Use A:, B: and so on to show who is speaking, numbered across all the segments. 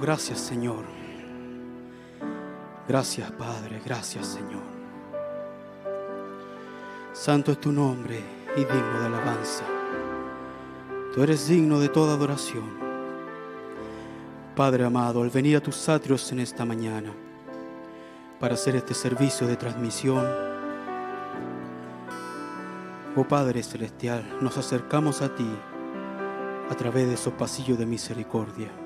A: gracias Señor. Gracias Padre, gracias Señor. Santo es tu nombre y digno de alabanza. Tú eres digno de toda adoración. Padre amado, al venir a tus atrios en esta mañana para hacer este servicio de transmisión, oh Padre Celestial, nos acercamos a ti a través de esos pasillos de misericordia.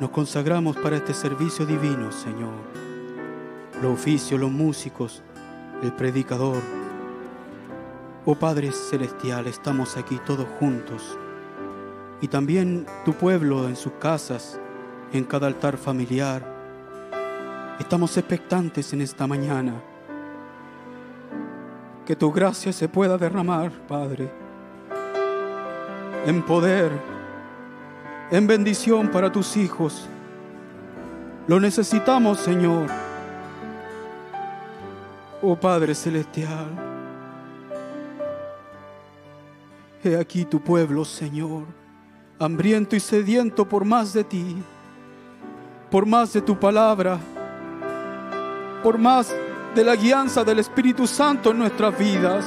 A: Nos consagramos para este servicio divino, Señor. Los oficios, los músicos, el predicador. Oh Padre Celestial, estamos aquí todos juntos. Y también tu pueblo en sus casas, en cada altar familiar. Estamos expectantes en esta mañana. Que tu gracia se pueda derramar, Padre en poder, en bendición para tus hijos. Lo necesitamos, Señor. Oh Padre Celestial, he aquí tu pueblo, Señor, hambriento y sediento por más de ti, por más de tu palabra, por más de la guianza del Espíritu Santo en nuestras vidas.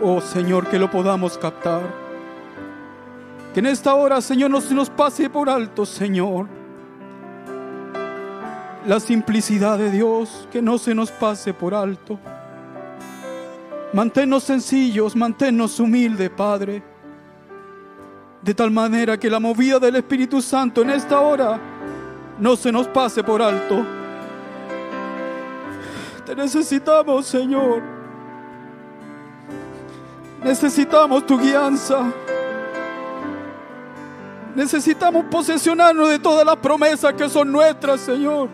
A: Oh Señor, que lo podamos captar. Que en esta hora, Señor, no se nos pase por alto, Señor. La simplicidad de Dios, que no se nos pase por alto. Manténnos sencillos, manténnos humildes, Padre. De tal manera que la movida del Espíritu Santo en esta hora no se nos pase por alto. Te necesitamos, Señor. Necesitamos tu guianza. Necesitamos posesionarnos de todas las promesas que son nuestras, Señor.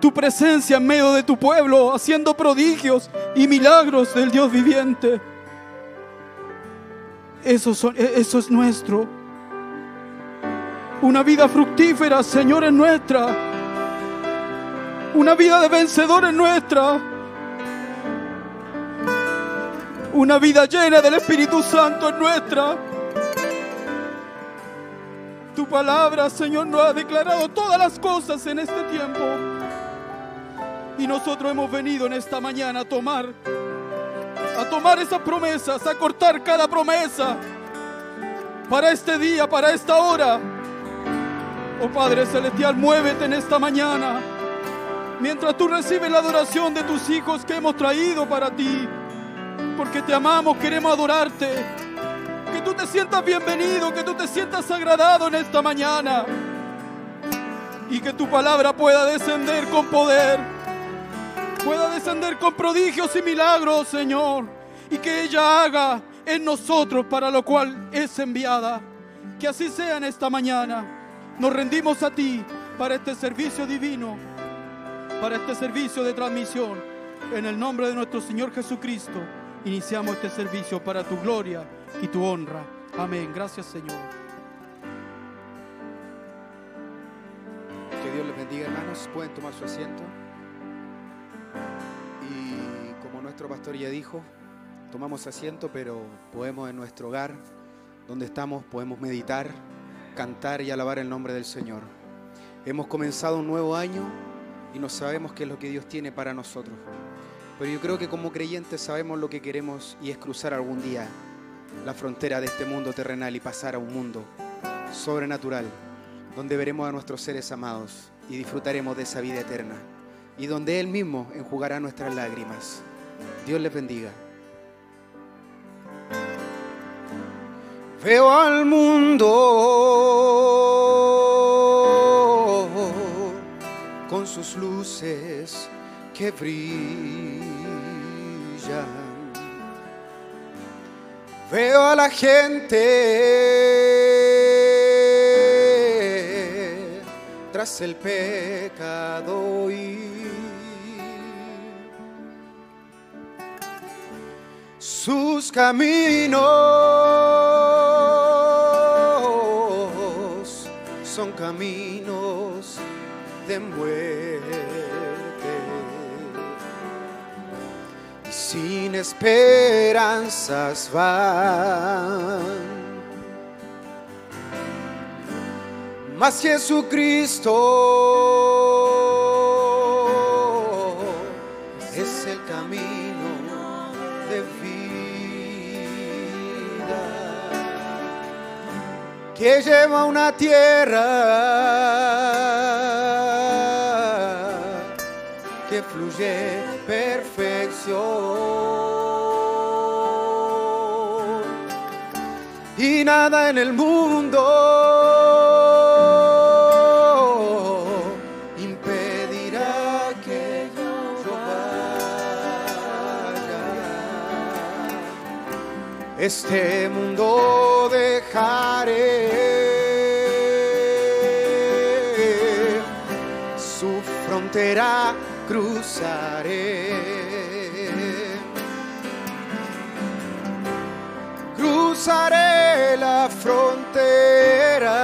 A: Tu presencia en medio de tu pueblo, haciendo prodigios y milagros del Dios viviente. Eso, e-, es nuestro. Una vida fructífera, Señor, es nuestra. Una vida de vencedor es nuestra. Una vida llena del Espíritu Santo es nuestra. Tu palabra, Señor, nos ha declarado todas las cosas en este tiempo. Y nosotros hemos venido en esta mañana a tomar, a tomar esas promesas, a cortar cada promesa para este día, para esta hora. Oh Padre Celestial, muévete en esta mañana. Mientras tú recibes la adoración de tus hijos que hemos traído para ti porque te amamos, queremos adorarte. Que tú te sientas bienvenido, que tú te sientas agradado en esta mañana. Y que tu palabra pueda descender con poder, pueda descender con prodigios y milagros, Señor. Y que ella haga en nosotros para lo cual es enviada. Que así sea en esta mañana. Nos rendimos a ti para este servicio divino, para este servicio de transmisión. En el nombre de nuestro Señor Jesucristo iniciamos este servicio para tu gloria y tu honra. Amén. Gracias Señor.
B: Que Dios les bendiga hermanos. Pueden tomar su asiento. Y como nuestro pastor ya dijo, tomamos asiento, pero podemos en nuestro hogar, donde estamos, podemos meditar, cantar y alabar el nombre del Señor. Hemos comenzado un nuevo año y no sabemos qué es lo que Dios tiene para nosotros. Pero yo creo que como creyentes sabemos lo que queremos y es cruzar algún día la frontera de este mundo terrenal y pasar a un mundo sobrenatural, donde veremos a nuestros seres amados y disfrutaremos de esa vida eterna, y donde Él mismo enjugará nuestras lágrimas. Dios les bendiga. Veo al mundo con sus luces que brillan. Veo a la gente tras el pecado y sus caminos son caminos de muerte. sin esperanzas van. Mas Jesucristo es el camino de vida que lleva a una tierra que fluye perfectamente y nada en el mundo impedirá que yo vaya. Este mundo dejaré. cruzaré. cruzaré la frontera.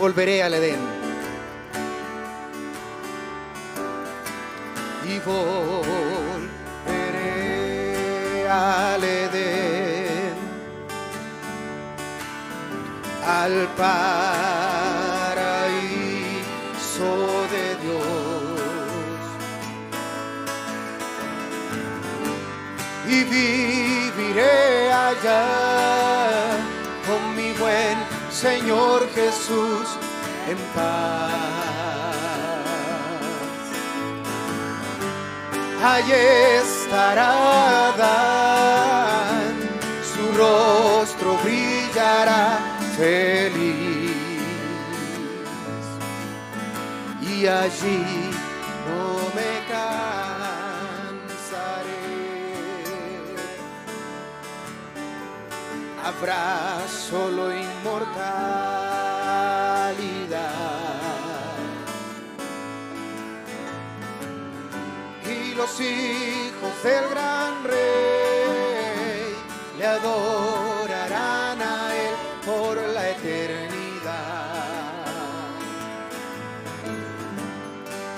B: Volveré al Edén.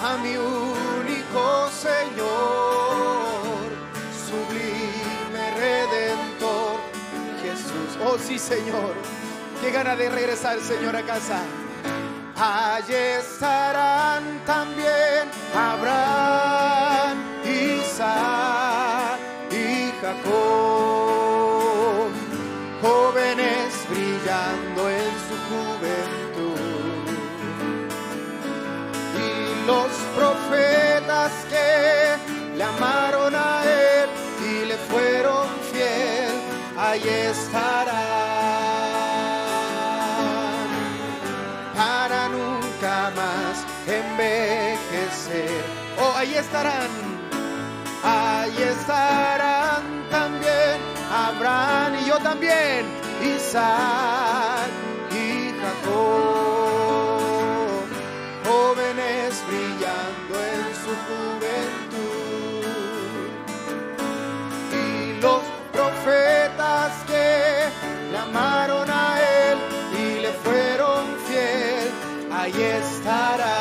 B: A mi único Señor, sublime redentor, Jesús. Oh sí, Señor, qué gana de regresar, Señor, a casa. Allí estarán también Abraham, Isaac y Jacob, profetas que le amaron a él y le fueron fiel, ahí estarán. Para nunca más envejecer. Oh, ahí estarán, ahí estarán también Abraham y yo también, Isaac y Jacob, ahí estará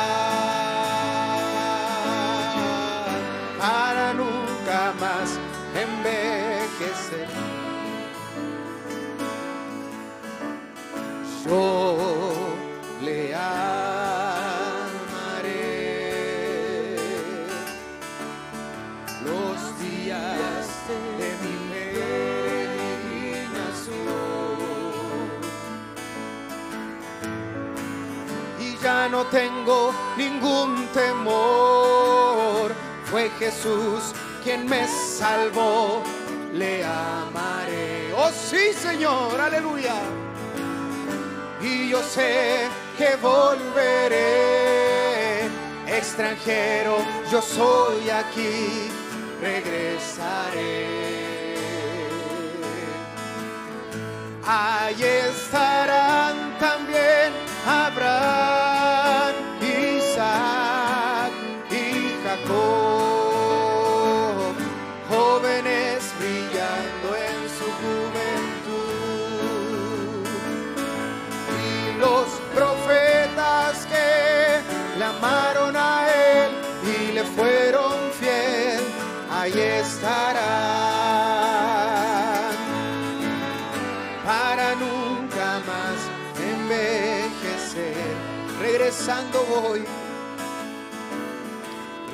B: para nunca más envejecer. Yo tengo ningún temor, fue Jesús quien me salvó, le amaré. Oh sí, Señor, aleluya. Y yo sé que volveré, extranjero, yo soy aquí, regresaré. Ahí estarán también Abraham, amaron a él y le fueron fiel, ahí estarán para nunca más envejecer. Regresando voy,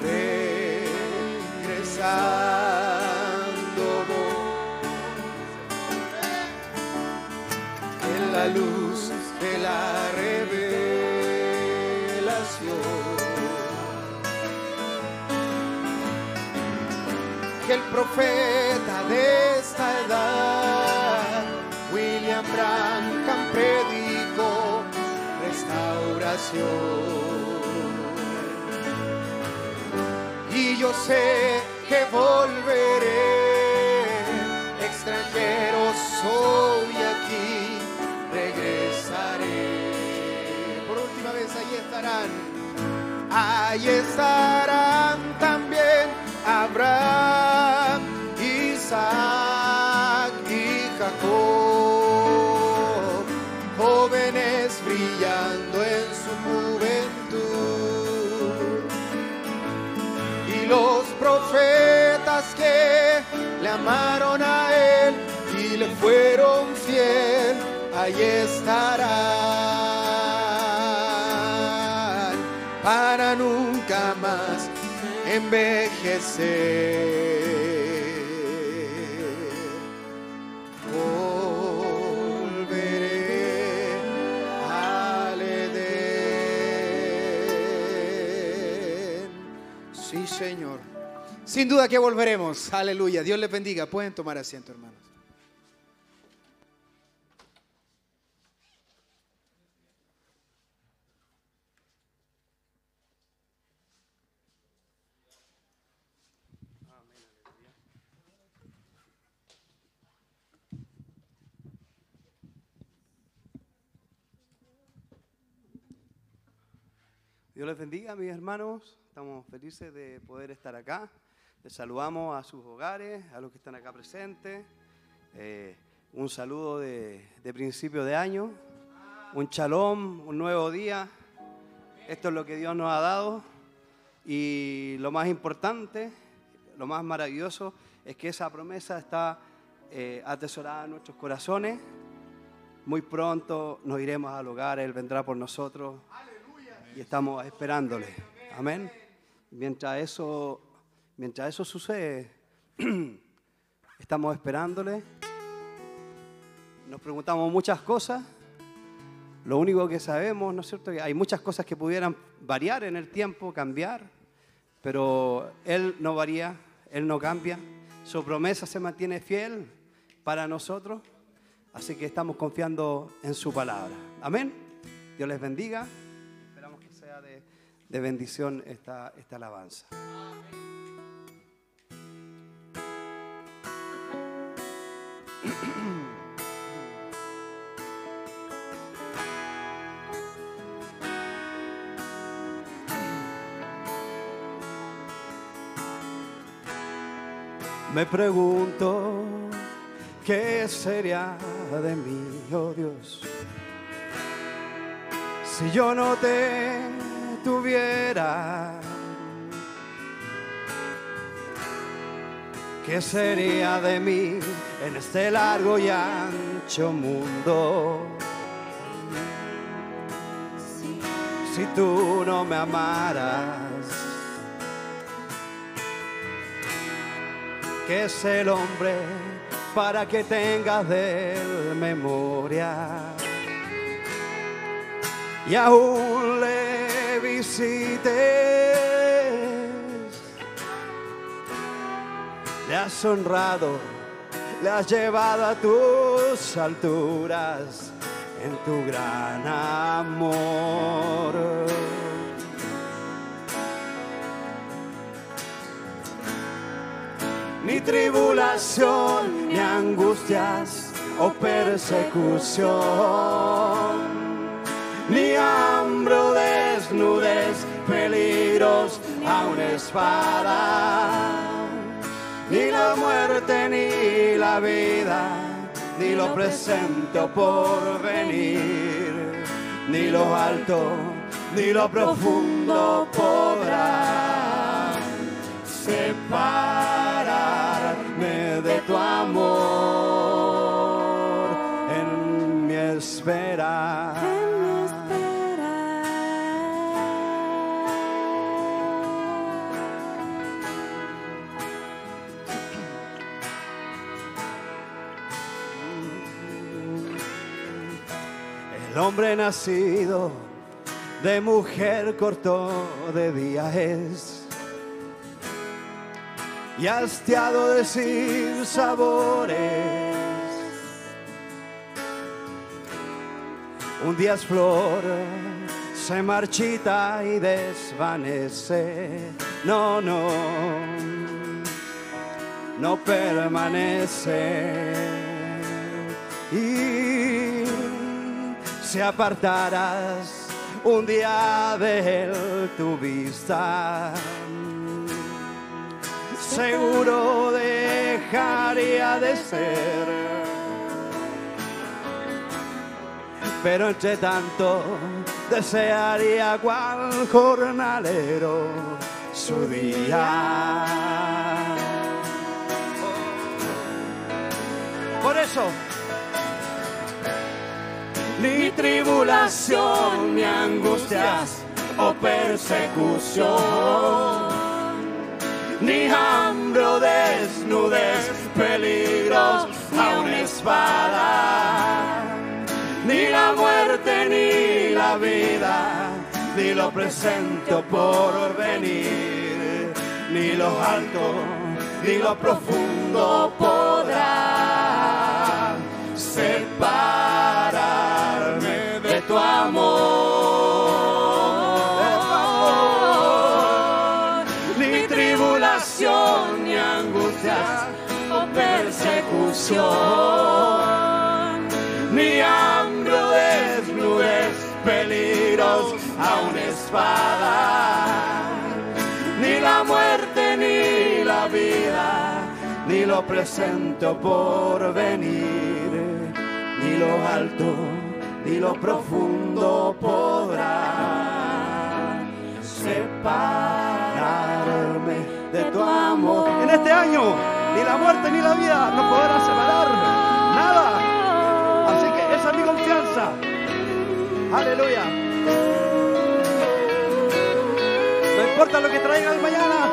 B: regresando voy en la luz de la revelación. Que el profeta de esta edad, William Branham, predicó restauración. Y yo sé que volveré, extranjero soy aquí, regresaré. Por última vez, ahí estarán, ahí estarán Abraham, Isaac y Jacob, jóvenes brillando en su juventud. Y los profetas que le amaron a él y le fueron fiel, ahí estarán envejecer. Volveré al Edén. Sí, Señor. Sin duda que volveremos. Aleluya. Dios les bendiga. Pueden tomar asiento, hermanos.
C: Dios les bendiga, mis hermanos. Estamos felices de poder estar acá. Les saludamos a sus hogares, a los que están acá presentes. Eh, un saludo de, principio de año, un shalom, un nuevo día. Esto es lo que Dios nos ha dado. Y lo más importante, lo más maravilloso, es que esa promesa está eh, atesorada en nuestros corazones. Muy pronto nos iremos al hogar, Él vendrá por nosotros y estamos esperándole. Amén. Mientras eso, mientras eso sucede, estamos esperándole. Nos preguntamos muchas cosas. Lo único que sabemos, ¿no es cierto? Que hay muchas cosas que pudieran variar en el tiempo, cambiar, pero Él no varía, Él no cambia. Su promesa se mantiene fiel para nosotros, así que estamos confiando en su palabra. Amén. Dios les bendiga de bendición esta, esta alabanza. Me pregunto qué sería de mí, oh Dios, si yo no te tuviera, ¿qué sería de mí en este largo y ancho mundo? Si tú no me amaras, ¿qué es el hombre para que tengas de él memoria? Y aún le visites, le has honrado, le has llevado a tus alturas en tu gran amor. Ni tribulación, ni angustias o persecución, ni hambre o desnudez, peligros a una espada, ni la muerte ni la vida, ni lo presente o por venir, ni lo alto ni lo profundo podrá separarme de tu amor en mi espera. Hombre nacido de mujer corto de día es y hastiado de sin sabores. Un día es flor, se marchita y desvanece. No, no, no permanece. Y si apartaras un día de él tu vista, seguro dejaría de ser. Pero entre tanto desearía cual jornalero su día. Por eso, ni tribulación, ni angustias o persecución, ni hambre o desnudez, peligros a una espada, ni la muerte ni la vida, ni lo presente o por venir, ni lo alto ni lo profundo podrá tu amor. Ni tribulación, ni angustias o persecución, ni hambre o desnudez, peligros a una espada, ni la muerte ni la vida, ni lo presente o por venir, ni lo alto ni lo profundo podrá separarme de tu amor. En este año, ni la muerte ni la vida nos podrán separar. Nada. Así que esa es mi confianza. Aleluya. No importa lo que traiga el mañana.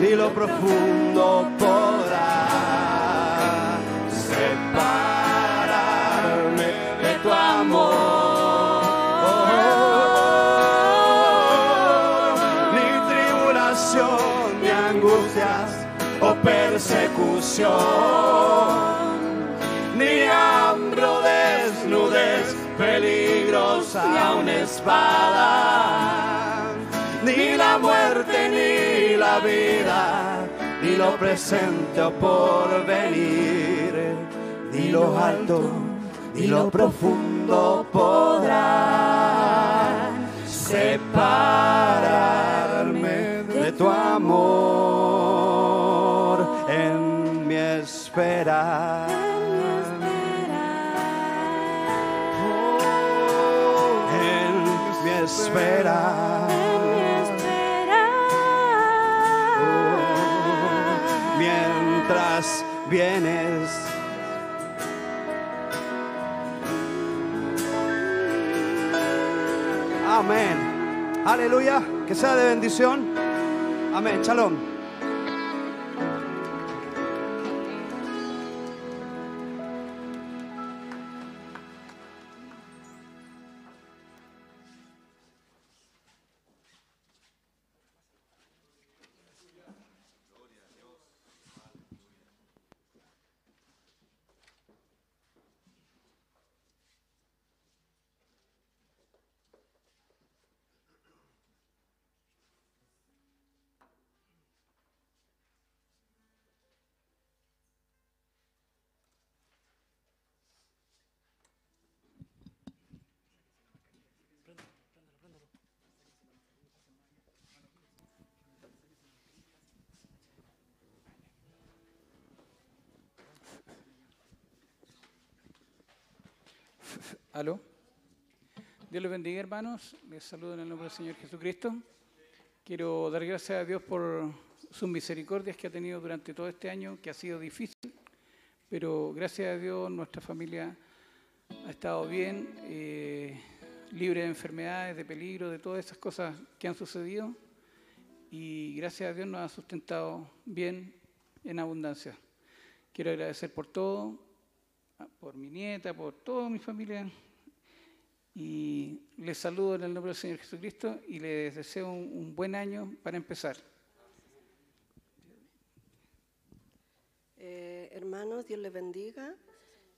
C: Ni lo profundo podrá separarme de tu amor. Ni tribulación, ni angustias o persecución, ni hambre desnudez, peligros a una espada, la muerte ni la vida, ni lo presente o por venir, ni lo alto ni lo profundo podrá separarme de tu amor en mi espera. En vienes. Amén. Aleluya. Que sea de bendición. Amén. Shalom.
A: ¿Aló? Dios les bendiga, hermanos. Les saludo en el nombre del Señor Jesucristo. Quiero dar gracias a Dios por sus misericordias que ha tenido durante todo este año, que ha sido difícil, pero gracias a Dios nuestra familia ha estado bien, eh, libre de enfermedades, de peligro, de todas esas cosas que han sucedido, y gracias a Dios nos ha sustentado bien en abundancia. Quiero agradecer por todo, por mi nieta, por toda mi familia. Y les saludo en el nombre del Señor Jesucristo y les deseo un, buen año para empezar.
D: Eh, hermanos, Dios les bendiga.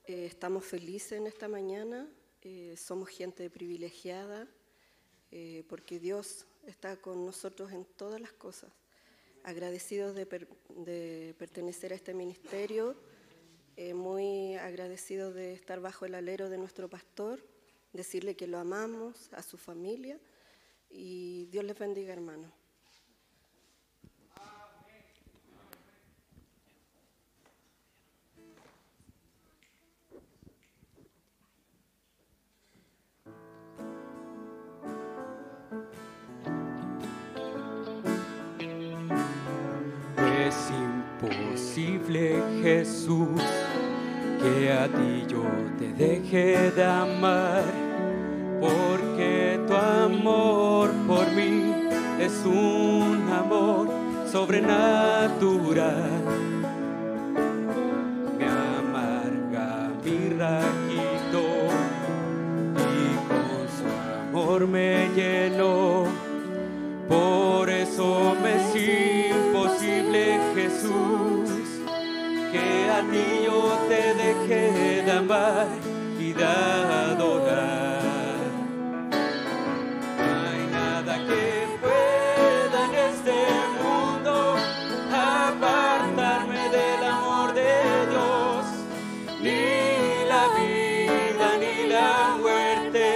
D: Eh, estamos felices en esta mañana. Eh, somos gente privilegiada porque Dios está con nosotros en todas las cosas. Agradecidos de pertenecer a este ministerio, eh, muy agradecido de estar bajo el alero de nuestro pastor, decirle que lo amamos, a su familia, y Dios les bendiga, hermanos.
E: Jesús que a ti yo te deje de amar, porque tu amor por mí es un amor sobrenatural. Me amarga mi raquito y con su amor me llenó. Por eso me es imposible, Jesús, que a ti yo de amar y de adorar. No hay nada que pueda en este mundo apartarme del amor de Dios, ni la vida ni la muerte.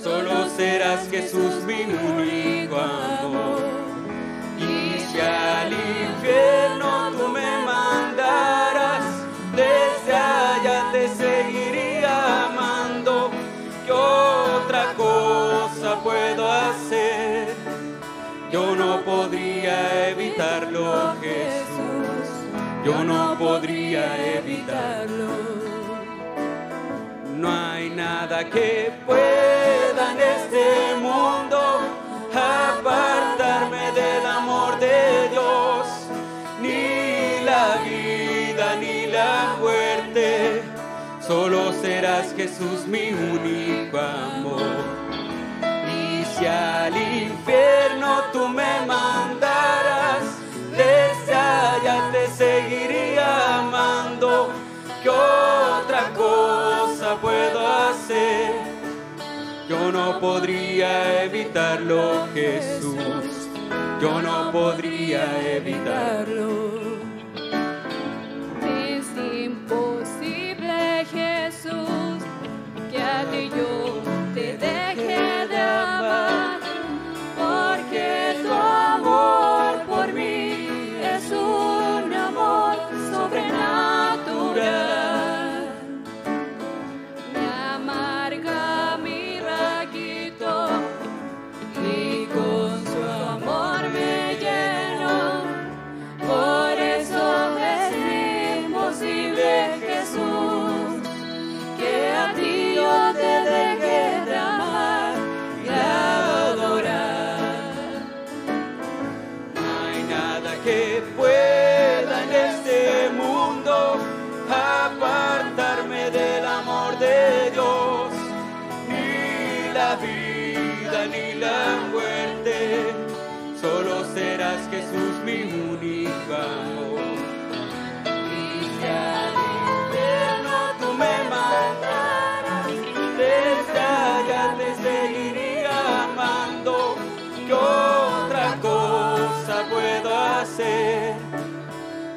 E: Solo serás Jesús mi único Yo no podría evitarlo, Jesús. Yo no podría evitarlo. No hay nada que pueda en este mundo apartarme del amor de Dios, ni la vida ni la muerte. Solo serás Jesús mi único amor. Y si al infierno me mandaras, desde allá te seguiría amando. ¿Qué otra cosa puedo hacer? Yo no podría evitarlo, Jesús. Yo no podría evitarlo.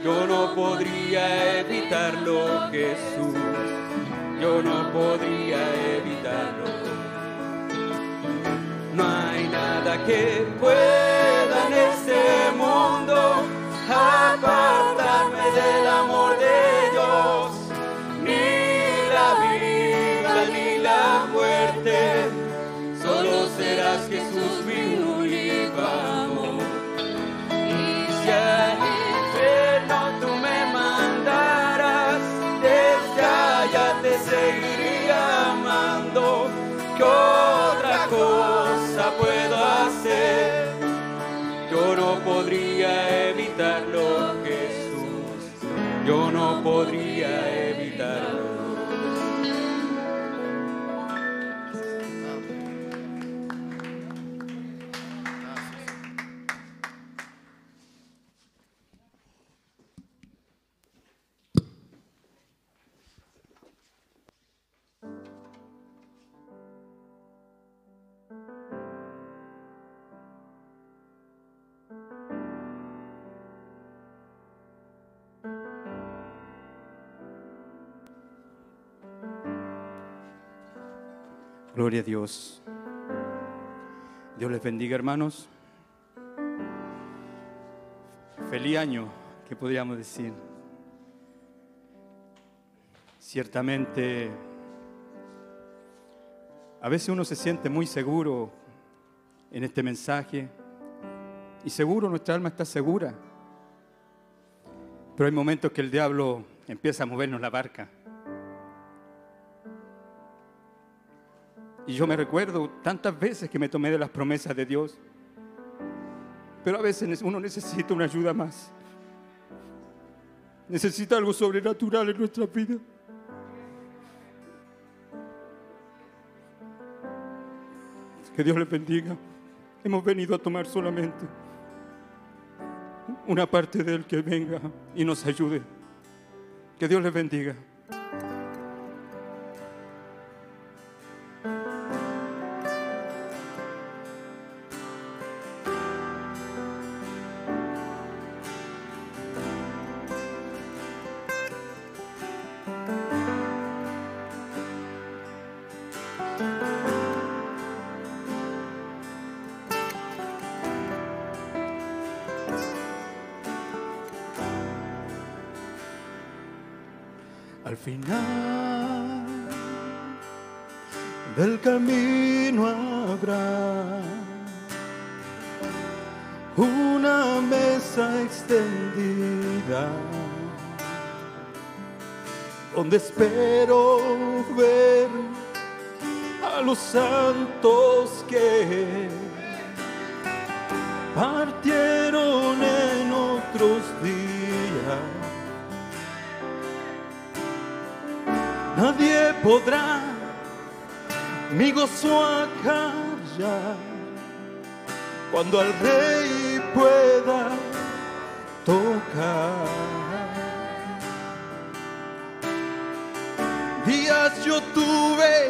E: Yo no podría evitarlo, Jesús. Yo no podría evitarlo. No hay nada que pueda en este mundo apartarme del amor de Yo no podría
A: Gloria a Dios. Dios les bendiga, hermanos. Feliz año, ¿qué podríamos decir? Ciertamente, a veces uno se siente muy seguro en este mensaje y seguro nuestra alma está segura.
F: Pero hay momentos que el diablo empieza a movernos la barca. Y yo me recuerdo tantas veces que me tomé de las promesas de Dios. Pero a veces uno necesita una ayuda más. Necesita algo sobrenatural en nuestra vida. Que Dios les bendiga. Hemos venido a tomar solamente una parte de Él que venga y nos ayude. Que Dios les bendiga.
G: Partieron en otros días. Nadie podrá mi gozo acallar cuando al rey pueda tocar. Días yo tuve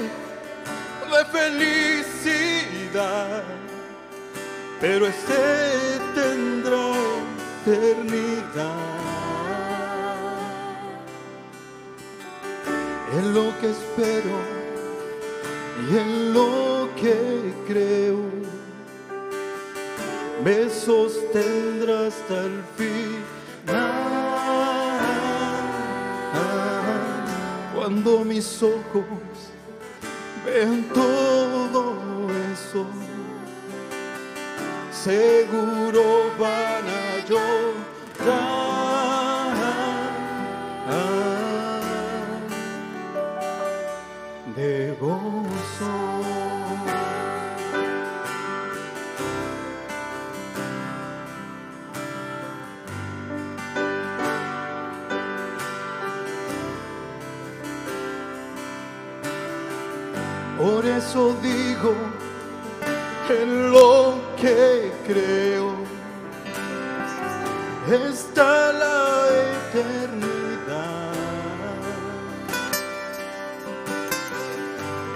G: de felicidad, pero este tendrá eternidad. en lo que espero y en lo que creo. Me sostendrá hasta el final. Cuando mis ojos vean todo eso, seguro van a llorar. de gozo. Por eso digo en lo que creo está la eternidad.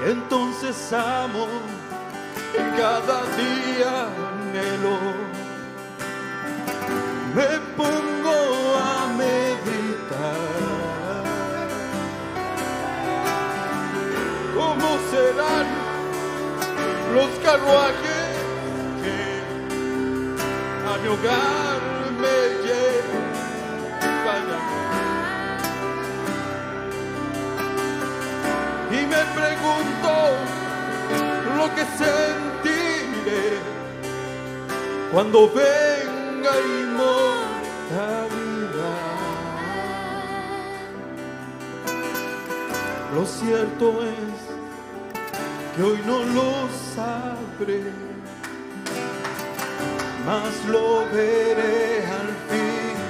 G: entonces amo y cada día anhelo. Me pongo a meditar. ¿Cómo serán los carruajes mi hogar me llevan? y me pregunto lo que sentiré cuando venga inmortalidad. Lo cierto es que hoy no lo sabré, mas lo veré al final.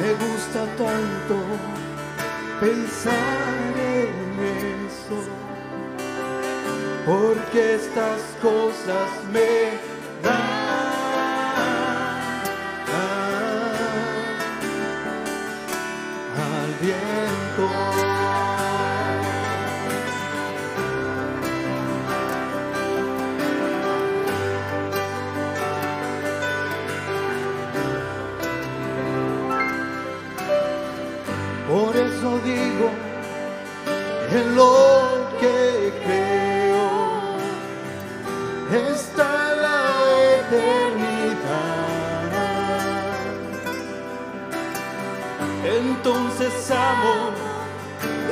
G: Me gusta tanto pensar en eso, porque estas cosas me dan Digo en lo que creo está la eternidad. Entonces amo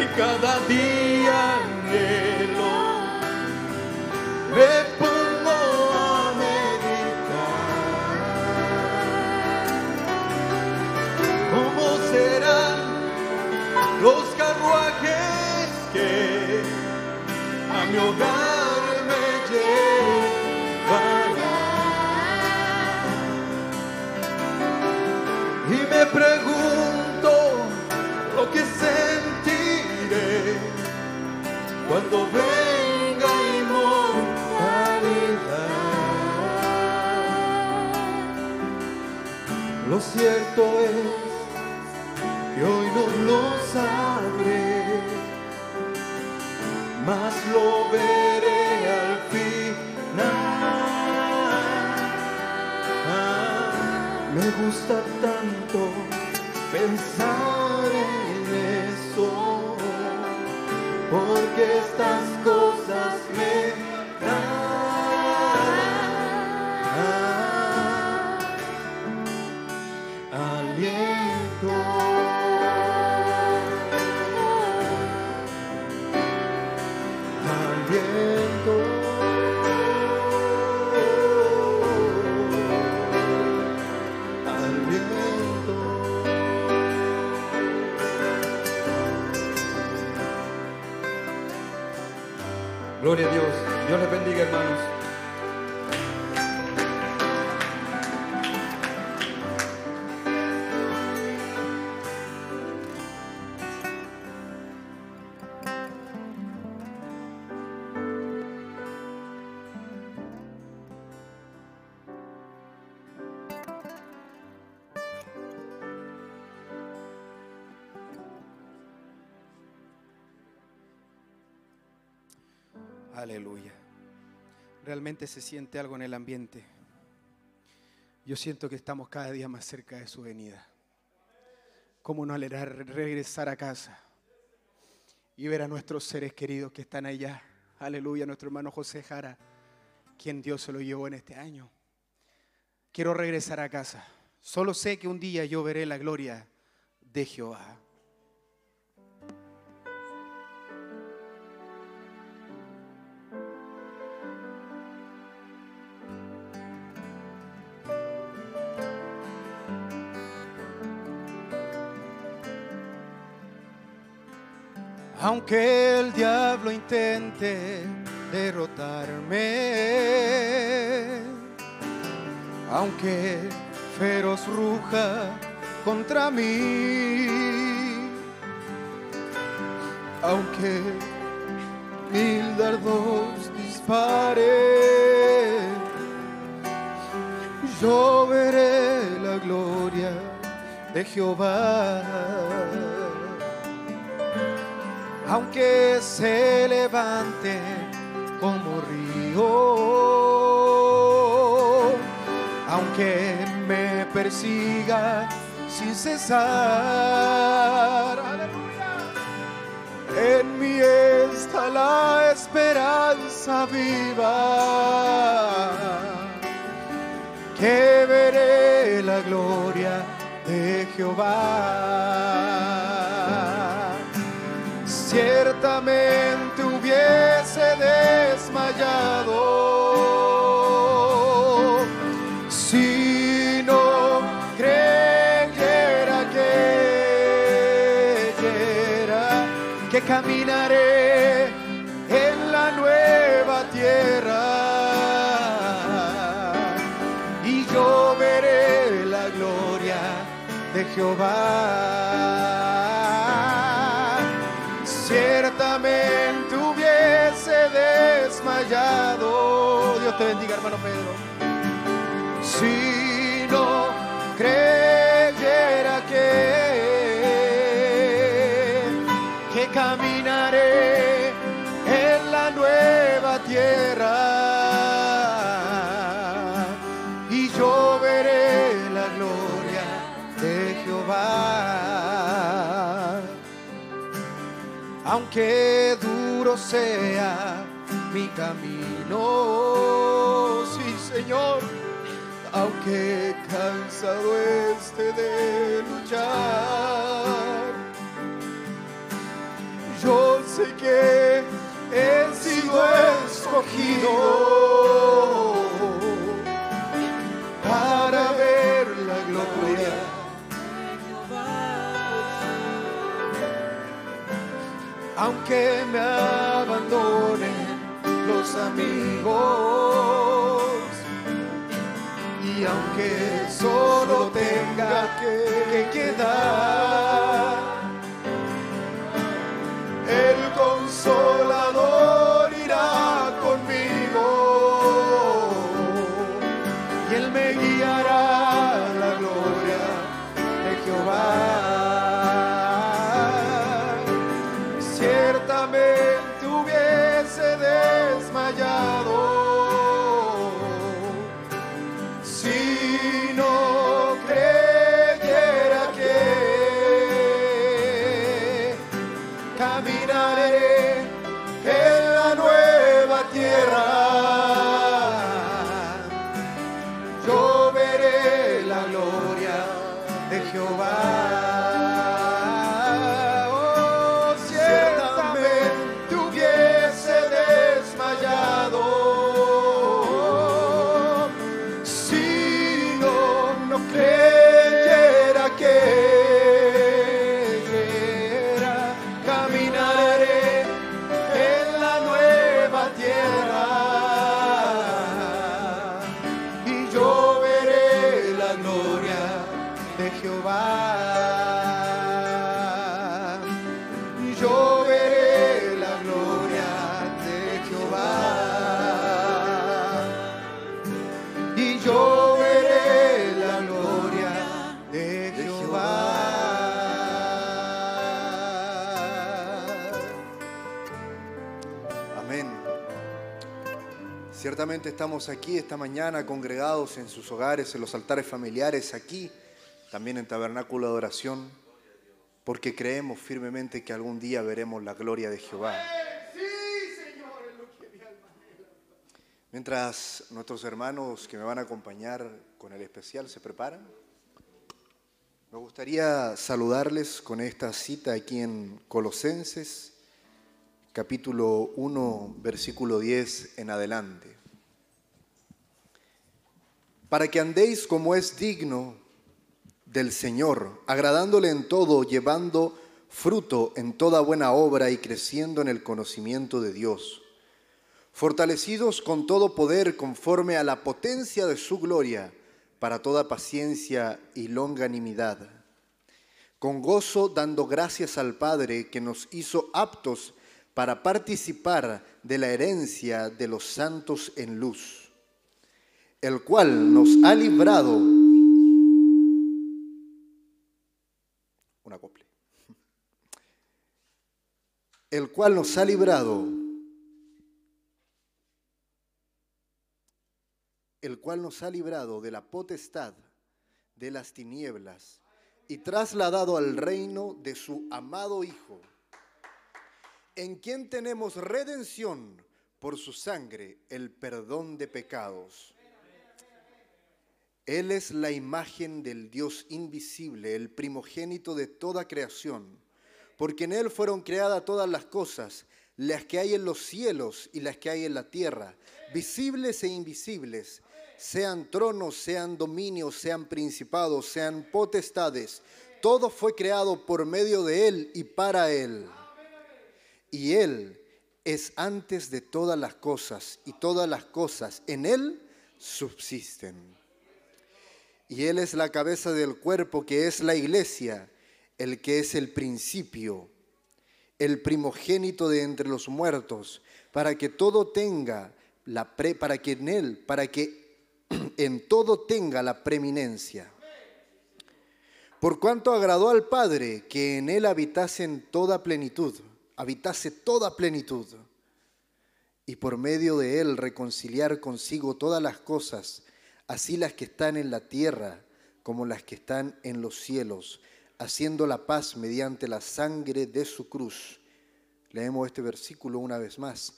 G: y cada día pregunto lo que sentiré cuando venga inmortalidad. Lo cierto es que hoy no lo sabré, mas lo veré al final. Me gusta pensar en eso, porque estas
F: Gloria a Dios. Dios les bendiga, hermanos.
B: Aleluya. Realmente se siente algo en el ambiente. Yo siento que estamos cada día más cerca de su venida. ¿Cómo no alegrar regresar a casa y ver a nuestros seres queridos que están allá? Aleluya, nuestro hermano José Jara, quien Dios se lo llevó en este año. Quiero regresar a casa. Solo sé que un día yo veré la gloria de Jehová. Aunque el diablo intente derrotarme, aunque feroz ruja contra mí, aunque mil dardos dispare, yo veré la gloria de Jehová aunque se levante como río, aunque me persiga sin cesar. En mí está la esperanza viva, que veré la gloria de Jehová hubiese desmayado. Si no creyera que caminaré en la nueva tierra. Y yo veré la gloria de Jehová Te bendiga, hermano Pedro. Si no creyera que, que caminaré en la nueva tierra y yo veré la gloria de Jehová aunque duro sea mi camino, sí Señor, aunque cansado esté de luchar, yo sé que he sido escogido para ver la gloria aunque me abandonen
H: nuevos amigos. Y aunque solo tenga que quedar, el consolador Y yo veré la gloria de Jehová. Amén. Ciertamente estamos aquí esta mañana congregados en sus hogares, en los altares familiares, aquí, también en tabernáculo de oración, porque creemos firmemente que algún día veremos la gloria de Jehová. Mientras nuestros hermanos que me van a acompañar con el especial se preparan, me gustaría saludarles con esta cita aquí en Colosenses, capítulo 1, versículo 10 en adelante. Para que andéis como es digno del Señor, agradándole en todo, llevando fruto en toda buena obra y creciendo en el conocimiento de Dios, fortalecidos con todo poder conforme a la potencia de su gloria, para toda paciencia y longanimidad, con gozo dando gracias al Padre que nos hizo aptos para participar de la herencia de los santos en luz, el cual nos ha librado. Un acople, el cual nos ha librado, el cual nos ha librado de la potestad de las tinieblas y trasladado al reino de su amado Hijo, en quien tenemos redención por su sangre, el perdón de pecados. Él es la imagen del Dios invisible, el primogénito de toda creación, porque en Él fueron creadas todas las cosas, las que hay en los cielos y las que hay en la tierra, visibles e invisibles, sean tronos, sean dominios, sean principados, sean potestades. Todo fue creado por medio de Él y para Él. Y Él es antes de todas las cosas, y todas las cosas en Él subsisten. Y Él es la cabeza del cuerpo que es la iglesia, el que es el principio, el primogénito de entre los muertos, para que todo tenga la pre, para que en Él, para que en todo tenga la preeminencia. Por cuanto agradó al Padre que en Él habitase en toda plenitud, habitase toda plenitud, y por medio de Él reconciliar consigo todas las cosas, así las que están en la tierra como las que están en los cielos, haciendo la paz mediante la sangre de su cruz. Leemos este versículo una vez más.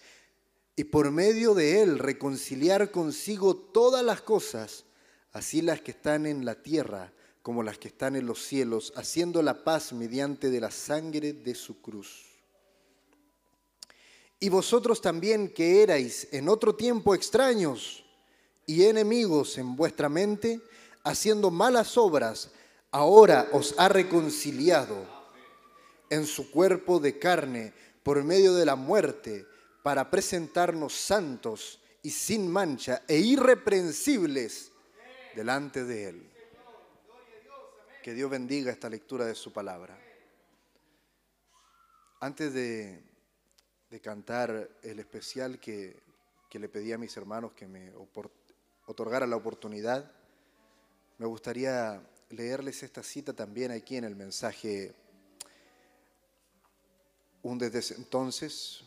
H: Y por medio de él reconciliar consigo todas las cosas, así las que están en la tierra como las que están en los cielos, haciendo la paz mediante de la sangre de su cruz. Y vosotros también que erais en otro tiempo extraños y enemigos en vuestra mente, haciendo malas obras, ahora os ha reconciliado en su cuerpo de carne por medio de la muerte, para presentarnos santos y sin mancha e irreprensibles delante de Él. Que Dios bendiga esta lectura de su palabra. Antes de, cantar el especial que, que le pedí a mis hermanos que me otorgara la oportunidad, me gustaría leerles esta cita también aquí en el mensaje Un desde entonces.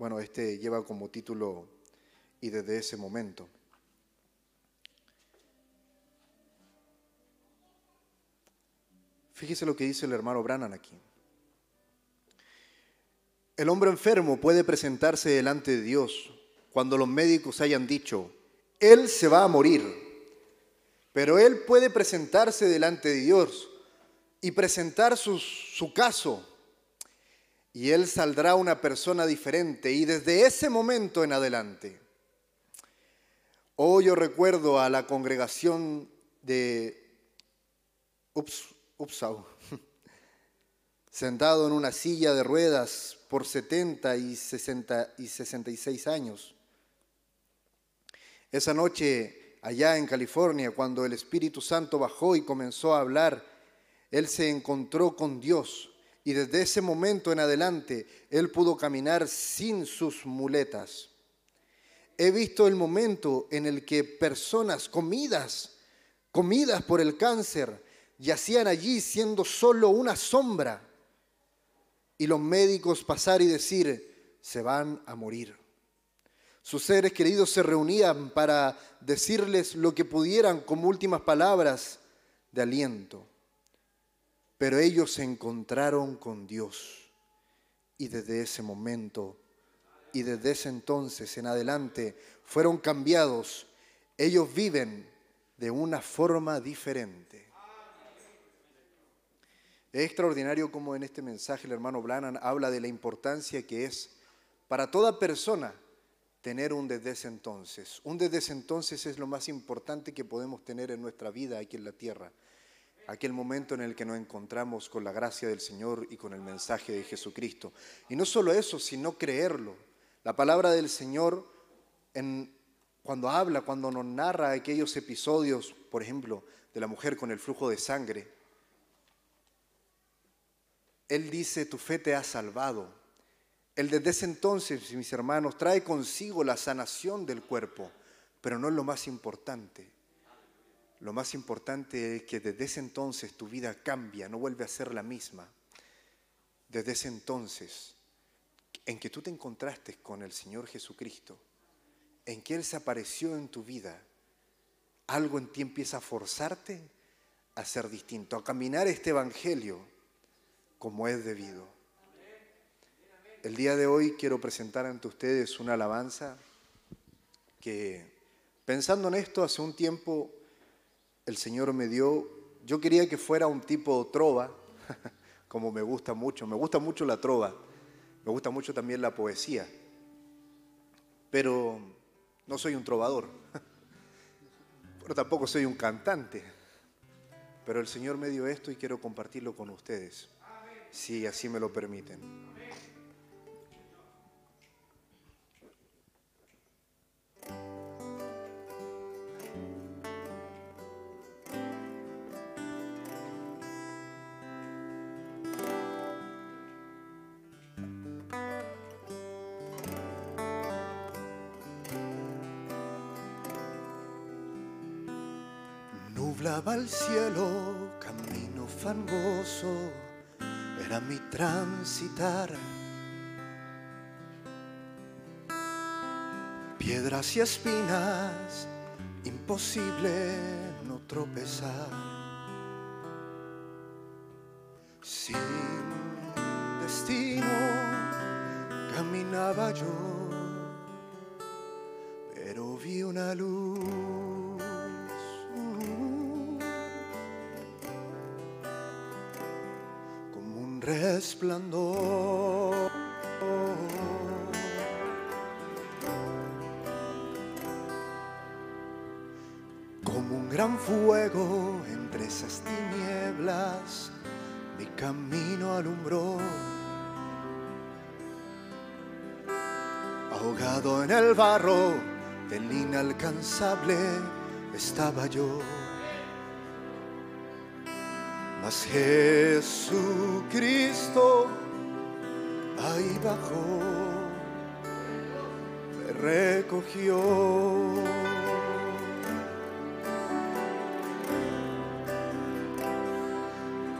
H: Bueno, este lleva como título Y desde ese momento. Fíjese lo que dice el hermano Brannan aquí. El hombre enfermo puede presentarse delante de Dios cuando los médicos hayan dicho, Él se va a morir. Pero Él puede presentarse delante de Dios y presentar su, su caso. Y Él saldrá una persona diferente y desde ese momento en adelante. Hoy yo recuerdo a la congregación de Ups, Upsau, sentado en una silla de ruedas por 70 y, 60 y 66 años. Esa noche, allá en California, cuando el Espíritu Santo bajó y comenzó a hablar, él se encontró con Dios y desde ese momento en adelante él pudo caminar sin sus muletas. He visto el momento en el que personas comidas, comidas por el cáncer, yacían allí siendo solo una sombra y los médicos pasar y decir, se van a morir. Sus seres queridos se reunían para decirles lo que pudieran como últimas palabras de aliento. Pero ellos se encontraron con Dios y desde ese momento y desde ese entonces en adelante fueron cambiados. Ellos viven de una forma diferente. Es extraordinario como en este mensaje el hermano Blanan habla de la importancia que es para toda persona tener un desde ese entonces. Un desde ese entonces es lo más importante que podemos tener en nuestra vida aquí en la tierra. Aquel momento en el que nos encontramos con la gracia del Señor y con el mensaje de Jesucristo. Y no solo eso, sino creerlo. La palabra del Señor, cuando habla, cuando nos narra aquellos episodios, por ejemplo, de la mujer con el flujo de sangre, Él dice, tu fe te ha salvado. Él desde ese entonces, mis hermanos, trae consigo la sanación del cuerpo, pero no es lo más importante. Lo más importante es que desde ese entonces tu vida cambia, no vuelve a ser la misma. Desde ese entonces, en que tú te encontraste con el Señor Jesucristo, en que Él se apareció en tu vida, algo en ti empieza a forzarte a ser distinto, a caminar este Evangelio como es debido. El día de hoy quiero presentar ante ustedes una alabanza que, pensando en esto, hace un tiempo el Señor me dio, yo quería que fuera un tipo trova, como me gusta mucho, me gusta mucho la trova, me gusta mucho también la poesía, pero no soy un trovador, pero tampoco soy un cantante, pero el Señor me dio esto y quiero compartirlo con ustedes, si así me lo permiten. El cielo, camino fangoso, era mi transitar. Piedras y espinas, imposible no tropezar. Sin destino caminaba yo, pero vi una luz. Resplandor. Como un gran fuego entre esas tinieblas, mi camino alumbró. ahogado en el barro del inalcanzable estaba yo. Mas Jesucristo ahí bajó, me recogió.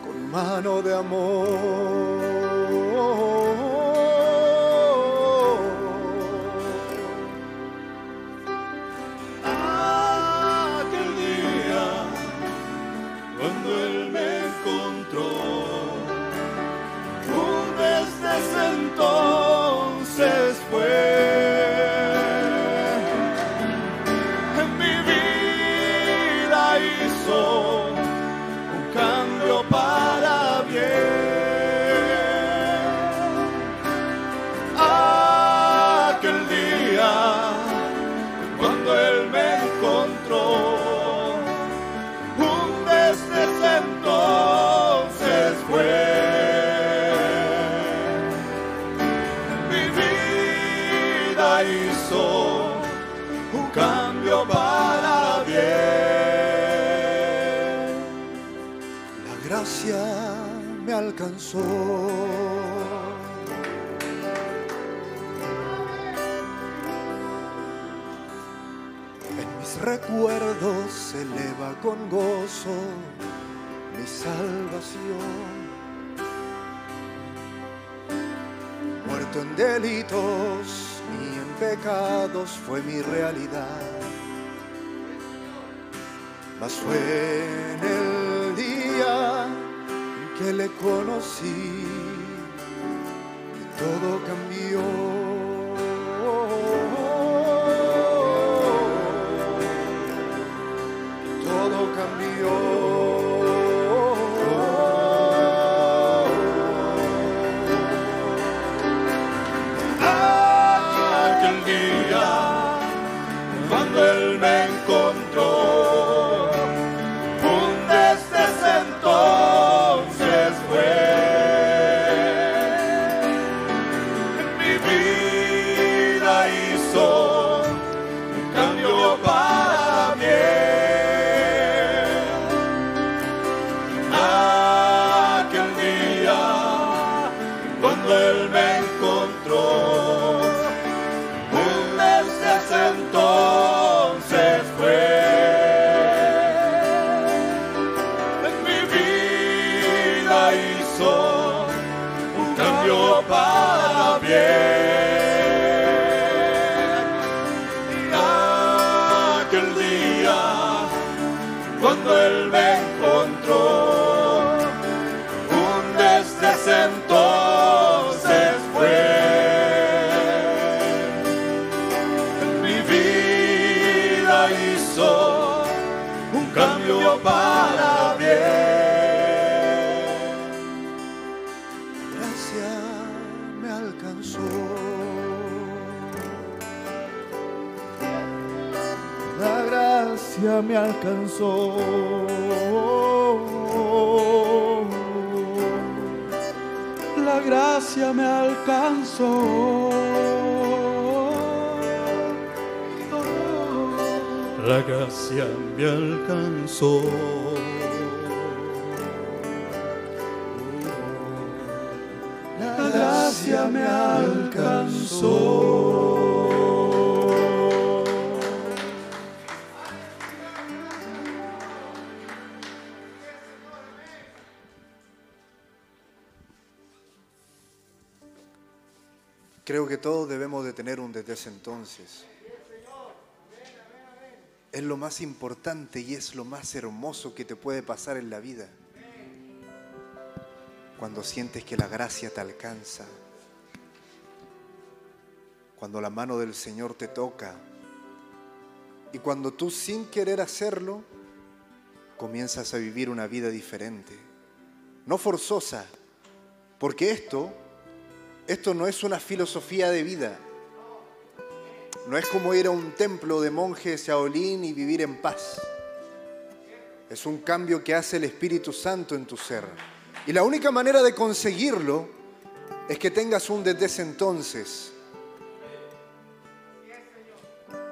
H: Con mano de amor.
I: En
H: mis recuerdos se eleva con gozo mi salvación. Muerto en delitos y en pecados fue mi realidad. Mas en el que le conocí que todo cambió. Todo cambió. La gracia me alcanzó.
A: La gracia me alcanzó.
I: La gracia me alcanzó.
H: Desde ese entonces. Es lo más importante y es lo más hermoso que te puede pasar en la vida. Cuando sientes que la gracia te alcanza. Cuando la mano del Señor te toca. Y cuando tú sin querer hacerlo, comienzas a vivir una vida diferente. No forzosa. Porque esto esto no es una filosofía de vida. No es como ir a un templo de monjes Shaolin y vivir en paz. Es un cambio que hace el Espíritu Santo en tu ser. Y la única manera de conseguirlo es que tengas un desde ese entonces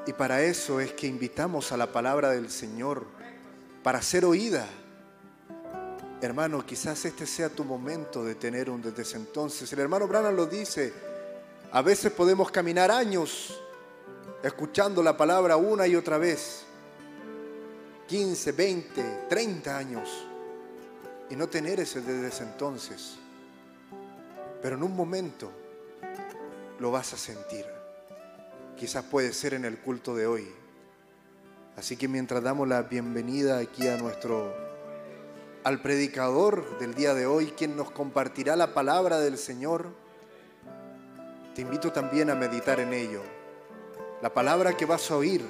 H: Y para eso es que invitamos a la palabra del Señor, para ser oída. Hermano, quizás este sea tu momento de tener un desde ese entonces. El hermano Branham lo dice, a veces podemos caminar años escuchando la palabra una y otra vez. 15, 20, 30 años. Y no tener ese desde ese entonces. Pero en un momento lo vas a sentir. Quizás puede ser en el culto de hoy. Así que mientras damos la bienvenida aquí a nuestro al predicador del día de hoy, quien nos compartirá la palabra del Señor, te invito también a meditar en ello. La palabra que vas a oír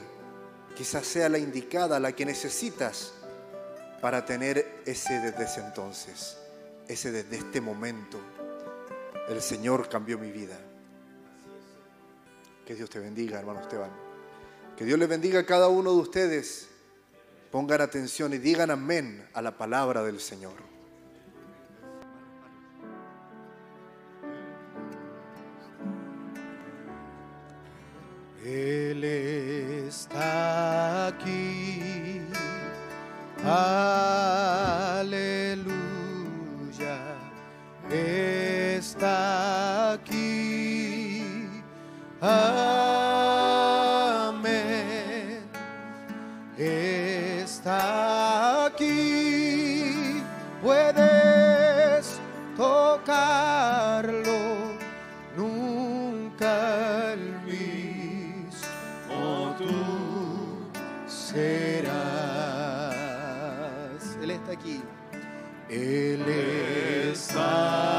H: quizás sea la indicada, la que necesitas para tener ese desde ese entonces, ese desde este momento. El Señor cambió mi vida. Que Dios te bendiga, hermano Esteban. Que Dios le bendiga a cada uno de ustedes. Pongan atención y digan amén a la palabra del Señor.
B: Él está aquí. Aleluya. Está aquí. Amén. Está aquí. Puedes tocarlo. Serás.
J: Él está aquí.
B: Él está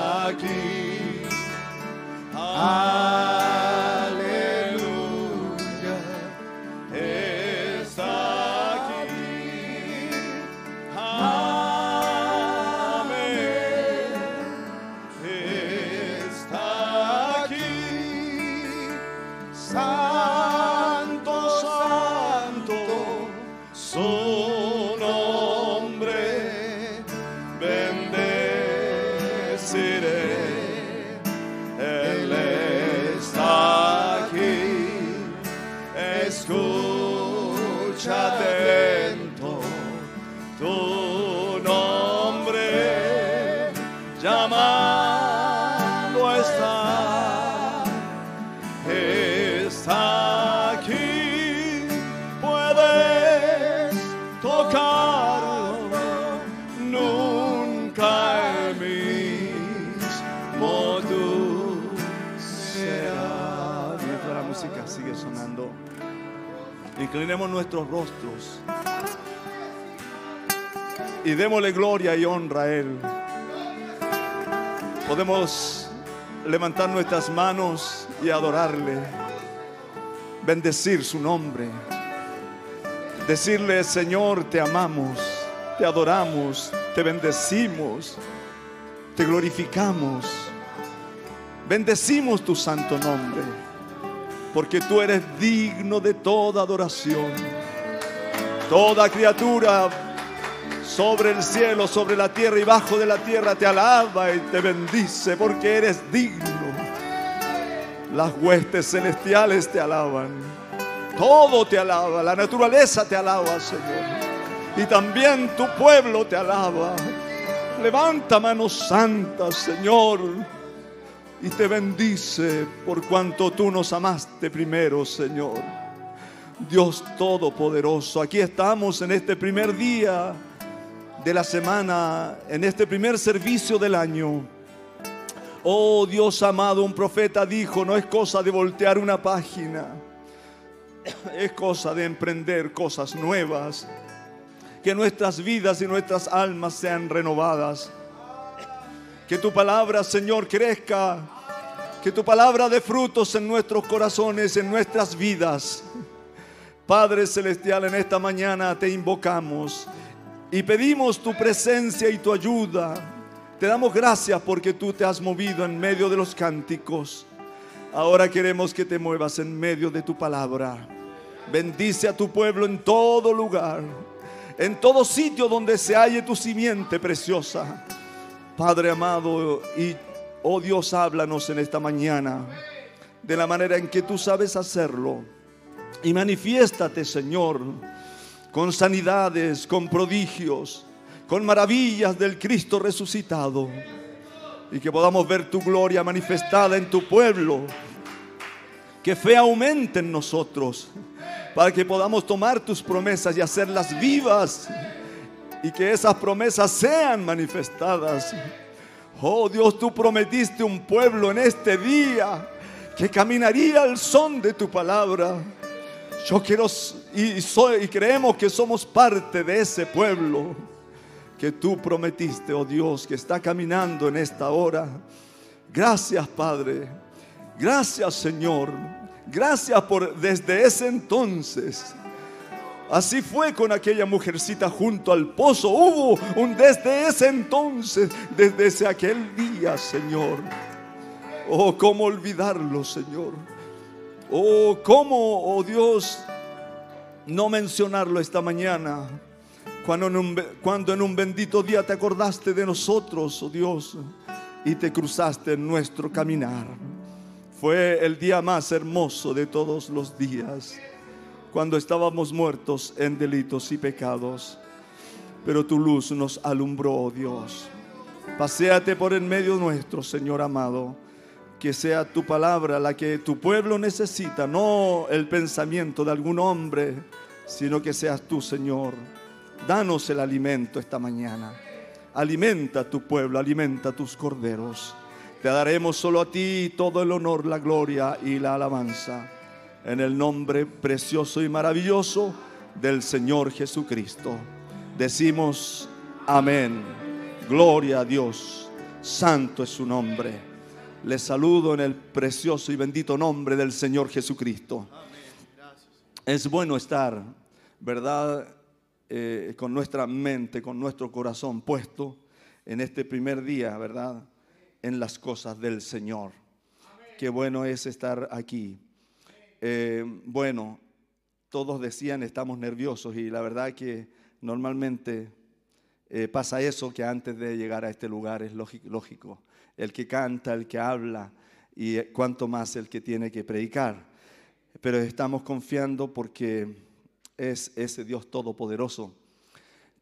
F: démosle gloria y honra a Él. Podemos levantar nuestras manos y adorarle, bendecir su nombre, decirle, Señor, te amamos, te adoramos, te bendecimos, te glorificamos, bendecimos tu santo nombre, porque tú eres digno de toda adoración. Toda criatura sobre el cielo, sobre la tierra y bajo de la tierra te alaba y te bendice porque eres digno. Las huestes celestiales te alaban. Todo te alaba. La naturaleza te alaba, Señor. Y también tu pueblo te alaba. Levanta manos santas, Señor. Y te bendice por cuanto tú nos amaste primero, Señor. Dios Todopoderoso, aquí estamos en este primer día de la semana, en este primer servicio del año. Oh Dios amado, un profeta dijo, no es cosa de voltear una página, es cosa de emprender cosas nuevas, que nuestras vidas y nuestras almas sean renovadas. Que tu palabra, Señor, crezca, que tu palabra dé frutos en nuestros corazones, en nuestras vidas. Padre Celestial, en esta mañana te invocamos y pedimos tu presencia y tu ayuda. Te damos gracias porque tú te has movido en medio de los cánticos. Ahora queremos que te muevas en medio de tu palabra. Bendice a tu pueblo en todo lugar, en todo sitio donde se halle tu simiente preciosa. Padre amado, y oh Dios, háblanos en esta mañana de la manera en que tú sabes hacerlo. Y manifiéstate, Señor, con sanidades, con prodigios, con maravillas del Cristo resucitado. Y que podamos ver tu gloria manifestada en tu pueblo. Que fe aumente en nosotros para que podamos tomar tus promesas y hacerlas vivas y que esas promesas sean manifestadas. Oh Dios, tú prometiste un pueblo en este día que caminaría al son de tu palabra. Yo quiero y, creemos que somos parte de ese pueblo que tú prometiste, oh Dios, que está caminando en esta hora. Gracias, Padre. Gracias, Señor. Gracias por desde ese entonces Así fue con aquella mujercita junto al pozo. Hubo un desde ese entonces, desde ese aquel día, Señor. Oh, cómo olvidarlo, Señor. Oh, cómo, oh Dios, no mencionarlo esta mañana. Cuando en, un, cuando en un bendito día te acordaste de nosotros, oh Dios, y te cruzaste en nuestro caminar. Fue el día más hermoso de todos los días cuando estábamos muertos en delitos y pecados. Pero tu luz nos alumbró, oh Dios. Paseate por en medio nuestro, Señor amado. Que sea tu palabra la que tu pueblo necesita, no el pensamiento de algún hombre, sino que seas tú, Señor. Danos el alimento esta mañana. Alimenta a tu pueblo, alimenta a tus corderos. Te daremos solo a ti todo el honor, la gloria y la alabanza en el nombre precioso y maravilloso del Señor Jesucristo. Decimos amén. Gloria a Dios. Santo es su nombre. Les saludo en el precioso y bendito nombre del Señor Jesucristo. Es bueno estar, ¿verdad? Eh, con nuestra mente, con nuestro corazón puesto en este primer día, ¿verdad? En las cosas del Señor. Qué bueno es estar aquí. Eh, bueno, todos decían estamos nerviosos y la verdad que normalmente eh, pasa eso que antes de llegar a este lugar es lógico. El que canta, el que habla y cuanto más el que tiene que predicar. Pero estamos confiando porque es ese Dios todopoderoso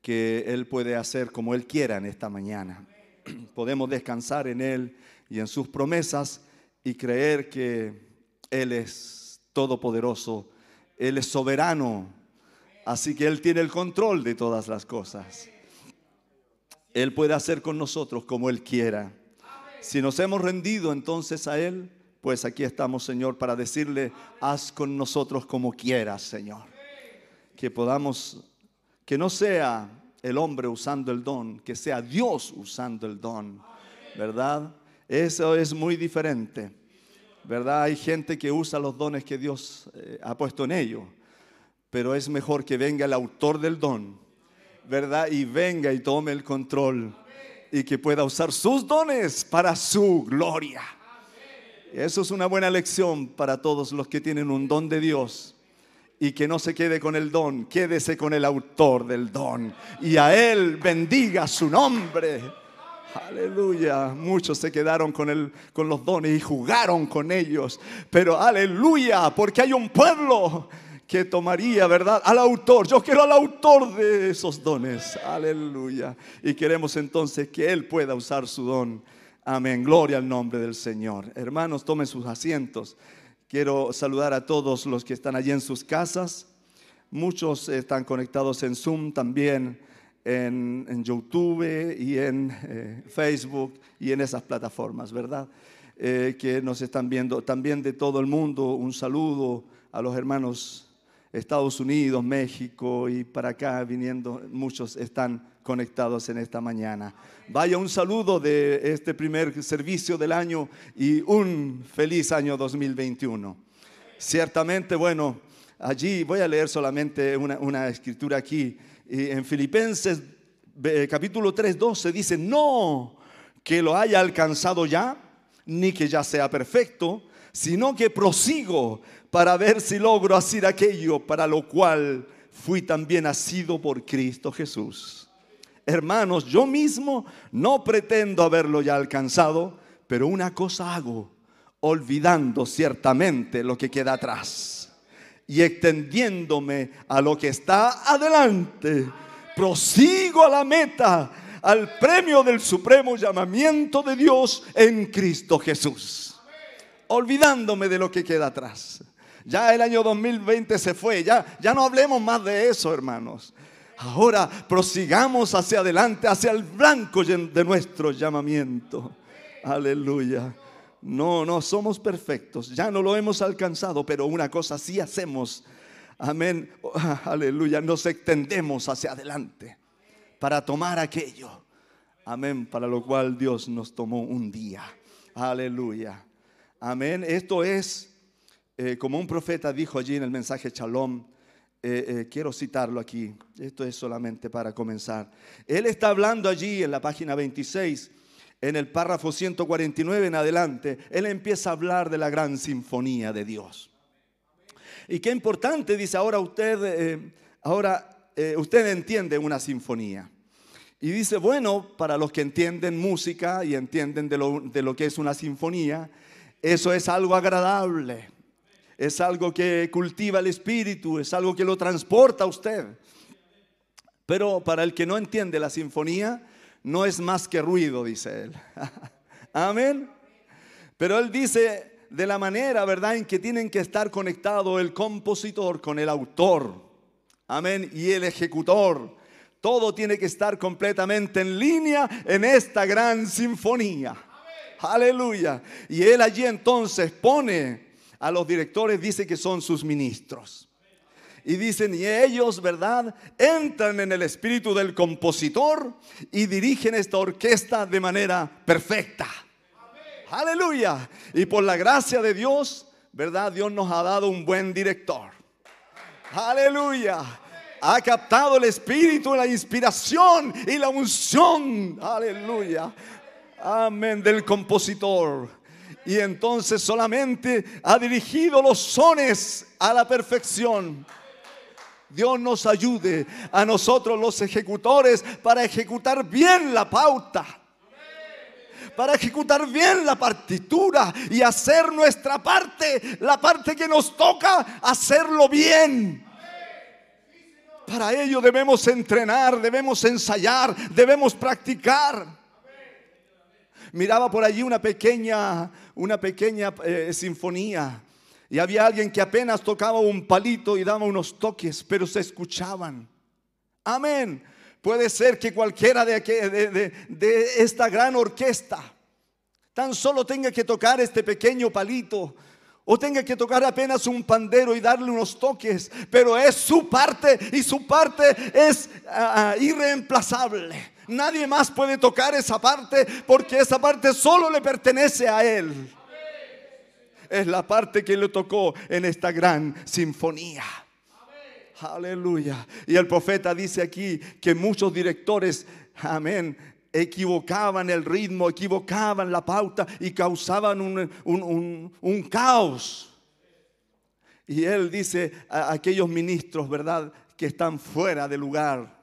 F: que Él puede hacer como Él quiera en esta mañana. Podemos descansar en Él y en sus promesas y creer que Él es todopoderoso, Él es soberano, así que Él tiene el control de todas las cosas. Él puede hacer con nosotros como Él quiera. Si nos hemos rendido entonces a Él, pues aquí estamos, Señor, para decirle, haz con nosotros como quieras, Señor. Que podamos, que no sea el hombre usando el don, que sea Dios usando el don, ¿verdad? Eso es muy diferente. ¿verdad? Hay gente que usa los dones que Dios eh, ha puesto en ellos, pero es mejor que venga el autor del don, ¿verdad? Y venga y tome el control y que pueda usar sus dones para su gloria. Eso es una buena lección para todos los que tienen un don de Dios y que no se quede con el don, quédese con el autor del don y a él bendiga su nombre. Aleluya. Muchos se quedaron con, el, con los dones y jugaron con ellos. Pero aleluya, porque hay un pueblo que tomaría, ¿verdad? Al autor. Yo quiero al autor de esos dones. Aleluya. Y queremos entonces que Él pueda usar su don. Amén. Gloria al nombre del Señor. Hermanos, tomen sus asientos. Quiero saludar a todos los que están allí en sus casas. Muchos están conectados en Zoom también en, YouTube y en eh, Facebook y en esas plataformas, ¿verdad? Eh, que nos están viendo. También de todo el mundo, un saludo a los hermanos Estados Unidos, México y para acá viniendo, muchos están conectados en esta mañana. Vaya un saludo de este primer servicio del año y un feliz año 2021. Ciertamente, bueno, allí voy a leer solamente una, una escritura aquí en Filipenses capítulo 3, 12 dice, no que lo haya alcanzado ya, ni que ya sea perfecto, sino que prosigo para ver si logro hacer aquello para lo cual fui también nacido por Cristo Jesús. Hermanos, yo mismo no pretendo haberlo ya alcanzado, pero una cosa hago, olvidando ciertamente lo que queda atrás y extendiéndome a lo que está adelante, prosigo a la meta, al premio del supremo llamamiento de Dios en Cristo Jesús. Olvidándome de lo que queda atrás. Ya el año 2020 se fue, ya, ya no hablemos más de eso, hermanos. Ahora prosigamos hacia adelante, hacia el blanco de nuestro llamamiento. Aleluya. No, no somos perfectos, ya no lo hemos alcanzado, pero una cosa sí hacemos. Amén. Aleluya. Nos extendemos hacia adelante para tomar aquello. Amén. Para lo cual Dios nos tomó un día. Aleluya. Amén. Esto es, eh, como un profeta dijo allí en el mensaje Shalom, eh, eh, quiero citarlo aquí. Esto es solamente para comenzar. Él está hablando allí en la página 26 en el párrafo 149 en adelante, él empieza a hablar de la gran sinfonía de Dios. Y qué importante, dice, ahora usted, ahora usted entiende una sinfonía. Y dice, bueno, para los que entienden música y entienden de lo, de lo que es una sinfonía, eso es algo agradable, es algo que cultiva el espíritu, es algo que lo transporta a usted. Pero para el que no entiende la sinfonía, no es más que ruido, dice él. Amén. Pero él dice de la manera, ¿verdad?, en que tienen que estar conectados el compositor con el autor. Amén. Y el ejecutor. Todo tiene que estar completamente en línea en esta gran sinfonía. Aleluya. Y él allí entonces pone a los directores, dice que son sus ministros. Y dicen, y ellos, ¿verdad? Entran en el espíritu del compositor y dirigen esta orquesta de manera perfecta. Aleluya. Y por la gracia de Dios, ¿verdad? Dios nos ha dado un buen director. Aleluya. Ha captado el espíritu, la inspiración y la unción. Aleluya. Amén. Del compositor. Y entonces solamente ha dirigido los sones a la perfección. Dios nos ayude a nosotros los ejecutores para ejecutar bien la pauta. Para ejecutar bien la partitura y hacer nuestra parte, la parte que nos toca, hacerlo bien. Para ello debemos entrenar, debemos ensayar, debemos practicar. Miraba por allí una pequeña, una pequeña eh, sinfonía y había alguien que apenas tocaba un palito y daba unos toques, pero se escuchaban. Amén. Puede ser que cualquiera de, de, esta gran orquesta tan solo tenga que tocar este pequeño palito o tenga que tocar apenas un pandero y darle unos toques, pero es su parte y su parte es ah, ah, irreemplazable. Nadie más puede tocar esa parte porque esa parte solo le pertenece a él es la parte que le tocó en esta gran sinfonía. Aleluya. Y el profeta dice aquí que muchos directores, amén, equivocaban el ritmo, equivocaban la pauta y causaban un, caos. Y él dice a aquellos ministros, ¿verdad?, que están fuera de lugar,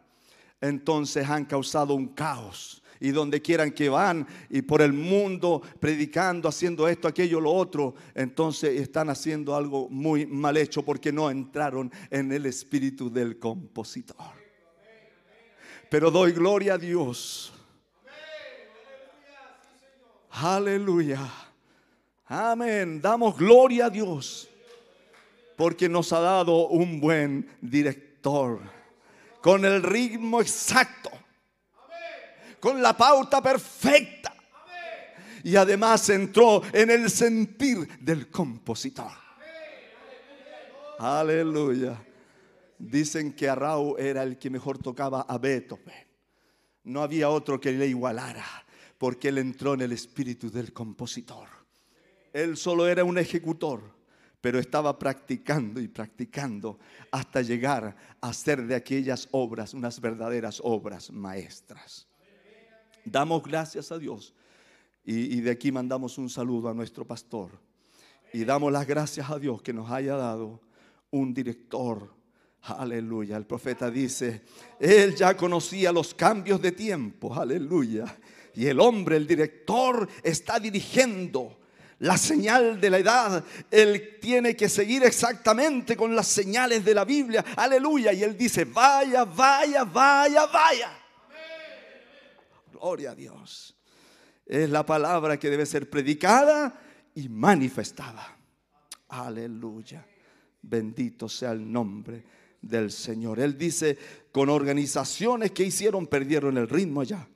F: entonces han causado un caos y donde quieran que van y por el mundo predicando, haciendo esto, aquello, lo otro, entonces están haciendo algo muy mal hecho porque no entraron en el espíritu del compositor. Pero doy gloria a Dios. Aleluya. Amén. Damos gloria a Dios porque nos ha dado un buen director con el ritmo exacto con la pauta perfecta. Y además entró en el sentir del compositor. Aleluya. Dicen que Arrau era el que mejor tocaba a Beethoven. No había otro que le igualara, porque él entró en el espíritu del compositor. Él solo era un ejecutor, pero estaba practicando y practicando hasta llegar a hacer de aquellas obras unas verdaderas obras maestras. Damos gracias a Dios. Y, de aquí mandamos un saludo a nuestro pastor. Y damos las gracias a Dios que nos haya dado un director. Aleluya. El profeta dice, él ya conocía los cambios de tiempo. Aleluya. Y el hombre, el director, está dirigiendo la señal de la edad. Él tiene que seguir exactamente con las señales de la Biblia. Aleluya. Y él dice, vaya, vaya, vaya, vaya. Gloria a Dios. Es la palabra que debe ser predicada y manifestada. Aleluya. Bendito sea el nombre del Señor. Él dice, con organizaciones que hicieron, perdieron el ritmo ya.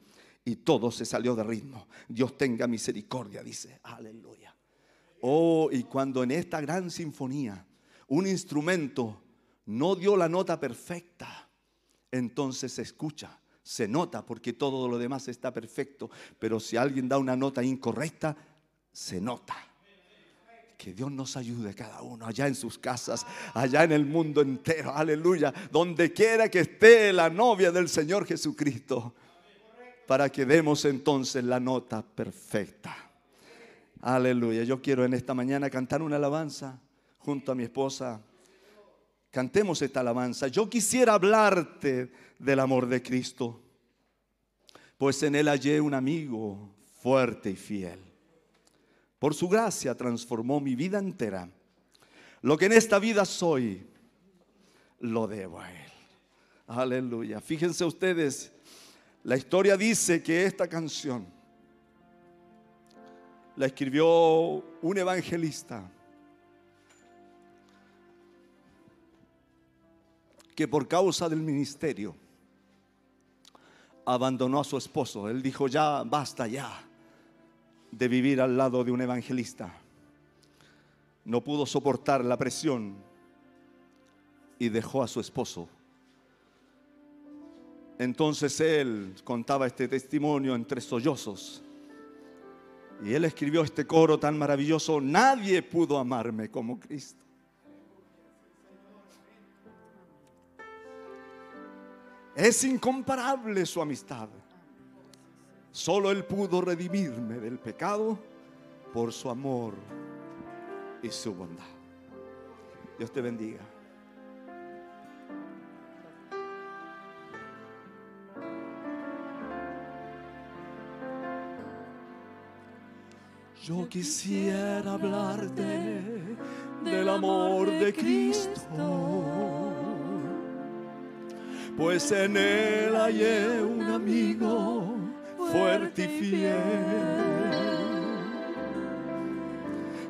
F: Y todo se salió de ritmo. Dios tenga misericordia, dice. Aleluya. Oh, y cuando en esta gran sinfonía un instrumento no dio la nota perfecta, entonces se escucha, se nota, porque todo lo demás está perfecto. Pero si alguien da una nota incorrecta, se nota. Que Dios nos ayude cada uno allá en sus casas, allá en el mundo entero, aleluya, donde quiera que esté la novia del Señor Jesucristo, para que demos entonces la nota perfecta. Aleluya, yo quiero en esta mañana cantar una alabanza junto a mi esposa. Cantemos esta alabanza. Yo quisiera hablarte del amor de Cristo, pues en él hallé un amigo fuerte y fiel. Por su gracia transformó mi vida entera. Lo que en esta vida soy, lo debo a Él. Aleluya. Fíjense ustedes, la historia dice que esta canción la escribió un evangelista que por causa del ministerio abandonó a su esposo. Él dijo, ya, basta ya de vivir al lado de un evangelista. No pudo soportar la presión y dejó a su esposo. Entonces él contaba este testimonio entre sollozos. Y él escribió este coro tan maravilloso, nadie pudo amarme como Cristo. Es incomparable su amistad. Solo Él pudo redimirme del pecado por su amor y su bondad. Dios te bendiga. Yo quisiera hablarte del amor de Cristo, pues en Él hallé un amigo fuerte y fiel.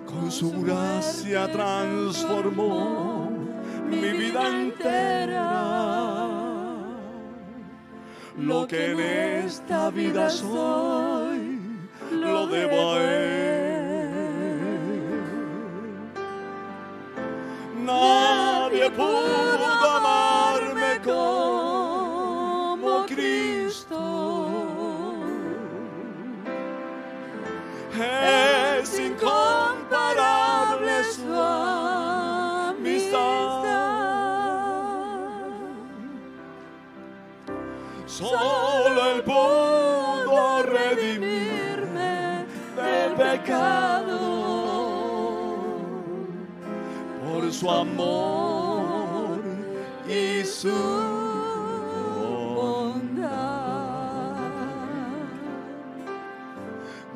F: Con su gracia transformó mi vida entera. Lo que en esta vida soy, lo debo a Él. Pudo amarme como Cristo. Es incomparable su amistad. Solo Él pudo redimirme del pecado por su amor y su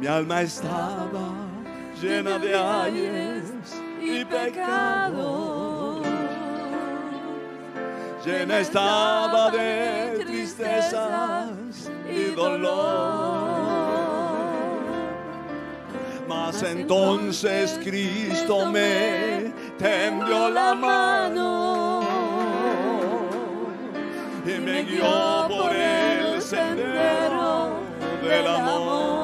F: Mi alma estaba llena de ayes y pecado. Llena estaba de tristezas y dolor. Mas entonces Cristo me tendió la mano y me guió por el sendero del amor.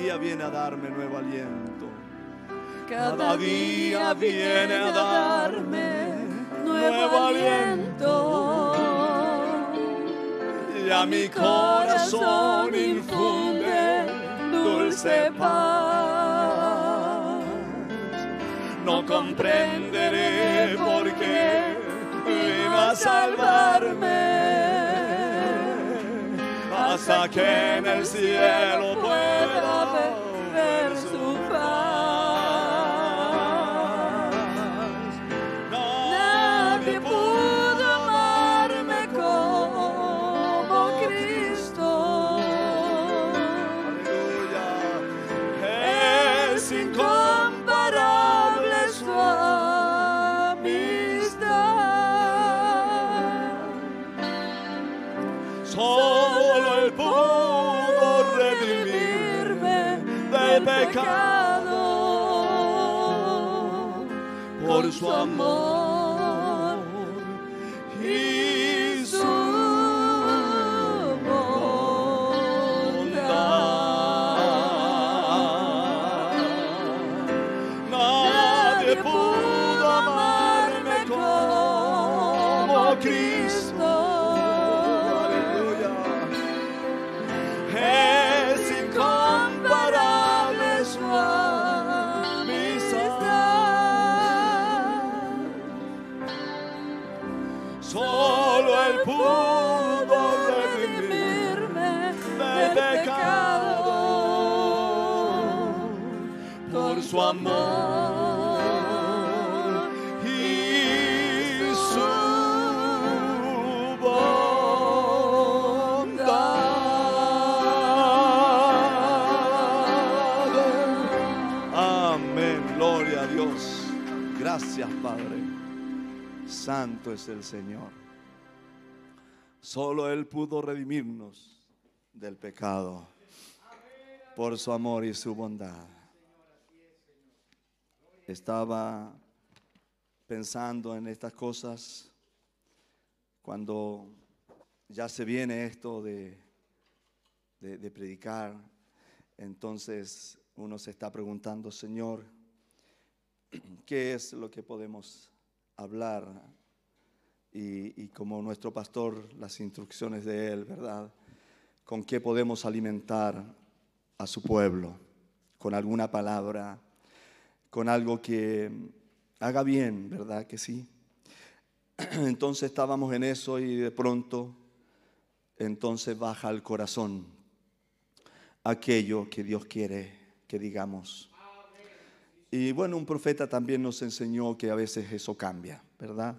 F: Día viene a darme nuevo aliento.
K: Cada día viene a darme nuevo
F: aliento. y a mi corazón infunde dulce paz. No comprenderé por qué vino a salvarme. Hasta que en el cielo pueda por su amor. Amén, gloria a Dios. Gracias, Padre. Santo es el Señor. Solo Él pudo redimirnos del pecado por su amor y su bondad. Estaba pensando en estas cosas cuando ya se viene esto de, de, predicar. Entonces uno se está preguntando, Señor, ¿qué es lo que podemos hablar? Y, y como nuestro pastor, las instrucciones de él, ¿verdad? ¿Con qué podemos alimentar a su pueblo? Con alguna palabra, con algo que haga bien, ¿verdad? Que sí. Entonces estábamos en eso y de pronto, entonces baja al corazón aquello que Dios quiere que digamos. Y bueno, un profeta también nos enseñó que a veces eso cambia, ¿verdad?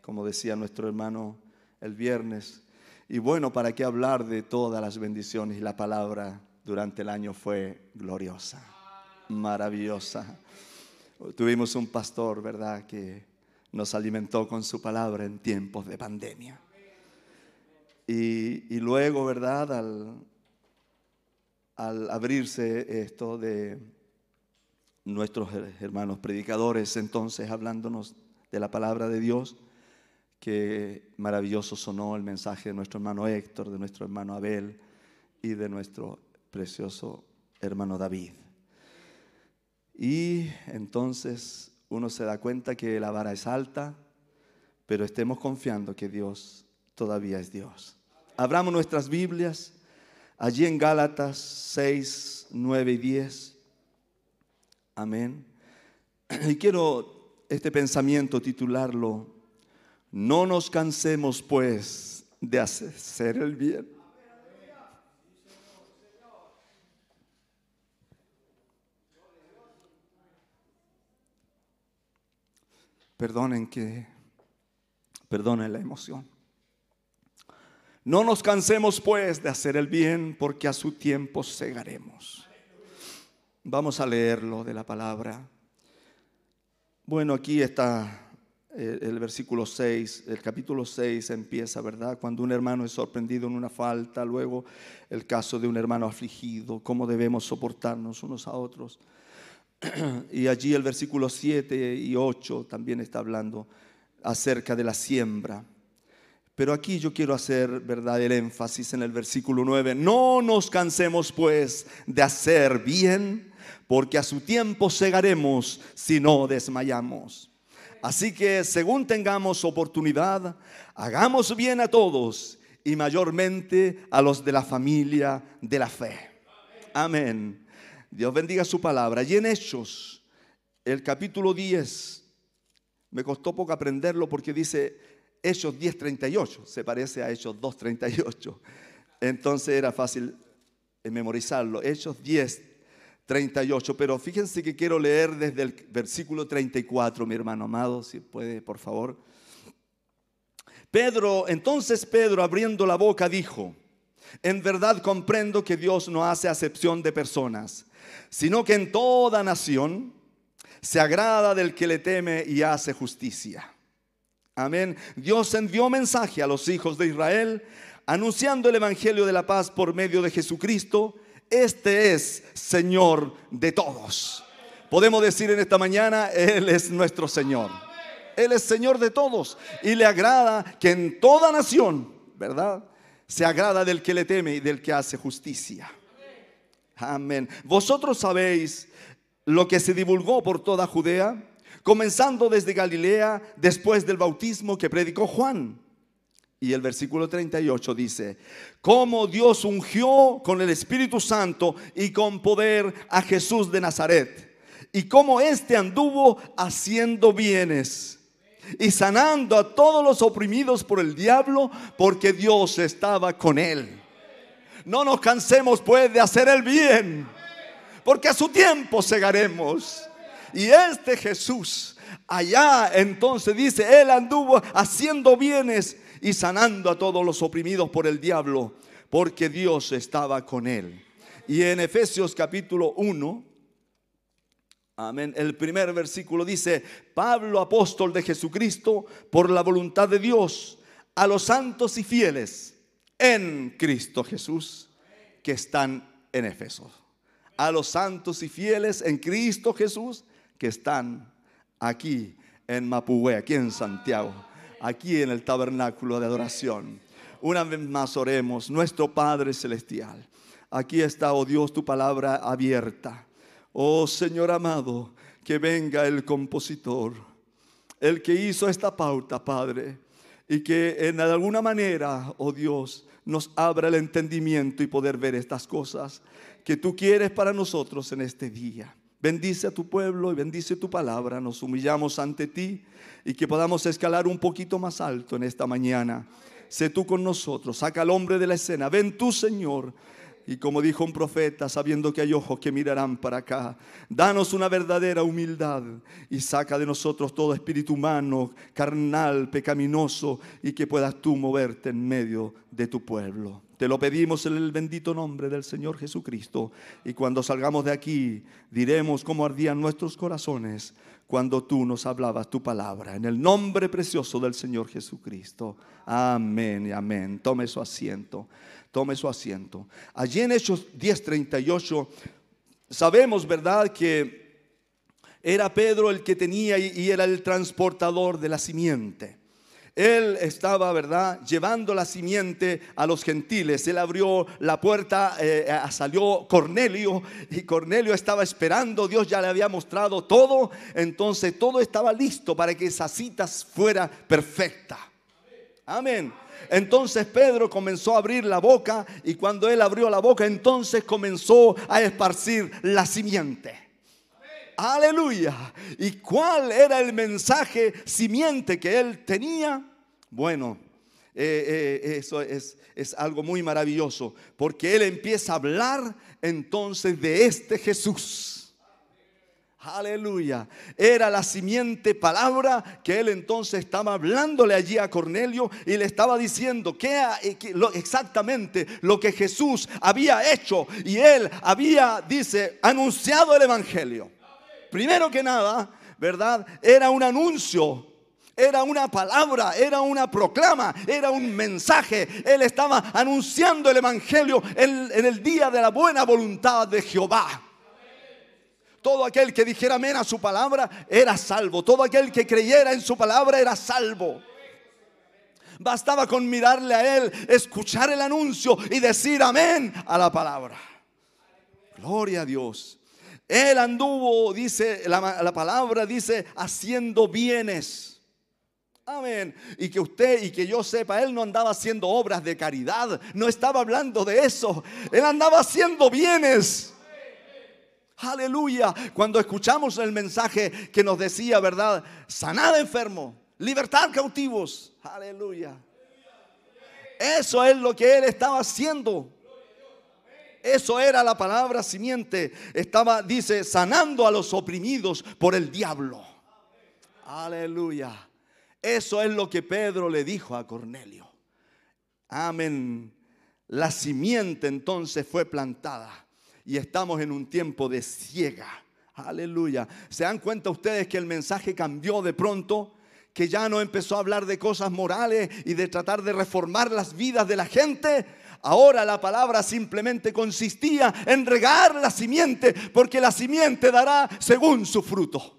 F: Como decía nuestro hermano el viernes. Y bueno, ¿para qué hablar de todas las bendiciones? Y la palabra durante el año fue gloriosa, maravillosa. Tuvimos un pastor, ¿verdad?, que nos alimentó con su palabra en tiempos de pandemia. Y, luego, ¿verdad?, al, al abrirse esto de nuestros hermanos predicadores, entonces hablándonos de la palabra de Dios, que maravilloso sonó el mensaje de nuestro hermano Héctor, de nuestro hermano Abel y de nuestro precioso hermano David. Y entonces uno se da cuenta que la vara es alta, pero estemos confiando que Dios todavía es Dios. Abramos nuestras Biblias allí en Gálatas 6, 9 y 10. Amén. Y quiero este pensamiento titularlo, no nos cansemos pues de hacer el bien. Perdonen que, perdonen la emoción. No nos cansemos pues de hacer el bien, porque a su tiempo segaremos. Vamos a leerlo de la palabra. Bueno, aquí está el, el, versículo 6, el capítulo 6 empieza, ¿verdad? Cuando un hermano es sorprendido en una falta, luego el caso de un hermano afligido, cómo debemos soportarnos unos a otros. Y allí el versículo 7 y 8 también está hablando acerca de la siembra. Pero aquí yo quiero hacer, ¿verdad?, el énfasis en el versículo 9. No nos cansemos pues de hacer bien, porque a su tiempo segaremos si no desmayamos. Así que según tengamos oportunidad, hagamos bien a todos y mayormente a los de la familia de la fe. Amén. Dios bendiga su palabra. Y en Hechos, el capítulo 10, me costó poco aprenderlo porque dice Hechos 10.38, se parece a Hechos 2.38. Entonces era fácil memorizarlo. Hechos 10, 38. Pero fíjense que quiero leer desde el versículo 34, mi hermano amado, si puede, por favor. Pedro, entonces Pedro abriendo la boca dijo, en verdad comprendo que Dios no hace acepción de personas, sino que en toda nación se agrada del que le teme y hace justicia. Amén. Dios envió mensaje a los hijos de Israel anunciando el Evangelio de la paz por medio de Jesucristo. Este es Señor de todos. Podemos decir en esta mañana, Él es nuestro Señor. Él es Señor de todos y le agrada que en toda nación, ¿verdad? Se agrada del que le teme y del que hace justicia. Amén. Vosotros sabéis lo que se divulgó por toda Judea, comenzando desde Galilea después del bautismo que predicó Juan. Y el versículo 38 dice, cómo Dios ungió con el Espíritu Santo y con poder a Jesús de Nazaret. Y cómo éste anduvo haciendo bienes y sanando a todos los oprimidos por el diablo, porque Dios estaba con él. No nos cansemos pues de hacer el bien, porque a su tiempo segaremos. Y este Jesús, allá entonces dice, él anduvo haciendo bienes y sanando a todos los oprimidos por el diablo, porque Dios estaba con él. Y en Efesios capítulo 1, Amén. El primer versículo dice, Pablo, apóstol de Jesucristo, por la voluntad de Dios, a los santos y fieles en Cristo Jesús, que están en Efeso. A los santos y fieles en Cristo Jesús, que están aquí en Mapuhue, aquí en Santiago, aquí en el tabernáculo de adoración. Una vez más oremos, nuestro Padre Celestial. Aquí está, oh Dios, tu palabra abierta. Oh Señor amado, que venga el compositor, el que hizo esta pauta, Padre, y que en alguna manera, oh Dios, nos abra el entendimiento y poder ver estas cosas que tú quieres para nosotros en este día. Bendice a tu pueblo y bendice tu palabra. Nos humillamos ante ti y que podamos escalar un poquito más alto en esta mañana. Sé tú con nosotros. Saca al hombre de la escena. Ven tú, Señor. Y como dijo un profeta, sabiendo que hay ojos que mirarán para acá, danos una verdadera humildad y saca de nosotros todo espíritu humano, carnal, pecaminoso y que puedas tú moverte en medio de tu pueblo. Te lo pedimos en el bendito nombre del Señor Jesucristo. Y cuando salgamos de aquí, diremos cómo ardían nuestros corazones cuando tú nos hablabas tu palabra. En el nombre precioso del Señor Jesucristo. Amén y amén. Tome su asiento. Tome su asiento. Allí en Hechos 10:38 sabemos, ¿verdad?, que era Pedro el que tenía y era el transportador de la simiente. Él estaba, ¿verdad?, llevando la simiente a los gentiles. Él abrió la puerta, eh, salió Cornelio y Cornelio estaba esperando. Dios ya le había mostrado todo. Entonces todo estaba listo para que esa cita fuera perfecta. Amén. Entonces Pedro comenzó a abrir la boca y cuando él abrió la boca entonces comenzó a esparcir la simiente. Aleluya. ¿Y cuál era el mensaje simiente que él tenía? Bueno, eh, eh, eso es, es algo muy maravilloso, porque él empieza a hablar entonces de este Jesús. Aleluya. Era la simiente palabra que él entonces estaba hablándole allí a Cornelio y le estaba diciendo que, exactamente lo que Jesús había hecho y él había, dice, anunciado el Evangelio. Primero que nada, ¿verdad? Era un anuncio era una palabra, era una proclama, era un mensaje. Él estaba anunciando el Evangelio en, el día de la buena voluntad de Jehová. Todo aquel que dijera amén a su palabra era salvo. Todo aquel que creyera en su palabra era salvo. Bastaba con mirarle a él, escuchar el anuncio y decir amén a la palabra. Gloria a Dios. Él anduvo, dice la, la palabra, dice, haciendo bienes. Amén. Y que usted y que yo sepa, Él no andaba haciendo obras de caridad, no estaba hablando de eso. Él andaba haciendo bienes. Aleluya. Cuando escuchamos el mensaje que nos decía, ¿verdad? Sanad enfermo, libertad cautivos. Aleluya. Eso es lo que Él estaba haciendo. Eso era la palabra simiente. Estaba, dice, sanando a los oprimidos por el diablo. Aleluya. Eso es lo que Pedro le dijo a Cornelio. Amén. La simiente entonces fue plantada y estamos en un tiempo de ciega. Aleluya. ¿Se dan cuenta ustedes que el mensaje cambió de pronto? Que ya no empezó a hablar de cosas morales y de tratar de reformar las vidas de la gente. Ahora la palabra simplemente consistía en regar la simiente, porque la simiente dará según su fruto.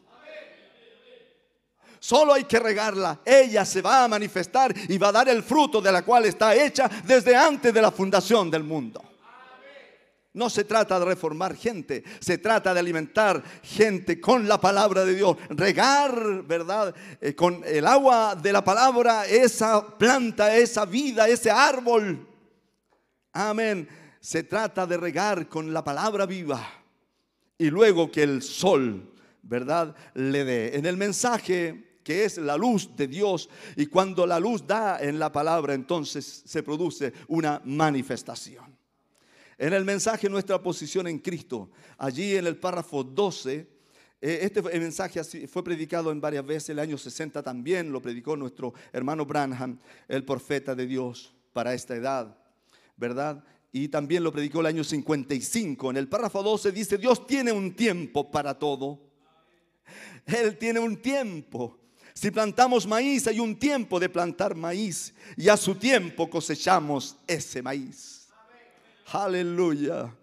F: Solo hay que regarla. Ella se va a manifestar y va a dar el fruto de la cual está hecha desde antes de la fundación del mundo. No se trata de reformar gente, se trata de alimentar gente con la palabra de Dios. Regar, ¿verdad? Eh, con el agua de la palabra, esa planta, esa vida, ese árbol. Amén. Se trata de regar con la palabra viva. Y luego que el sol, ¿verdad? Le dé. En el mensaje que es la luz de Dios. Y cuando la luz da en la palabra, entonces se produce una manifestación. En el mensaje nuestra posición en Cristo, allí en el párrafo 12, eh, este mensaje fue predicado en varias veces, el año 60 también lo predicó nuestro hermano Branham, el profeta de Dios para esta edad, ¿verdad? Y también lo predicó el año 55. En el párrafo 12 dice, Dios tiene un tiempo para todo. Él tiene un tiempo. Si plantamos maíz, hay un tiempo de plantar maíz y a su tiempo cosechamos ese maíz. Aleluya.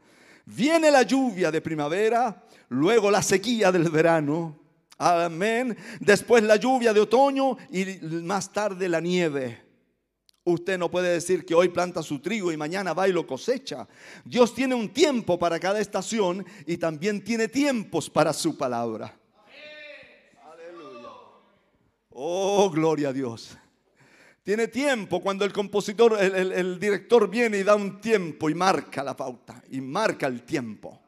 F: Viene la lluvia de primavera, luego la sequía del verano. Amén. Después la lluvia de otoño y más tarde la nieve. Usted no puede decir que hoy planta su trigo y mañana va y lo cosecha. Dios tiene un tiempo para cada estación y también tiene tiempos para su palabra. Oh, gloria a Dios. Tiene tiempo cuando el compositor, el, director viene y da un tiempo y marca la pauta y marca el tiempo.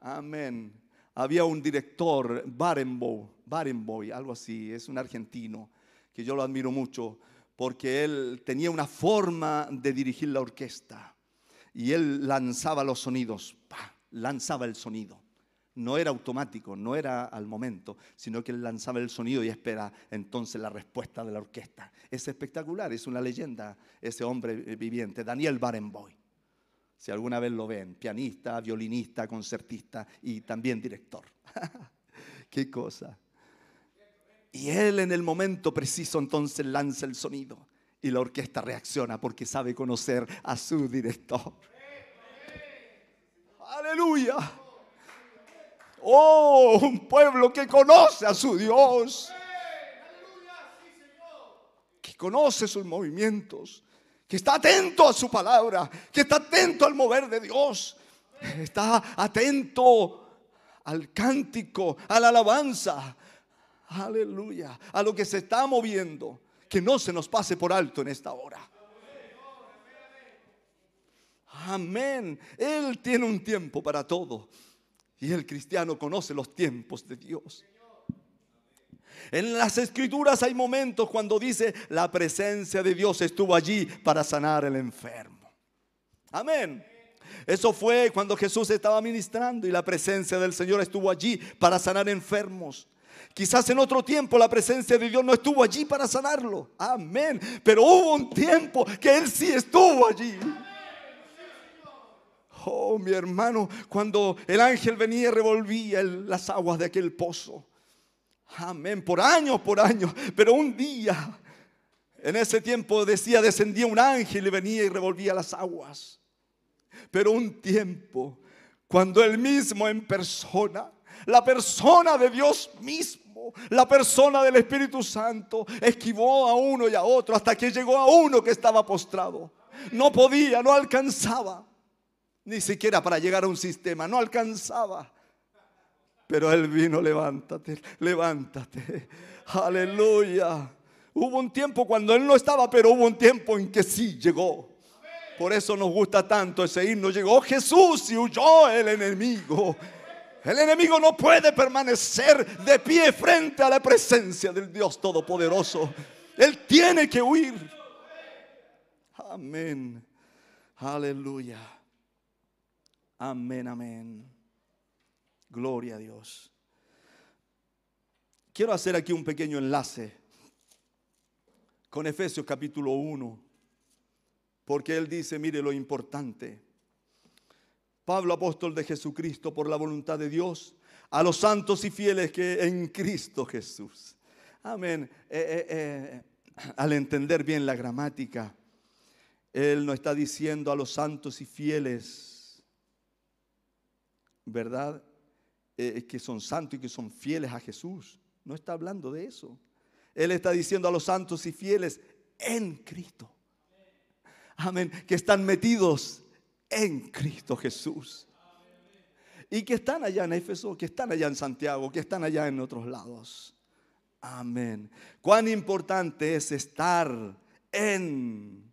F: Amén. Había un director, Barenboy, Barenboy, algo así, es un argentino, que yo lo admiro mucho, porque él tenía una forma de dirigir la orquesta y él lanzaba los sonidos, lanzaba el sonido no era automático, no era al momento, sino que él lanzaba el sonido y espera entonces la respuesta de la orquesta. Es espectacular, es una leyenda ese hombre viviente, Daniel Barenboim. Si alguna vez lo ven, pianista, violinista, concertista y también director. Qué cosa. Y él en el momento preciso entonces lanza el sonido y la orquesta reacciona porque sabe conocer a su director. Aleluya. Oh, un pueblo que conoce a su Dios. Que conoce sus movimientos. Que está atento a su palabra. Que está atento al mover de Dios. Está atento al cántico, a la alabanza. Aleluya. A lo que se está moviendo. Que no se nos pase por alto en esta hora. Amén. Él tiene un tiempo para todo. Y el cristiano conoce los tiempos de Dios. En las escrituras hay momentos cuando dice, la presencia de Dios estuvo allí para sanar el enfermo. Amén. Eso fue cuando Jesús estaba ministrando y la presencia del Señor estuvo allí para sanar enfermos. Quizás en otro tiempo la presencia de Dios no estuvo allí para sanarlo. Amén. Pero hubo un tiempo que Él sí estuvo allí. Oh, mi hermano, cuando el ángel venía revolvía las aguas de aquel pozo. Amén, por años, por años. Pero un día, en ese tiempo decía, descendía un ángel y venía y revolvía las aguas. Pero un tiempo, cuando él mismo en persona, la persona de Dios mismo, la persona del Espíritu Santo, esquivó a uno y a otro hasta que llegó a uno que estaba postrado. No podía, no alcanzaba. Ni siquiera para llegar a un sistema, no alcanzaba. Pero Él vino, levántate, levántate. Aleluya. Hubo un tiempo cuando Él no estaba, pero hubo un tiempo en que sí llegó. Por eso nos gusta tanto ese himno. Llegó Jesús y huyó el enemigo. El enemigo no puede permanecer de pie frente a la presencia del Dios Todopoderoso. Él tiene que huir. Amén. Aleluya. Amén, amén. Gloria a Dios. Quiero hacer aquí un pequeño enlace con Efesios capítulo 1, porque él dice, mire lo importante. Pablo, apóstol de Jesucristo, por la voluntad de Dios, a los santos y fieles que en Cristo Jesús. Amén. Eh, eh, eh, al entender bien la gramática, él no está diciendo a los santos y fieles, ¿verdad? que son santos y que son fieles a Jesús. No está hablando de eso. Él está diciendo a los santos y fieles en Cristo. Amén. Que están metidos en Cristo Jesús. Y que están allá en Éfeso, que están allá en Santiago, que están allá en otros lados. Amén. Cuán importante es estar en,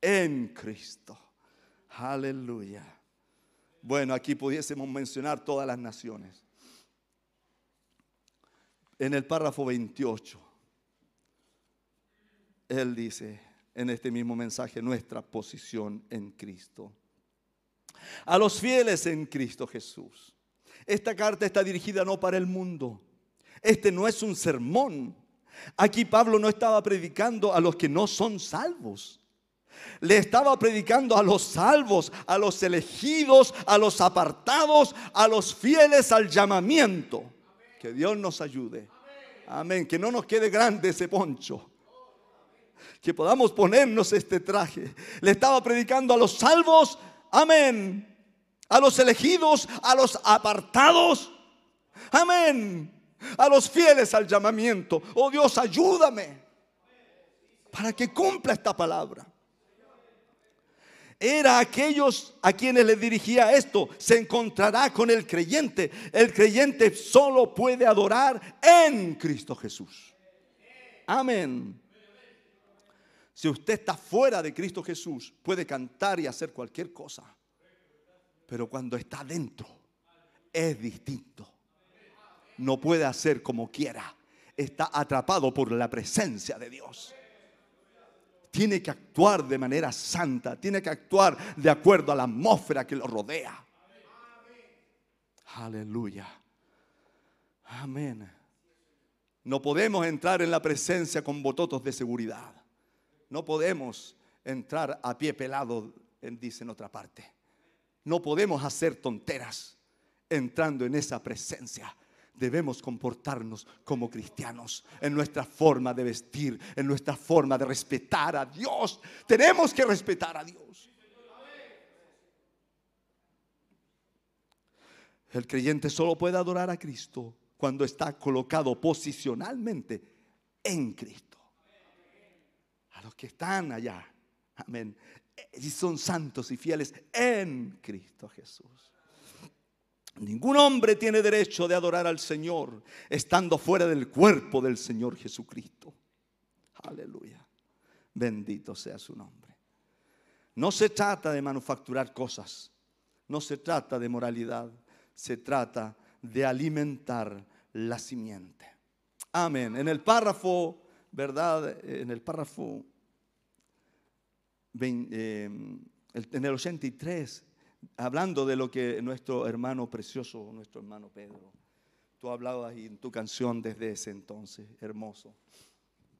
F: en Cristo. Aleluya. Bueno, aquí pudiésemos mencionar todas las naciones. En el párrafo 28, él dice en este mismo mensaje nuestra posición en Cristo. A los fieles en Cristo Jesús. Esta carta está dirigida no para el mundo. Este no es un sermón. Aquí Pablo no estaba predicando a los que no son salvos. Le estaba predicando a los salvos, a los elegidos, a los apartados, a los fieles al llamamiento. Que Dios nos ayude. Amén. Que no nos quede grande ese poncho. Que podamos ponernos este traje. Le estaba predicando a los salvos. Amén. A los elegidos, a los apartados. Amén. A los fieles al llamamiento. Oh Dios, ayúdame. Para que cumpla esta palabra era aquellos a quienes le dirigía esto. Se encontrará con el creyente. El creyente solo puede adorar en Cristo Jesús. Amén. Si usted está fuera de Cristo Jesús, puede cantar y hacer cualquier cosa. Pero cuando está dentro, es distinto. No puede hacer como quiera. Está atrapado por la presencia de Dios tiene que actuar de manera santa, tiene que actuar de acuerdo a la atmósfera que lo rodea. Aleluya. Amén. No podemos entrar en la presencia con bototos de seguridad. No podemos entrar a pie pelado, dice en otra parte. No podemos hacer tonteras entrando en esa presencia debemos comportarnos como cristianos en nuestra forma de vestir, en nuestra forma de respetar a Dios. Tenemos que respetar a Dios. El creyente solo puede adorar a Cristo cuando está colocado posicionalmente en Cristo. A los que están allá, amén, y son santos y fieles en Cristo Jesús. Ningún hombre tiene derecho de adorar al Señor estando fuera del cuerpo del Señor Jesucristo. Aleluya. Bendito sea su nombre. No se trata de manufacturar cosas. No se trata de moralidad. Se trata de alimentar la simiente. Amén. En el párrafo, ¿verdad? En el párrafo, eh, en el 83 hablando de lo que nuestro hermano precioso, nuestro hermano Pedro, tú hablabas en tu canción desde ese entonces, hermoso.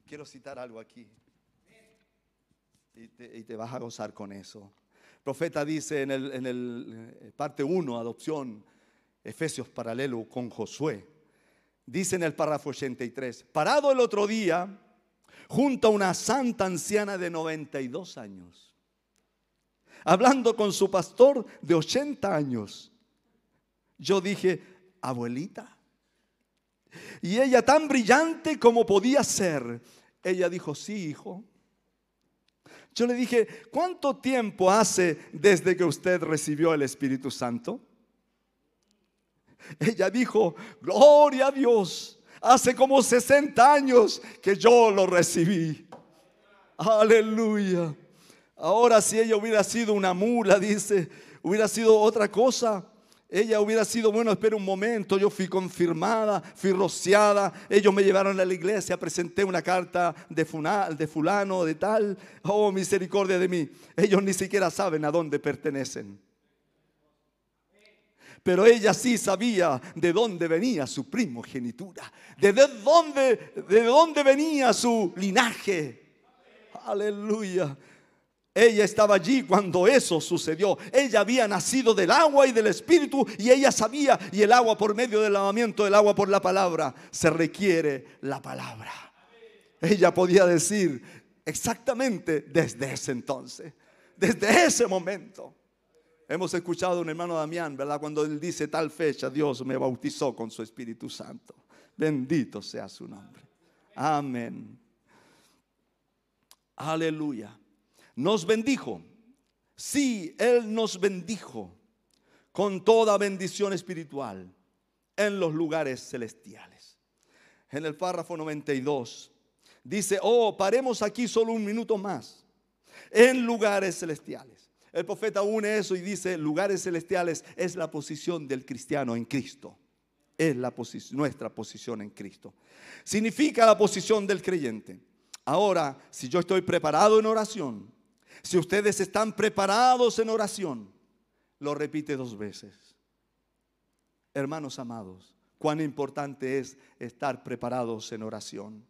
F: Quiero citar algo aquí. Y te, vas a gozar con eso. profeta dice en el, en el eh, parte 1, adopción, Efesios paralelo con Josué. Dice en el párrafo 83, parado el otro día junto a una santa anciana de 92 años hablando con su pastor de 80 años. Yo dije, abuelita. Y ella tan brillante como podía ser. Ella dijo, sí, hijo. Yo le dije, ¿cuánto tiempo hace desde que usted recibió el Espíritu Santo? Ella dijo, gloria a Dios, hace como 60 años que yo lo recibí. Aleluya. Ahora si ella hubiera sido una mula, dice, hubiera sido otra cosa. Ella hubiera sido, bueno, espera un momento, yo fui confirmada, fui rociada, ellos me llevaron a la iglesia, presenté una carta de, de fulano, de tal, oh misericordia de mí. Ellos ni siquiera saben a dónde pertenecen. Pero ella sí sabía de dónde venía su primogenitura, de dónde, de dónde venía su linaje. Aleluya. Ella estaba allí cuando eso sucedió. Ella había nacido del agua y del espíritu y ella sabía, y el agua por medio del lavamiento, el agua por la palabra, se requiere la palabra. Ella podía decir exactamente desde ese entonces, desde ese momento. Hemos escuchado a un hermano Damián, ¿verdad? Cuando él dice tal fecha, Dios me bautizó con su Espíritu Santo. Bendito sea su nombre. Amén. Aleluya nos bendijo. Sí, Él nos bendijo con toda bendición espiritual en los lugares celestiales. En el párrafo 92 dice, oh, paremos aquí solo un minuto más, en lugares celestiales. El profeta une eso y dice, lugares celestiales es la posición del cristiano en Cristo. Es la nuestra posición en Cristo. Significa la posición del creyente. Ahora, si yo estoy preparado en oración, si ustedes están preparados en oración, lo repite dos veces. Hermanos amados, cuán importante es estar preparados en oración.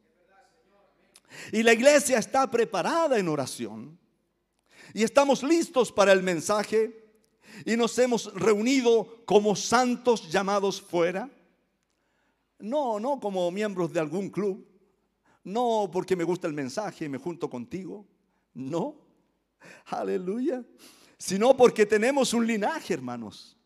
F: Y la iglesia está preparada en oración. Y estamos listos para el mensaje. Y nos hemos reunido como santos llamados fuera. No, no como miembros de algún club. No porque me gusta el mensaje y me junto contigo. No. Aleluya. Sino porque tenemos un linaje, hermanos.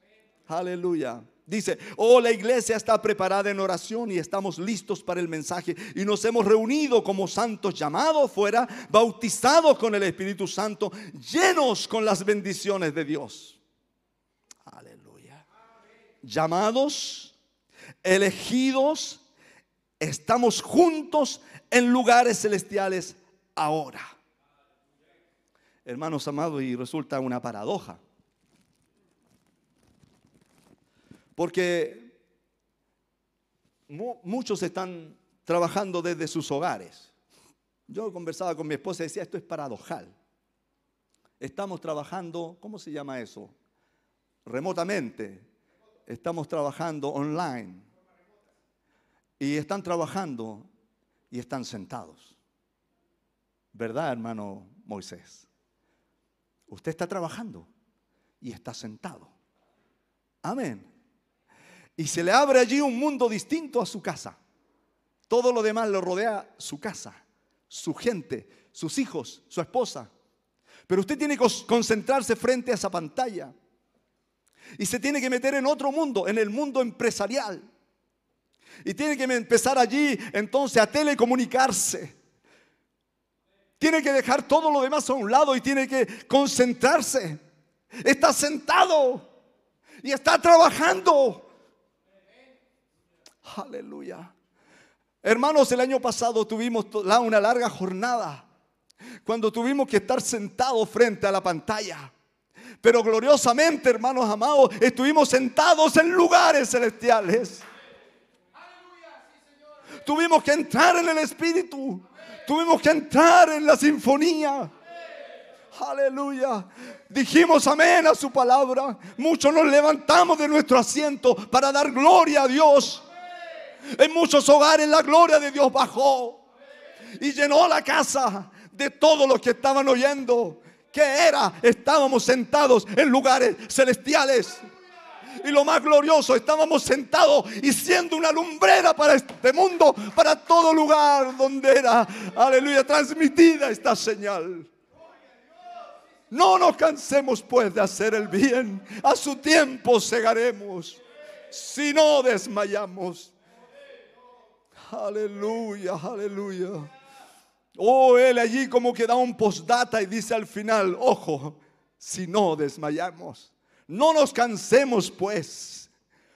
F: Aleluya. Dice, oh, la iglesia está preparada en oración y estamos listos para el mensaje. Y nos hemos reunido como santos llamados fuera, bautizados con el Espíritu Santo, llenos con las bendiciones de Dios. Aleluya. Llamados, elegidos, estamos juntos en lugares celestiales ahora hermanos amados, y resulta una paradoja. Porque muchos están trabajando desde sus hogares. Yo conversaba con mi esposa y decía, esto es paradojal. Estamos trabajando, ¿cómo se llama eso? Remotamente. Estamos trabajando online. Y están trabajando y están sentados. ¿Verdad, hermano Moisés? Usted está trabajando y está sentado. Amén. Y se le abre allí un mundo distinto a su casa. Todo lo demás lo rodea su casa, su gente, sus hijos, su esposa. Pero usted tiene que concentrarse frente a esa pantalla. Y se tiene que meter en otro mundo, en el mundo empresarial. Y tiene que empezar allí entonces a telecomunicarse tiene que dejar todo lo demás a un lado y tiene que concentrarse. Está sentado y está trabajando. Aleluya. Hermanos, el año pasado tuvimos una larga jornada cuando tuvimos que estar sentados frente a la pantalla. Pero gloriosamente, hermanos amados, estuvimos sentados en lugares celestiales. Tuvimos que entrar en el Espíritu. Tuvimos que entrar en la sinfonía. Aleluya. Dijimos amén a su palabra. Muchos nos levantamos de nuestro asiento para dar gloria a Dios. En muchos hogares la gloria de Dios bajó y llenó la casa de todos los que estaban oyendo. ¿Qué era? Estábamos sentados en lugares celestiales. Y lo más glorioso, estábamos sentados y siendo una lumbrera para este mundo, para todo lugar donde era, aleluya, transmitida esta señal. No nos cansemos pues de hacer el bien. A su tiempo cegaremos. Si no desmayamos. Aleluya, aleluya. Oh, él allí como que da un postdata y dice al final, ojo, si no desmayamos, no nos cansemos pues.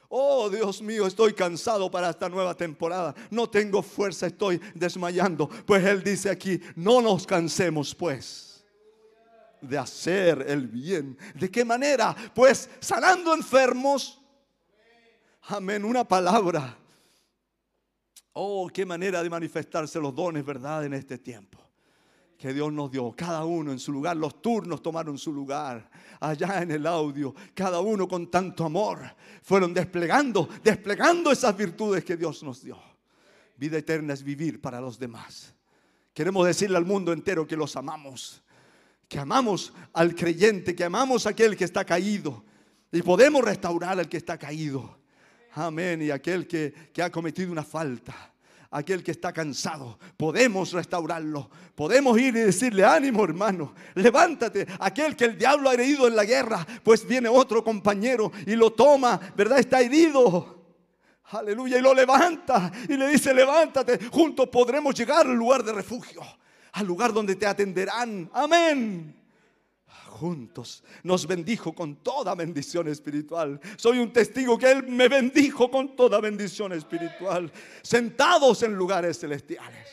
F: Oh, Dios mío, estoy cansado para esta nueva temporada. No tengo fuerza, estoy desmayando. Pues Él dice aquí, no nos cansemos pues de hacer el bien. ¿De qué manera? Pues sanando enfermos. Amén, una palabra Oh, qué manera de manifestarse los dones, ¿verdad? En este tiempo que Dios nos dio, cada uno en su lugar, los turnos tomaron su lugar, allá en el audio, cada uno con tanto amor, fueron desplegando, desplegando esas virtudes que Dios nos dio. Vida eterna es vivir para los demás. Queremos decirle al mundo entero que los amamos, que amamos al creyente, que amamos a aquel que está caído y podemos restaurar al que está caído. Amén. Y aquel que, ha cometido una falta aquel que está cansado. Podemos restaurarlo. Podemos ir y decirle, ánimo hermano, levántate. Aquel que el diablo ha herido en la guerra, pues viene otro compañero y lo toma, ¿verdad? Está herido. Aleluya. Y lo levanta y le dice, levántate. Juntos podremos llegar al lugar de refugio, al lugar donde te atenderán. Amén juntos. Nos bendijo con toda bendición espiritual. Soy un testigo que Él me bendijo con toda bendición espiritual. Sentados en lugares celestiales.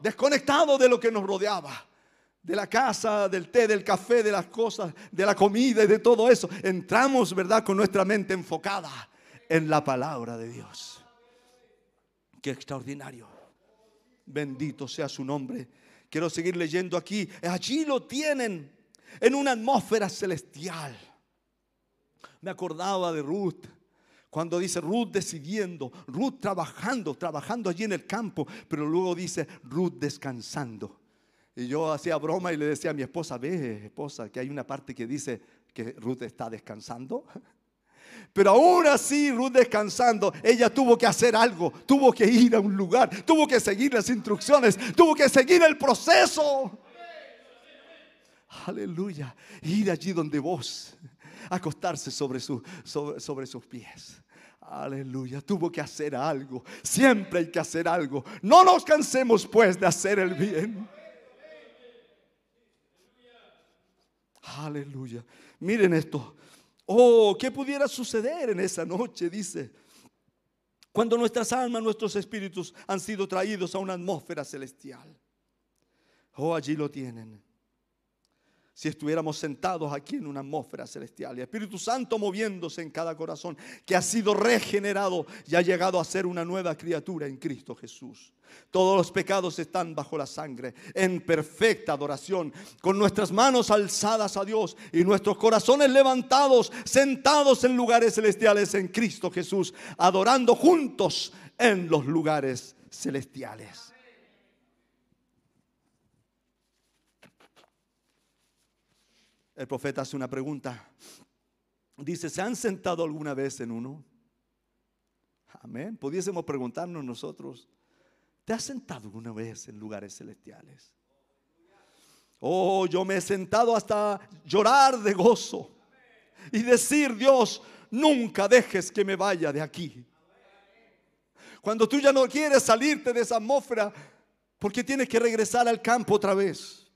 F: Desconectados de lo que nos rodeaba. De la casa, del té, del café, de las cosas, de la comida y de todo eso. Entramos, ¿verdad? Con nuestra mente enfocada en la palabra de Dios. Qué extraordinario. Bendito sea su nombre. Quiero seguir leyendo aquí. Allí lo tienen en una atmósfera celestial. Me acordaba de Ruth. Cuando dice Ruth decidiendo, Ruth trabajando, trabajando allí en el campo, pero luego dice Ruth descansando. Y yo hacía broma y le decía a mi esposa, ve esposa, que hay una parte que dice que Ruth está descansando. Pero aún así, Ruth descansando, ella tuvo que hacer algo, tuvo que ir a un lugar, tuvo que seguir las instrucciones, tuvo que seguir el proceso. Aleluya. Ir allí donde vos. Acostarse sobre, su, sobre, sus pies. Aleluya, tuvo que hacer algo. Siempre hay que hacer algo. No nos cansemos pues de hacer el bien. Aleluya. Miren esto. Oh, ¿qué pudiera suceder en esa noche? Dice. Cuando nuestras almas, nuestros espíritus han sido traídos a una atmósfera celestial. Oh, allí lo tienen si estuviéramos sentados aquí en una atmósfera celestial. Y Espíritu Santo moviéndose en cada corazón que ha sido regenerado y ha llegado a ser una nueva criatura en Cristo Jesús. Todos los pecados están bajo la sangre, en perfecta adoración, con nuestras manos alzadas a Dios y nuestros corazones levantados, sentados en lugares celestiales en Cristo Jesús, adorando juntos en los lugares celestiales. El profeta hace una pregunta. Dice, ¿se han sentado alguna vez en uno? Amén. Pudiésemos preguntarnos nosotros, ¿te has sentado alguna vez en lugares celestiales? Oh, yo me he sentado hasta llorar de gozo y decir, Dios, nunca dejes que me vaya de aquí. Cuando tú ya no quieres salirte de esa atmósfera, porque tienes que regresar al campo otra vez.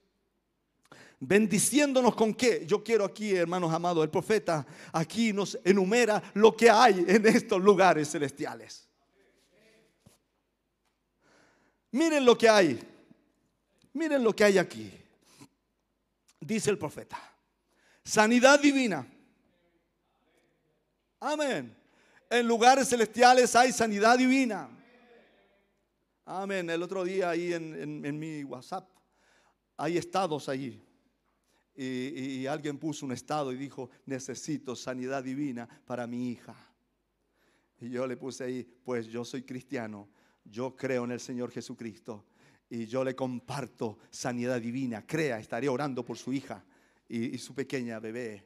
F: Bendiciéndonos con qué? Yo quiero aquí, hermanos amados, el profeta aquí nos enumera lo que hay en estos lugares celestiales. Miren lo que hay. Miren lo que hay aquí. Dice el profeta. Sanidad divina. Amén. En lugares celestiales hay sanidad divina. Amén. El otro día ahí en, en mi WhatsApp hay estados allí y, alguien puso un estado y dijo, necesito sanidad divina para mi hija. Y yo le puse ahí, pues yo soy cristiano, yo creo en el Señor Jesucristo y yo le comparto sanidad divina. Crea, estaré orando por su hija y, y su pequeña bebé,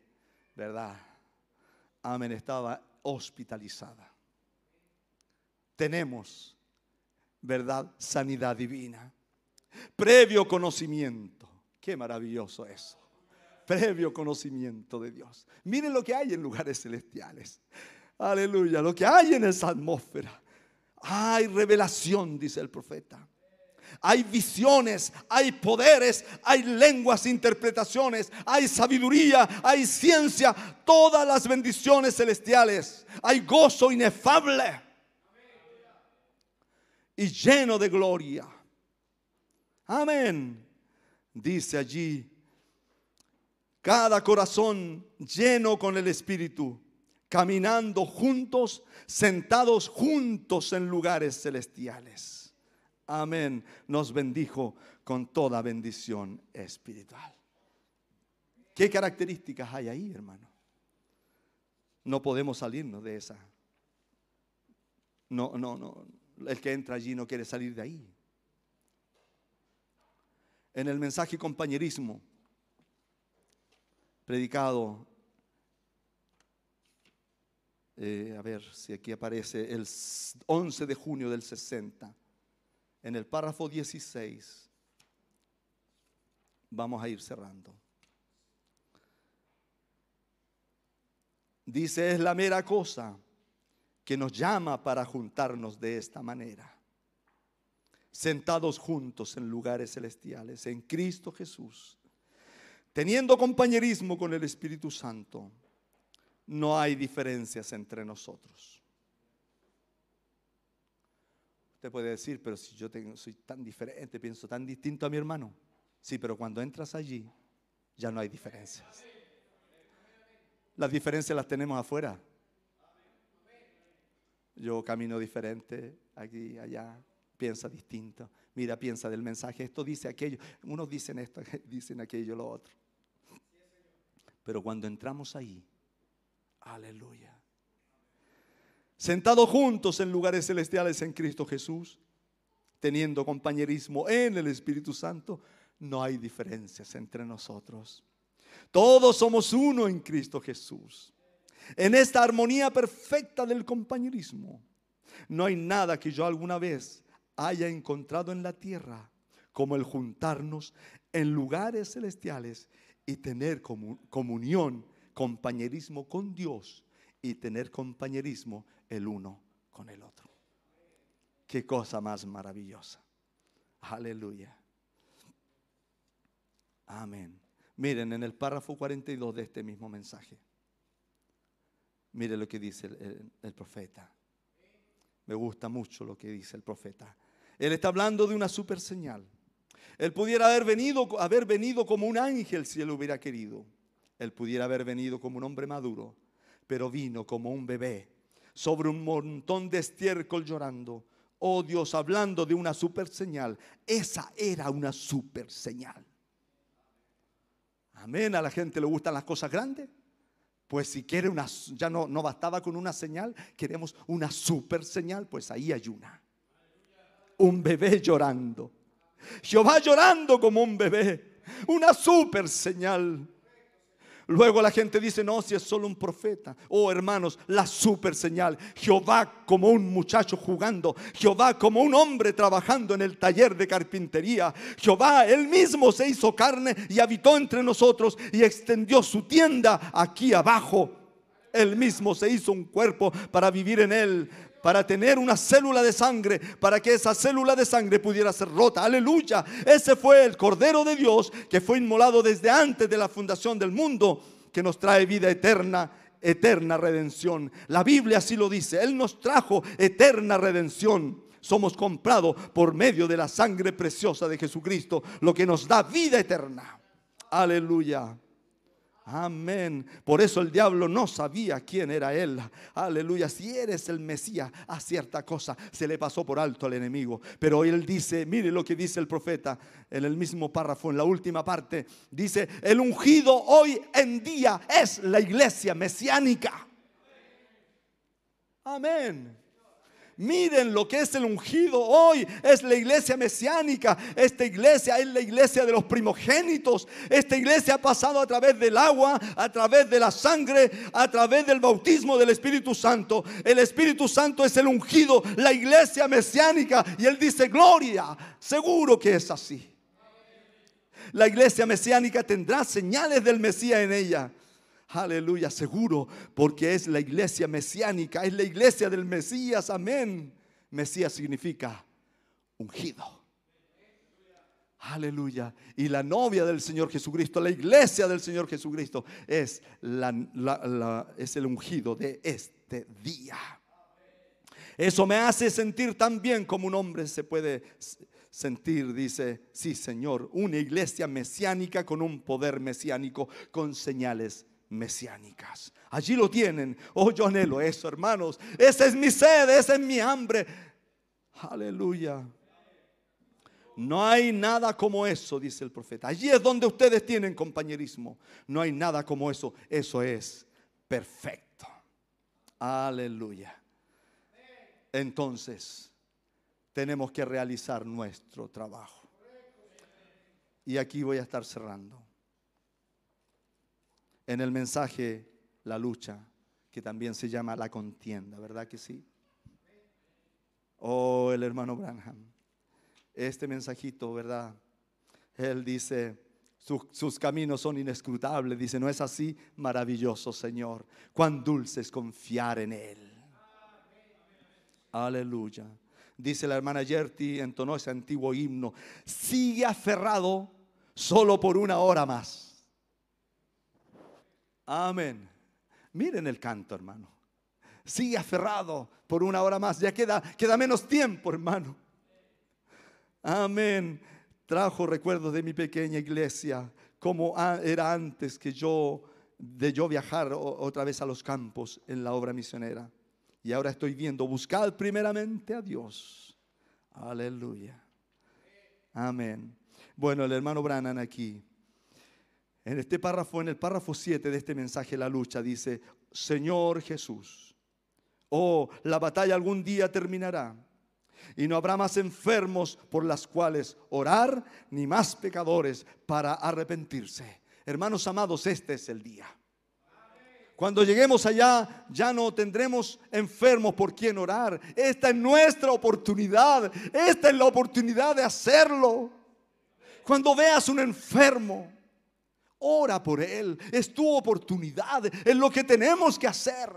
F: ¿verdad? Amén, estaba hospitalizada. Tenemos, ¿verdad? Sanidad divina. Previo conocimiento. Qué maravilloso eso previo conocimiento de Dios. Miren lo que hay en lugares celestiales. Aleluya, lo que hay en esa atmósfera. Hay revelación, dice el profeta. hay visiones, hay poderes, hay lenguas, interpretaciones, hay sabiduría, hay ciencia, todas las bendiciones celestiales. Hay gozo inefable y lleno de gloria. Amén. Dice allí, cada corazón lleno con el Espíritu, caminando juntos, sentados juntos en lugares celestiales. Amén. Nos bendijo con toda bendición espiritual. ¿Qué características hay ahí, hermano? No podemos salirnos de esa. No, no, no. El que entra allí no quiere salir de ahí. En el mensaje compañerismo, predicado, eh, a ver si aquí aparece, el 11 de junio del 60, en el párrafo 16, vamos a ir cerrando. Dice, es la mera cosa que nos llama para juntarnos de esta manera. Sentados juntos en lugares celestiales, en Cristo Jesús, teniendo compañerismo con el Espíritu Santo, no hay diferencias entre nosotros. Usted puede decir, pero si yo soy tan diferente, pienso tan distinto a mi hermano. Sí, pero cuando entras allí, ya no hay diferencias. Las diferencias las tenemos afuera. Yo camino diferente, aquí, allá, piensa distinto. Mira, piensa del mensaje, esto dice aquello. Unos dicen esto, dicen aquello, lo otro. Pero cuando entramos ahí, aleluya. Sentados juntos en lugares celestiales en Cristo Jesús, teniendo compañerismo en el Espíritu Santo, no hay diferencias entre nosotros. Todos somos uno en Cristo Jesús en esta armonía perfecta del compañerismo. No hay nada que yo alguna vez haya encontrado en la tierra como el juntarnos en lugares celestiales y tener comunión, compañerismo con Dios y tener compañerismo el uno con el otro. Qué cosa más maravillosa. Aleluya. Amén. Miren en el párrafo 42 de este mismo mensaje. Mire lo que dice el, profeta. Me gusta mucho lo que dice el profeta. Él está hablando de una super señal. Él pudiera haber venido, haber venido como un ángel si él hubiera querido. Él pudiera haber venido como un hombre maduro, pero vino como un bebé sobre un montón de estiércol llorando. Oh Dios, hablando de una super señal. Esa era una super señal. Amén. A la gente le gustan las cosas grandes. Pues si quiere una, ya no, no bastaba con una señal, queremos una super señal, pues ahí hay una. Un bebé llorando. Jehová llorando como un bebé. Una super señal. Luego la gente dice, no, si es solo un profeta. Oh hermanos, la super señal. Jehová como un muchacho jugando. Jehová como un hombre trabajando en el taller de carpintería. Jehová él mismo se hizo carne y habitó entre nosotros y extendió su tienda aquí abajo. Él mismo se hizo un cuerpo para vivir en él para tener una célula de sangre, para que esa célula de sangre pudiera ser rota. Aleluya. Ese fue el Cordero de Dios que fue inmolado desde antes de la fundación del mundo, que nos trae vida eterna eterna redención. La Biblia así lo dice. Él nos trajo eterna redención. Somos comprados por medio de la sangre preciosa de Jesucristo, lo que nos da vida eterna. Aleluya. Amén. Por eso el diablo no sabía quién era él. Aleluya. Si eres el Mesías, a cierta cosa se le pasó por alto al enemigo. Pero él dice, mire lo que dice el profeta en el mismo párrafo, en la última parte. Dice, el ungido hoy en día es la iglesia mesiánica. Amén. Miren lo que es el ungido hoy. Es la iglesia mesiánica. Esta iglesia es la iglesia de los primogénitos. Esta iglesia ha pasado a través del agua, a través de la sangre, a través del bautismo del Espíritu Santo. El Espíritu Santo es el ungido, la iglesia mesiánica. Y él dice, gloria. Seguro que es así. La iglesia mesiánica tendrá señales del Mesías en ella. Aleluya, seguro, porque es la iglesia mesiánica, es la iglesia del Mesías, amén. Mesías significa ungido. Aleluya. Y la novia del Señor Jesucristo, la iglesia del Señor Jesucristo, es, la- es el ungido de este día. Eso me hace sentir tan bien como un hombre se puede sentir, dice, sí Señor, una iglesia mesiánica con un poder mesiánico, con señales mesiánicas. Allí lo tienen. Oh, yo anhelo eso, hermanos. Esa es mi sed, esa es mi hambre. Aleluya. No hay nada como eso, dice el profeta. Allí es donde ustedes tienen compañerismo. No hay nada como eso. Eso es perfecto. Aleluya. Entonces, tenemos que realizar nuestro trabajo. Y aquí voy a estar cerrando. En el mensaje, la lucha, que también se llama la contienda, ¿verdad que sí? Oh, el hermano Branham. Este mensajito, ¿verdad? Él dice, "Su- sus caminos son inescrutables. Dice, ¿no es así? Maravilloso, Señor. Cuán dulce es confiar en Él. Aleluya. Dice la hermana Yerti, entonó ese antiguo himno. Sigue aferrado solo por una hora más. Amén. Miren el canto, hermano. Sigue aferrado por una hora más. Ya queda, queda menos tiempo, hermano. Amén. Trajo recuerdos de mi pequeña iglesia, como era antes que yo, de yo viajar otra vez a los campos en la obra misionera. Y ahora estoy viendo, buscad primeramente a Dios. Aleluya. Amén. Bueno, el hermano Branham aquí, en este párrafo, en el párrafo 7 de este mensaje, la lucha, dice, Señor Jesús, oh, la batalla algún día terminará y no habrá más enfermos por las cuales orar, ni más pecadores para arrepentirse. Hermanos amados, este es el día. Cuando lleguemos allá, ya no tendremos enfermos por quien orar. Esta es nuestra oportunidad. Esta es la oportunidad de hacerlo. Cuando veas un enfermo, ora por él. Es tu oportunidad. Es lo que tenemos que hacer.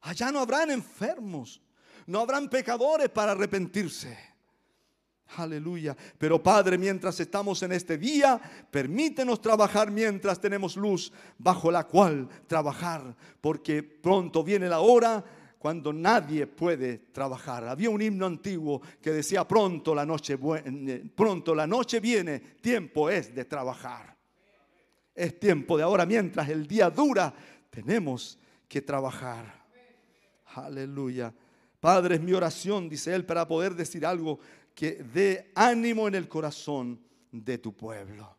F: Allá no habrán enfermos. No habrán pecadores para arrepentirse. Aleluya. Pero Padre, mientras estamos en este día, permítenos trabajar mientras tenemos luz bajo la cual trabajar. Porque pronto viene la hora cuando nadie puede trabajar. Había un himno antiguo que decía, pronto la noche, eh, pronto la noche viene, tiempo es de trabajar. Es tiempo de ahora, mientras el día dura, tenemos que trabajar. Aleluya. Padre, es mi oración, dice él, para poder decir algo que dé ánimo en el corazón de tu pueblo.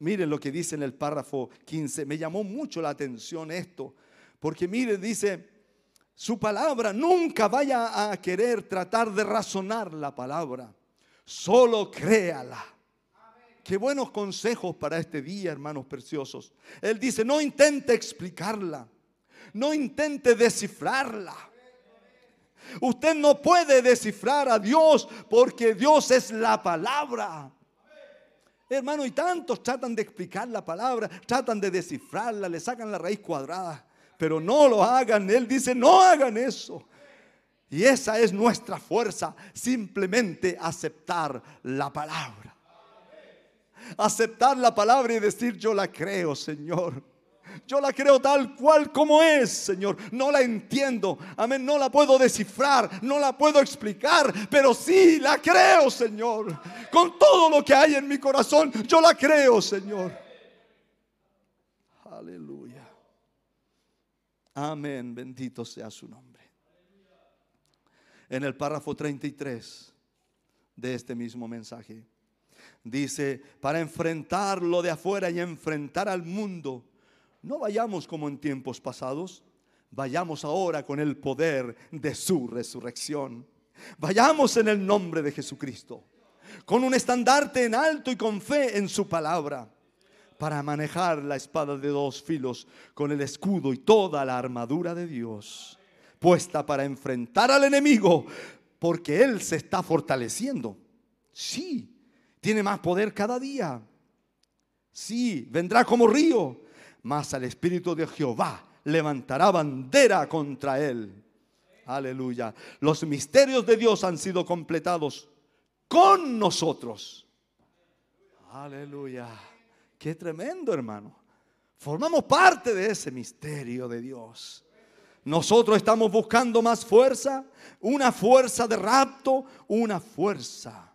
F: Miren lo que dice en el párrafo 15. Me llamó mucho la atención esto. Porque miren, dice, su palabra nunca vaya a querer tratar de razonar la palabra. Solo créala. Qué buenos consejos para este día, hermanos preciosos. Él dice, no intente explicarla. No intente descifrarla. Usted no puede descifrar a Dios porque Dios es la palabra. Hermano, y tantos tratan de explicar la palabra, tratan de descifrarla, le sacan la raíz cuadrada, pero no lo hagan. Él dice, no hagan eso. Y esa es nuestra fuerza, simplemente aceptar la palabra. Aceptar la palabra y decir, yo la creo, Señor. Yo la creo tal cual como es, Señor. No la entiendo. Amén. No la puedo descifrar. No la puedo explicar. Pero sí la creo, Señor. Con todo lo que hay en mi corazón, yo la creo, Señor. Aleluya. Amén. Bendito sea su nombre. En el párrafo 33 de este mismo mensaje. Dice, para enfrentar lo de afuera y enfrentar al mundo, no vayamos como en tiempos pasados, vayamos ahora con el poder de su resurrección. Vayamos en el nombre de Jesucristo, con un estandarte en alto y con fe en su palabra, para manejar la espada de dos filos con el escudo y toda la armadura de Dios, puesta para enfrentar al enemigo, porque Él se está fortaleciendo. Sí, tiene más poder cada día. Sí, vendrá como río, mas al Espíritu de Jehová levantará bandera contra él. Aleluya. Los misterios de Dios han sido completados con nosotros. Aleluya. Qué tremendo, hermano. Formamos parte de ese misterio de Dios. Nosotros estamos buscando más fuerza, una fuerza de rapto, una fuerza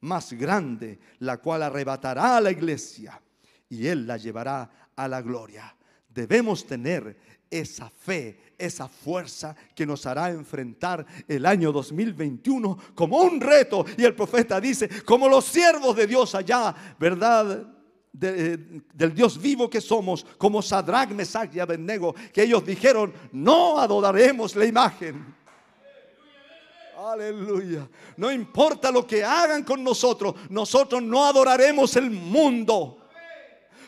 F: más grande, la cual arrebatará a la iglesia y Él la llevará a la gloria. Debemos tener esa fe, esa fuerza que nos hará enfrentar el año 2021 como un reto. Y el profeta dice, como los siervos de Dios allá, ¿verdad? Eh, del Dios vivo que somos, como Sadrach, Mesach y Abednego, que ellos dijeron, no adoraremos la imagen. Aleluya. No importa lo que hagan con nosotros, nosotros no adoraremos el mundo.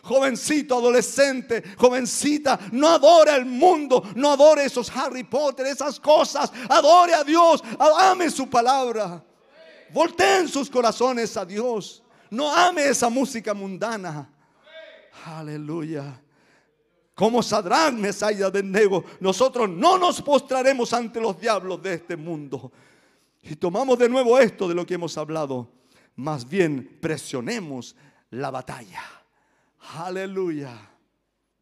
F: Jovencito, adolescente, jovencita, no adore el mundo, no adore esos Harry Potter, esas cosas. Adore a Dios, ame su palabra. Volteen sus corazones a Dios. No ame esa música mundana. Aleluya. Como Sadrach, Mesaya Abednego, nosotros no nos postraremos ante los diablos de este mundo. Y tomamos de nuevo esto de lo que hemos hablado. Más bien presionemos la batalla. Aleluya.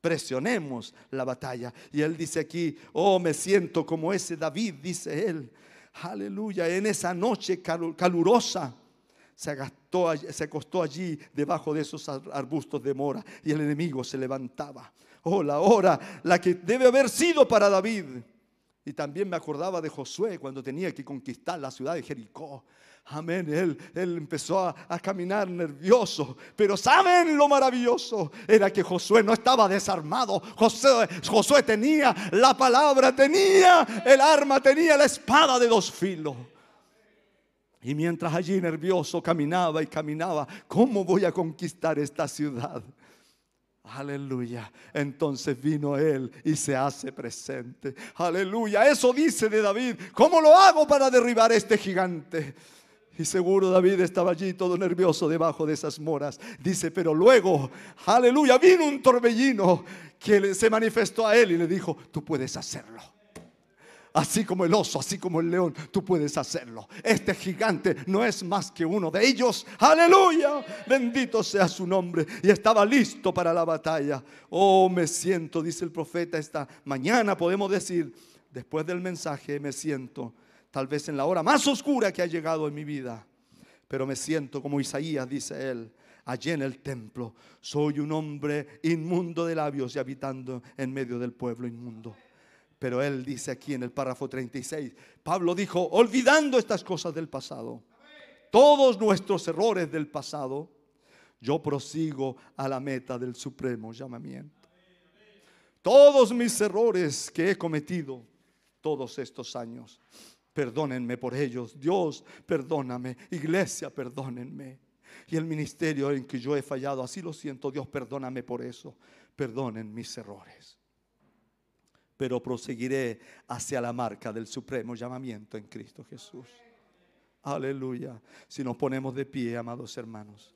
F: Presionemos la batalla. Y él dice aquí, oh, me siento como ese David, dice él. Aleluya. En esa noche calu- calurosa se, agastó se acostó allí debajo de esos ar- arbustos de mora y el enemigo se levantaba. Oh, la hora, la que debe haber sido para David. Y también me acordaba de Josué cuando tenía que conquistar la ciudad de Jericó. Amén. Él, él empezó a, a caminar nervioso. Pero ¿saben lo maravilloso? Era que Josué no estaba desarmado. Josué, Josué tenía la palabra, tenía el arma, tenía la espada de dos filos. Y mientras allí nervioso caminaba y caminaba, ¿cómo voy a conquistar esta ciudad? Aleluya. Entonces vino Él y se hace presente. Aleluya. Eso dice de David. ¿Cómo lo hago para derribar este gigante? Y seguro David estaba allí todo nervioso debajo de esas moras. Dice, pero luego, aleluya, vino un torbellino que se manifestó a él y le dijo, tú puedes hacerlo. Así como el oso, así como el león, tú puedes hacerlo. Este gigante no es más que uno de ellos. Aleluya. Bendito sea su nombre. Y estaba listo para la batalla. Oh, me siento, dice el profeta, esta mañana podemos decir, después del mensaje, me siento tal vez en la hora más oscura que ha llegado en mi vida. Pero me siento como Isaías, dice él, allí en el templo. Soy un hombre inmundo de labios y habitando en medio del pueblo inmundo. Pero él dice aquí en el párrafo 36, Pablo dijo, olvidando estas cosas del pasado, todos nuestros errores del pasado, yo prosigo a la meta del supremo llamamiento. Todos mis errores que he cometido todos estos años, perdónenme por ellos. Dios, perdóname. Iglesia, perdónenme. Y el ministerio en que yo he fallado, así lo siento, Dios, perdóname por eso. Perdonen mis errores pero proseguiré hacia la marca del supremo llamamiento en Cristo Jesús. Aleluya. Si nos ponemos de pie, amados hermanos.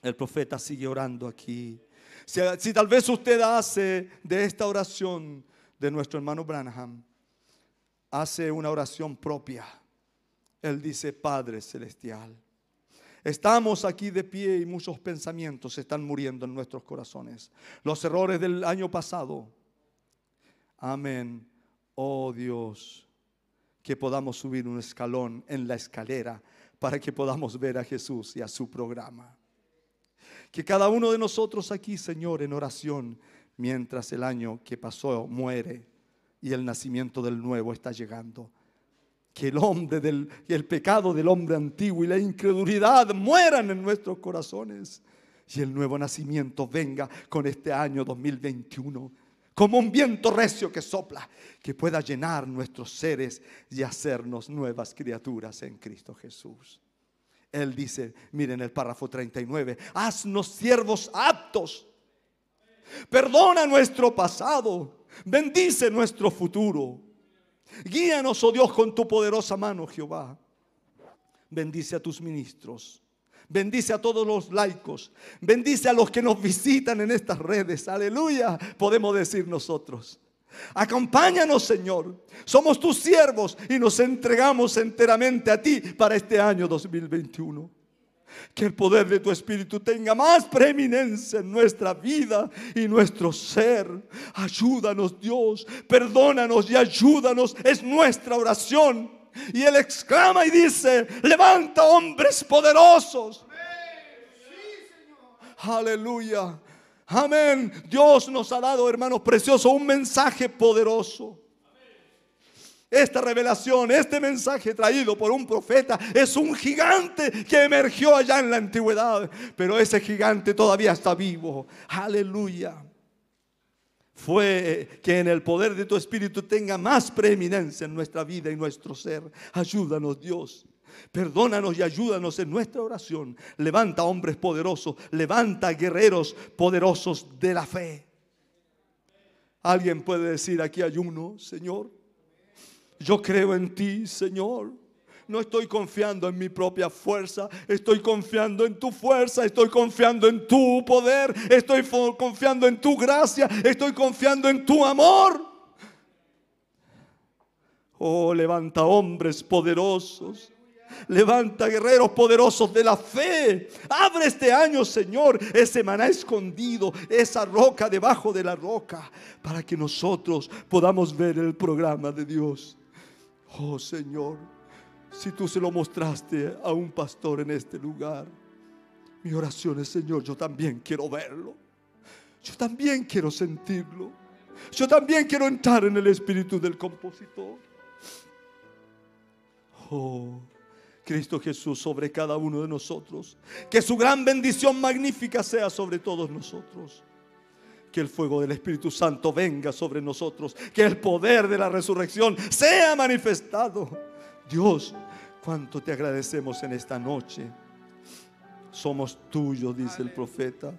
F: El profeta sigue orando aquí. Si, tal vez usted hace de esta oración de nuestro hermano Branham, hace una oración propia. Él dice, Padre Celestial, Estamos aquí de pie y muchos pensamientos están muriendo en nuestros corazones. Los errores del año pasado, Amén. Oh Dios, que podamos subir un escalón en la escalera para que podamos ver a Jesús y a su programa. Que cada uno de nosotros aquí, Señor, en oración, mientras el año que pasó muere y el nacimiento del nuevo está llegando. Que el hombre del el pecado del hombre antiguo y la incredulidad mueran en nuestros corazones y el nuevo nacimiento venga con este año 2021 como un viento recio que sopla, que pueda llenar nuestros seres y hacernos nuevas criaturas en Cristo Jesús. Él dice, miren el párrafo 39, haznos siervos aptos, perdona nuestro pasado, bendice nuestro futuro, guíanos, oh Dios, con tu poderosa mano, Jehová. Bendice a tus ministros. Bendice a todos los laicos. Bendice a los que nos visitan en estas redes. Aleluya. Podemos decir nosotros. Acompáñanos, Señor. Somos tus siervos y nos entregamos enteramente a ti para este año 2021. Que el poder de tu Espíritu tenga más preeminencia en nuestra vida y nuestro ser. Ayúdanos, Dios. Perdónanos y ayúdanos. Es nuestra oración. Y Él exclama y dice, levanta hombres poderosos. Aleluya. Amén. Dios nos ha dado, hermanos preciosos, un mensaje poderoso. Esta revelación, este mensaje traído por un profeta es un gigante que emergió allá en la antigüedad, pero ese gigante todavía está vivo. Aleluya. Fue que en el poder de tu espíritu tenga más preeminencia en nuestra vida y nuestro ser. Ayúdanos, Dios. Perdónanos y ayúdanos en nuestra oración. Levanta hombres poderosos, levanta guerreros poderosos de la fe. Alguien puede decir, aquí hay uno, Señor. Yo creo en ti, Señor. No estoy confiando en mi propia fuerza, estoy confiando en tu fuerza, estoy confiando en tu poder, estoy confiando en tu gracia, estoy confiando en tu amor. Oh, levanta hombres poderosos. Levanta guerreros poderosos de la fe. Abre este año, Señor, ese maná escondido, esa roca debajo de la roca, para que nosotros podamos ver el programa de Dios. Oh Señor, si tú se lo mostraste a un pastor en este lugar, mi oración es, Señor, yo también quiero verlo. Yo también quiero sentirlo. Yo también quiero entrar en el espíritu del compositor. Oh. Cristo Jesús sobre cada uno de nosotros. Que su gran bendición magnífica sea sobre todos nosotros. Que el fuego del Espíritu Santo venga sobre nosotros. Que el poder de la resurrección sea manifestado. Dios, cuánto te agradecemos en esta noche. Somos tuyos, dice el profeta.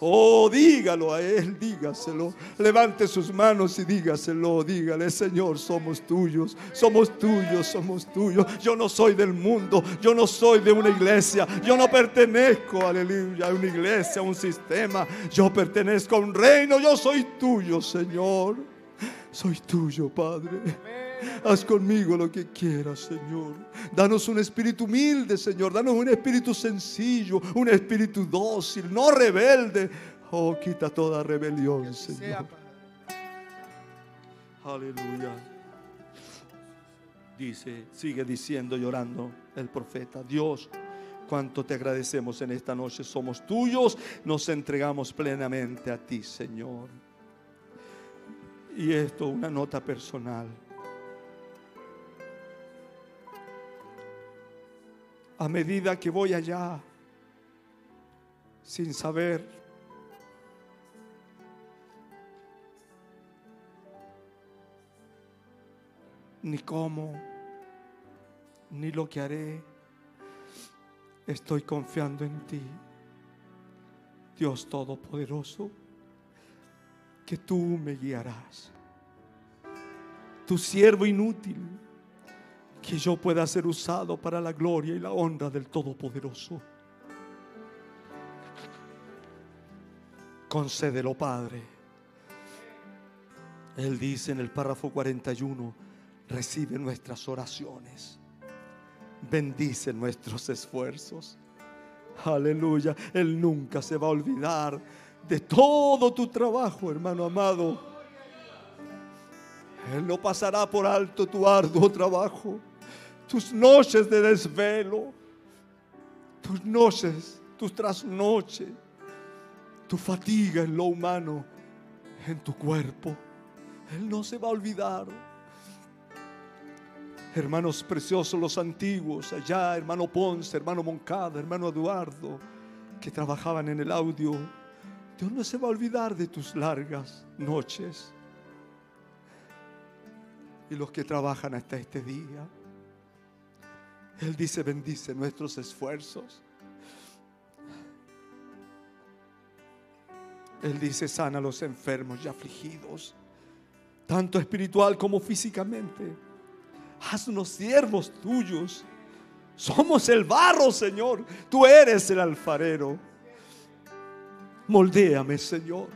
F: Oh, dígalo a Él, dígaselo. Levante sus manos y dígaselo. Dígale, Señor, somos tuyos, somos tuyos, somos tuyos. Yo no soy del mundo, yo no soy de una iglesia, yo no pertenezco, aleluya, a una iglesia, a un sistema. Yo pertenezco a un reino, yo soy tuyo, Señor. Soy tuyo, Padre. Haz conmigo lo que quieras, Señor. Danos un espíritu humilde, Señor. Danos un espíritu sencillo, un espíritu dócil, no rebelde. Oh, quita toda rebelión, Señor. Aleluya. Dice, sigue diciendo, llorando el profeta, Dios, cuánto te agradecemos en esta noche. Somos tuyos, nos entregamos plenamente a ti, Señor. Y esto, una nota personal. A medida que voy allá, sin saber ni cómo, ni lo que haré, estoy confiando en ti, Dios Todopoderoso, que tú me guiarás. Tu siervo inútil que yo pueda ser usado para la gloria y la honra del Todopoderoso. Concédelo, Padre. Él dice en el párrafo 41, recibe nuestras oraciones, bendice nuestros esfuerzos. Aleluya, Él nunca se va a olvidar de todo tu trabajo, hermano amado. Él no pasará por alto tu arduo trabajo tus noches de desvelo, tus noches, tus trasnoches, tu fatiga en lo humano, en tu cuerpo. Él no se va a olvidar. Hermanos preciosos, los antiguos, allá, hermano Ponce, hermano Moncada, hermano Eduardo, que trabajaban en el audio. Dios no se va a olvidar de tus largas noches. Y los que trabajan hasta este día. Él dice, bendice nuestros esfuerzos. Él dice, sana a los enfermos y afligidos, tanto espiritual como físicamente. Haznos siervos tuyos. Somos el barro, Señor. Tú eres el alfarero. Moldéame, Señor.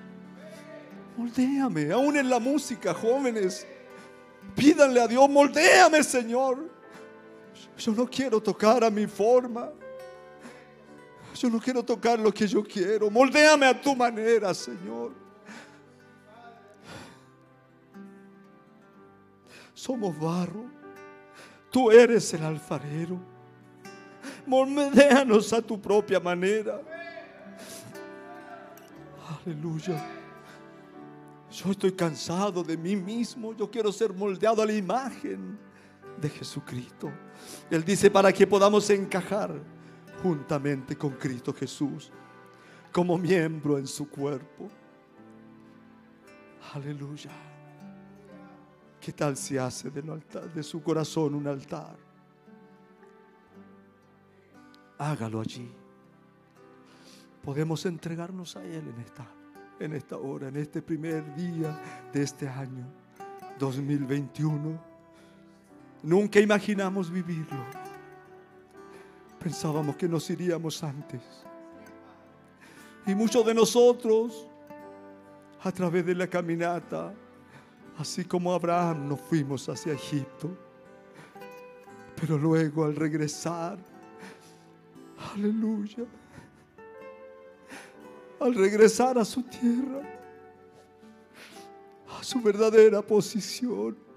F: Moldéame, aún en la música, jóvenes. Pídanle a Dios, moldéame, Señor. Yo no quiero tocar a mi forma. Yo no quiero tocar lo que yo quiero. Moldéame a tu manera, Señor. Somos barro. Tú eres el alfarero. Moldéanos a tu propia manera. Aleluya. Yo estoy cansado de mí mismo. Yo quiero ser moldeado a la imagen de Jesucristo. Él dice para que podamos encajar juntamente con Cristo Jesús como miembro en su cuerpo. Aleluya. ¿Qué tal si hace altar, de su corazón un altar? Hágalo allí. Podemos entregarnos a Él en esta, en esta hora, en este primer día de este año 2021. Nunca imaginamos vivirlo. Pensábamos que nos iríamos antes. Y muchos de nosotros, a través de la caminata, así como Abraham, nos fuimos hacia Egipto. Pero luego al regresar, aleluya, al regresar a su tierra, a su verdadera posición,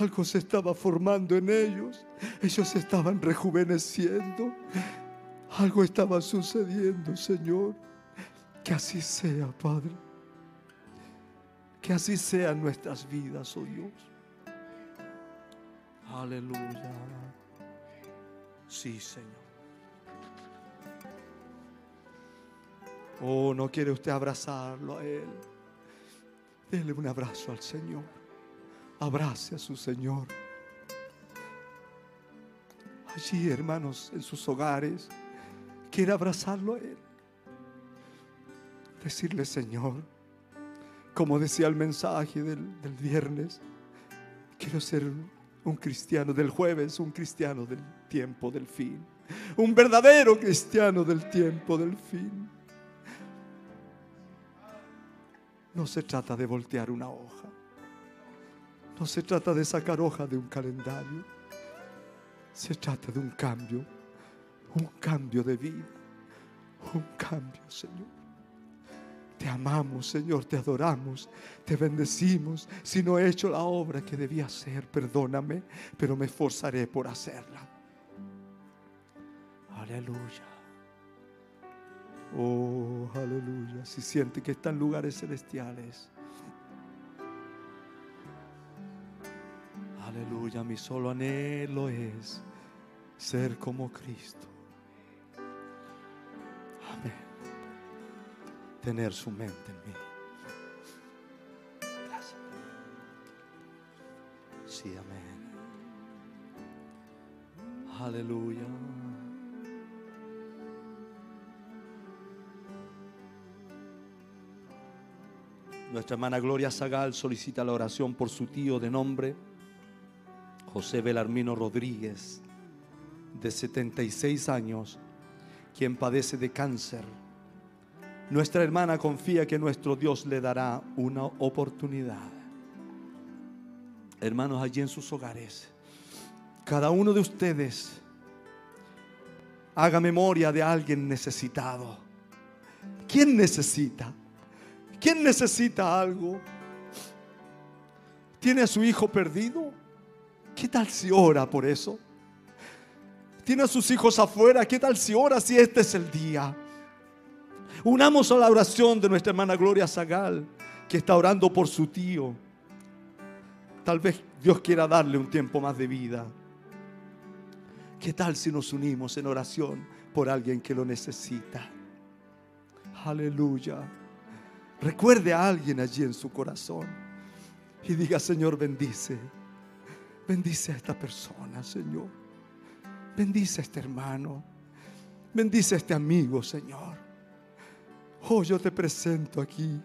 F: algo se estaba formando en ellos. Ellos estaban rejuveneciendo. Algo estaba sucediendo, Señor. Que así sea, Padre. Que así sean nuestras vidas, oh Dios. Aleluya. Sí, Señor. Oh, no quiere usted abrazarlo a Él. Dele un abrazo al Señor. Abrace a su Señor. Allí, hermanos, en sus hogares, quiere abrazarlo a Él. Decirle, Señor, como decía el mensaje del, del viernes, quiero ser un cristiano del jueves, un cristiano del tiempo del fin. Un verdadero cristiano del tiempo del fin. No se trata de voltear una hoja. No se trata de sacar hoja de un calendario. Se trata de un cambio. Un cambio de vida. Un cambio, Señor. Te amamos, Señor, te adoramos, te bendecimos. Si no he hecho la obra que debía hacer, perdóname, pero me esforzaré por hacerla. Aleluya. Oh, aleluya. Si siente que está en lugares celestiales. Aleluya. Mi solo anhelo es ser como Cristo. Amén. Tener su mente en mí. Gracias. Sí, amén. Aleluya. Nuestra hermana Gloria Zagal solicita la oración por su tío de nombre José Belarmino Rodríguez, de 76 años, quien padece de cáncer. Nuestra hermana confía que nuestro Dios le dará una oportunidad. Hermanos, allí en sus hogares, cada uno de ustedes haga memoria de alguien necesitado. ¿Quién necesita? ¿Quién necesita algo? ¿Tiene a su hijo perdido? ¿Qué tal si ora por eso? ¿Tiene a sus hijos afuera? ¿Qué tal si ora si este es el día? Unamos a la oración de nuestra hermana Gloria Zagal, que está orando por su tío. Tal vez Dios quiera darle un tiempo más de vida. ¿Qué tal si nos unimos en oración por alguien que lo necesita? Aleluya. Recuerde a alguien allí en su corazón y diga, Señor, bendice. Bendice a esta persona, Señor. Bendice a este hermano. Bendice a este amigo, Señor. Oh, yo te presento aquí.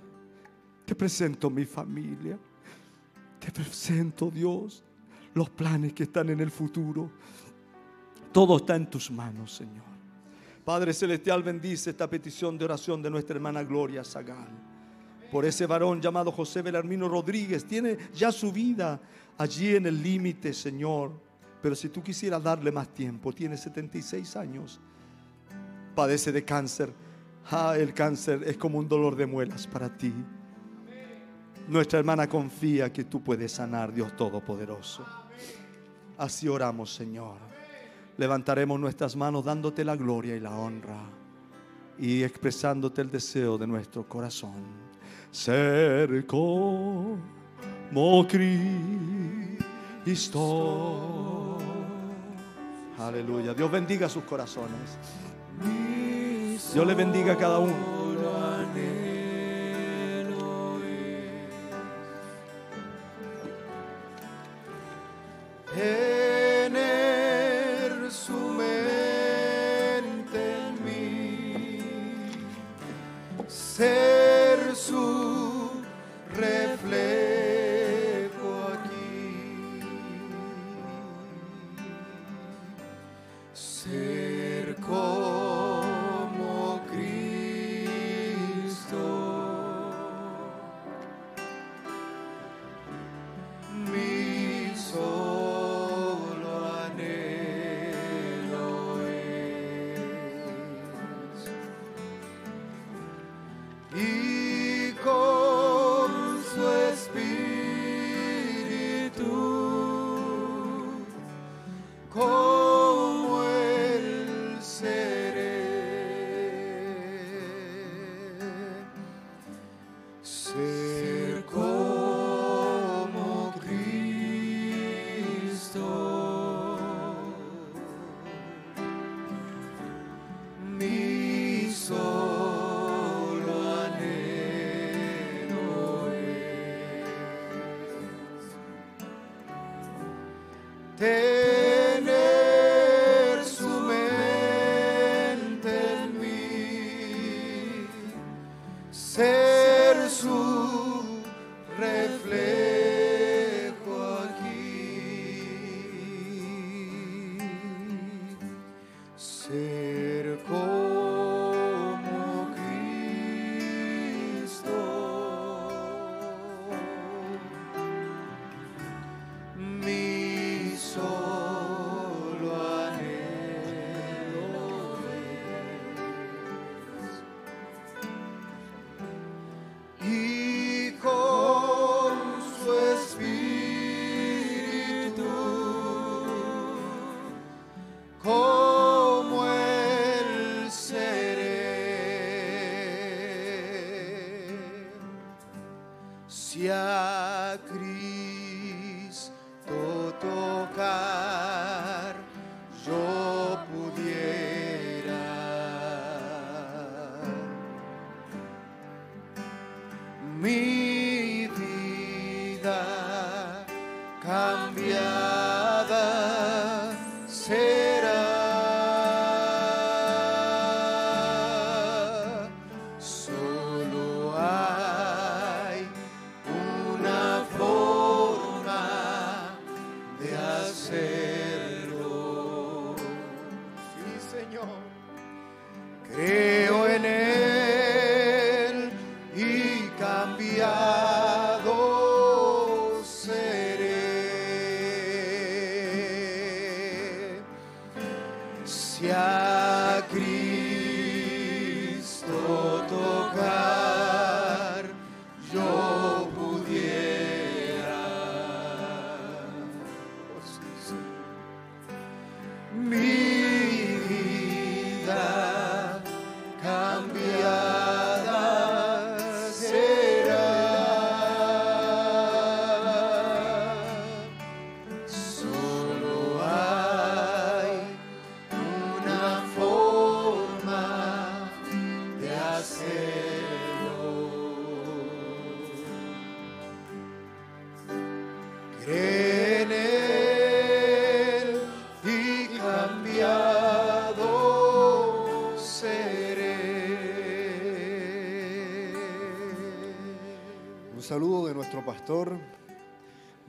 F: Te presento mi familia. Te presento, Dios, los planes que están en el futuro. Todo está en tus manos, Señor. Padre Celestial, bendice esta petición de oración de nuestra hermana Gloria Zagal. por ese varón llamado José Belarmino Rodríguez. Tiene ya su vida allí en el límite, Señor. Pero si tú quisieras darle más tiempo, tiene 76 años, padece de cáncer. Ah, el cáncer es como un dolor de muelas para ti. Nuestra hermana confía que tú puedes sanar, Dios Todopoderoso. Así oramos, Señor. Levantaremos nuestras manos dándote la gloria y la honra y expresándote el deseo de nuestro corazón. Ser como Cristo. Aleluya. Dios bendiga sus corazones. Dios le bendiga a cada uno.
B: tener su mente en mí, ser su reflejo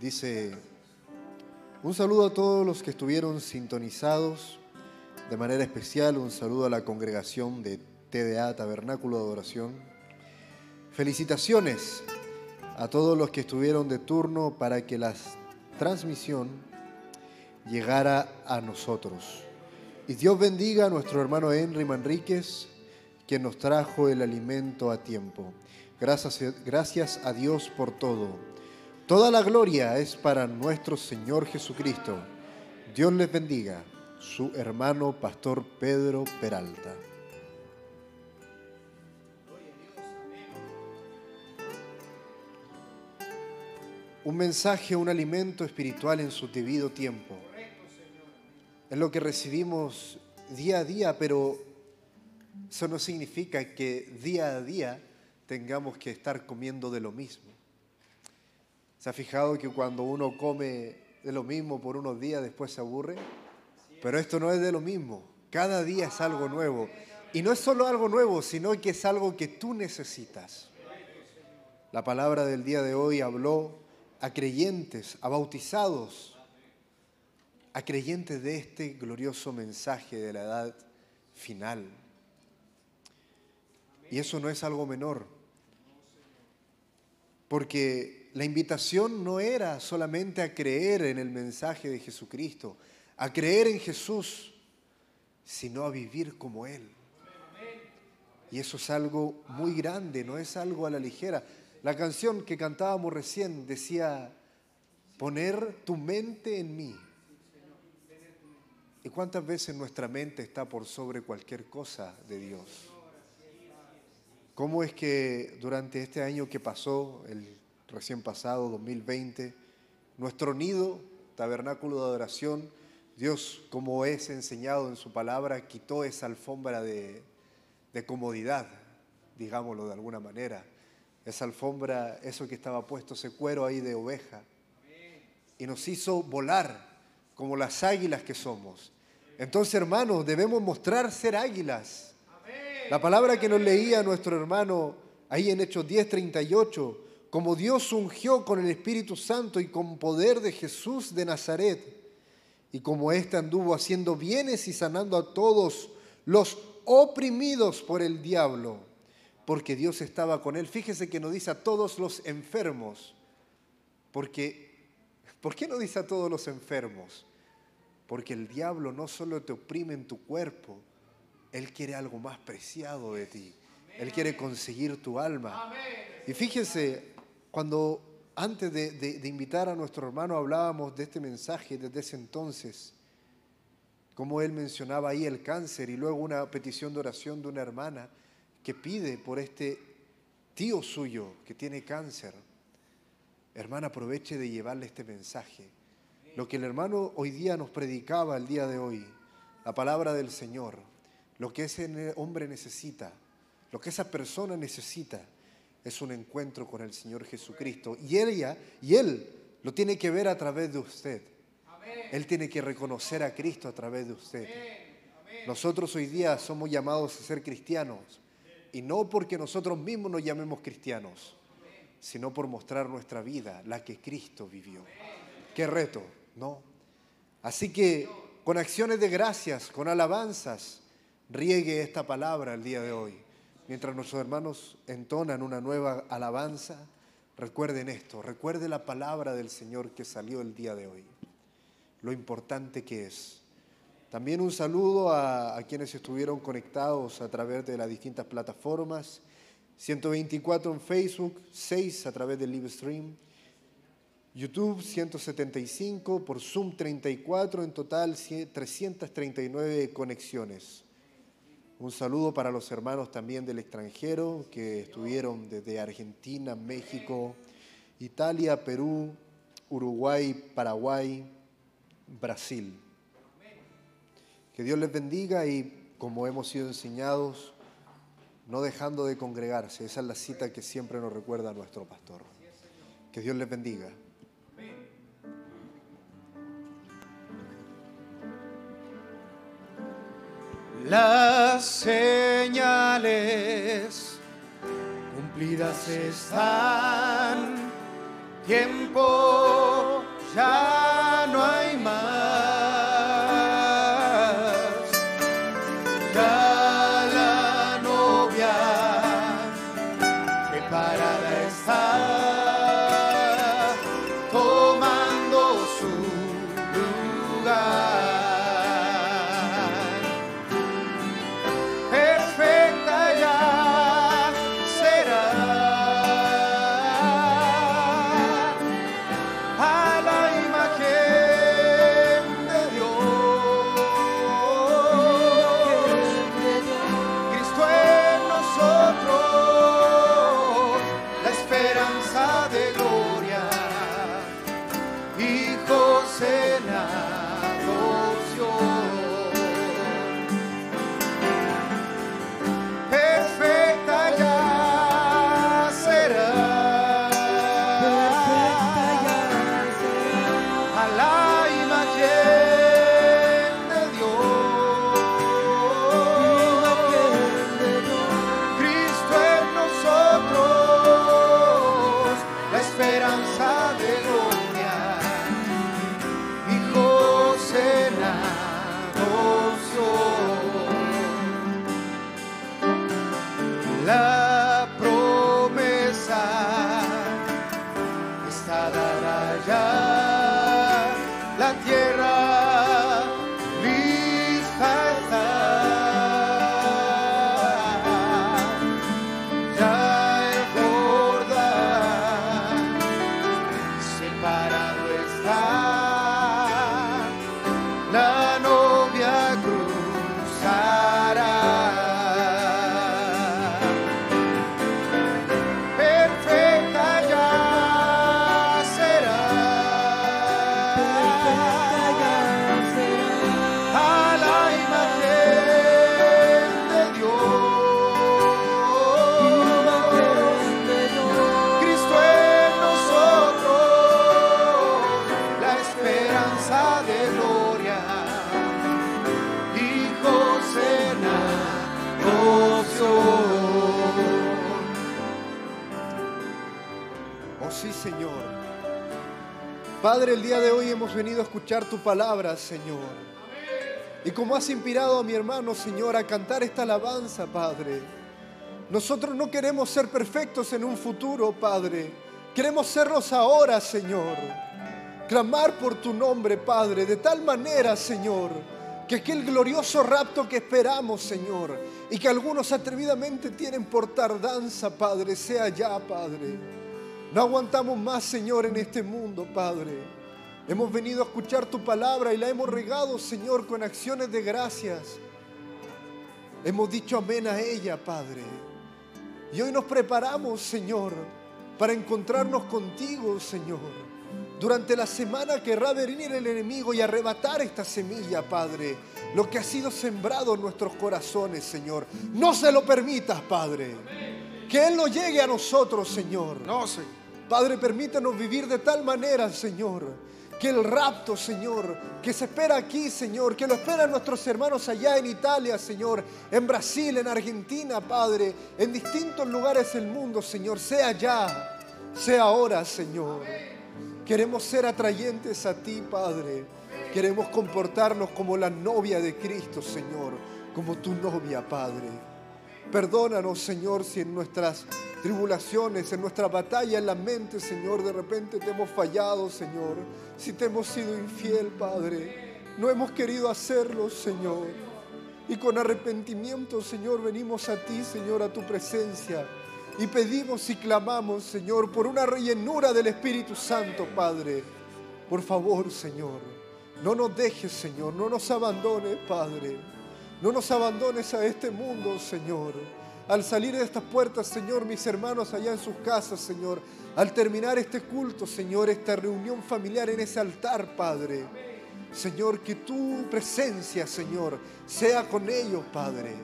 H: Dice, un saludo a todos los que estuvieron sintonizados. De manera especial, un saludo a la congregación de TDA, Tabernáculo de Adoración. Felicitaciones a todos los que estuvieron de turno para que la transmisión llegara a nosotros. Y Dios bendiga a nuestro hermano Henry Manríquez, quien nos trajo el alimento a tiempo. Gracias, gracias a Dios por todo. Toda la gloria es para nuestro Señor Jesucristo. Dios les bendiga. Su hermano Pastor Pedro Peralta. Un mensaje, un alimento espiritual en su debido tiempo. Es lo que recibimos día a día, pero eso no significa que día a día tengamos que estar comiendo de lo mismo. ¿Se ha fijado que cuando uno come de lo mismo por unos días después se aburre? Pero esto no es de lo mismo. Cada día es algo nuevo. Y no es solo algo nuevo, sino que es algo que tú necesitas. La palabra del día de hoy habló a creyentes, a bautizados, a creyentes de este glorioso mensaje de la edad final. Y eso no es algo menor, porque la invitación no era solamente a creer en el mensaje de Jesucristo, a creer en Jesús, sino a vivir como Él. Y eso es algo muy grande, no es algo a la ligera. La canción que cantábamos recién decía, poner tu mente en mí. ¿Y cuántas veces nuestra mente está por sobre cualquier cosa de Dios? ¿Cómo es que durante este año que pasó, el recién pasado, 2020, nuestro nido, tabernáculo de adoración, Dios, como es enseñado en su palabra, quitó esa alfombra de, comodidad, digámoslo de alguna manera esa alfombra, eso que estaba puesto, ese cuero ahí de oveja, y nos hizo volar como las águilas que somos. Entonces, hermanos, debemos mostrar ser águilas. La palabra que nos leía nuestro hermano ahí en Hechos 10:38, como Dios ungió con el Espíritu Santo y con poder de Jesús de Nazaret, y como éste anduvo haciendo bienes y sanando a todos los oprimidos por el diablo porque Dios estaba con él. Fíjese que no dice a todos los enfermos, porque ¿por qué no dice a todos los enfermos? Porque el diablo no solo te oprime en tu cuerpo, él quiere algo más preciado de ti. Él quiere conseguir tu alma. Y fíjese, cuando antes de, invitar a nuestro hermano hablábamos de este mensaje desde ese entonces, como él mencionaba ahí el cáncer y luego una petición de oración de una hermana que pide por este tío suyo que tiene cáncer, hermana, aproveche de llevarle este mensaje. Lo que el hermano hoy día nos predicaba el día de hoy, la palabra del Señor, lo que ese hombre necesita, lo que esa persona necesita, es un encuentro con el Señor Jesucristo. Y ella y él lo tiene que ver a través de usted. Él tiene que reconocer a Cristo a través de usted. Nosotros hoy día somos llamados a ser cristianos, y no porque nosotros mismos nos llamemos cristianos, sino por mostrar nuestra vida, la que Cristo vivió. Qué reto, ¿no? Así que con acciones de gracias, con alabanzas, riegue esta palabra el día de hoy. Mientras nuestros hermanos entonan una nueva alabanza, recuerden esto, recuerde la palabra del Señor que salió el día de hoy, lo importante que es también un saludo a, quienes estuvieron conectados a través de las distintas plataformas. 124 en Facebook, 6 a través del live stream. YouTube 175, por Zoom 34, en total 339 conexiones. Un saludo para los hermanos también del extranjero que estuvieron desde Argentina, México, Italia, Perú, Uruguay, Paraguay, Brasil. Que Dios les bendiga y como hemos sido enseñados, no dejando de congregarse. Esa es la cita que siempre nos recuerda nuestro pastor. Que Dios les bendiga.
L: Las señales cumplidas están, tiempo ya no hay
H: Padre, el día de hoy hemos venido a escuchar tu palabra, Señor. Y como has inspirado a mi hermano, Señor, a cantar esta alabanza, Padre. Nosotros no queremos ser perfectos en un futuro, Padre. Queremos serlos ahora, Señor. Clamar por tu nombre, Padre, de tal manera, Señor, que aquel glorioso rapto que esperamos, Señor, y que algunos atrevidamente tienen por tardanza, Padre, sea ya, Padre. No aguantamos más, Señor, en este mundo, Padre. Hemos venido a escuchar tu palabra y la hemos regado, Señor, con acciones de gracias. Hemos dicho amén a ella, Padre. Y hoy nos preparamos, Señor, para encontrarnos contigo, Señor. Durante la semana querrá venir el enemigo y arrebatar esta semilla, Padre. Lo que ha sido sembrado en nuestros corazones, Señor. No se lo permitas, Padre. Que Él no llegue a nosotros, Señor.
B: No, Señor.
H: Padre, permítanos vivir de tal manera, Señor, que el rapto, Señor, que se espera aquí, Señor, que lo esperan nuestros hermanos allá en Italia, Señor, en Brasil, en Argentina, Padre, en distintos lugares del mundo, Señor, sea ya, sea ahora, Señor. Queremos ser atrayentes a ti, Padre. Queremos comportarnos como la novia de Cristo, Señor, como tu novia, Padre. Perdónanos, Señor, si en nuestras tribulaciones, en nuestra batalla en la mente, Señor, de repente te hemos fallado, Señor. Si te hemos sido infiel, Padre. No hemos querido hacerlo, Señor. Y con arrepentimiento, Señor, venimos a ti, Señor, a tu presencia. Y pedimos y clamamos, Señor, por una rellenura del Espíritu Santo, Padre. Por favor, Señor, no nos dejes, Señor, no nos abandones, Padre. No nos abandones a este mundo, Señor. Al salir de estas puertas, Señor, mis hermanos allá en sus casas, Señor. Al terminar este culto, Señor, esta reunión familiar en ese altar, Padre. Señor, que tu presencia, Señor, sea con ellos, Padre.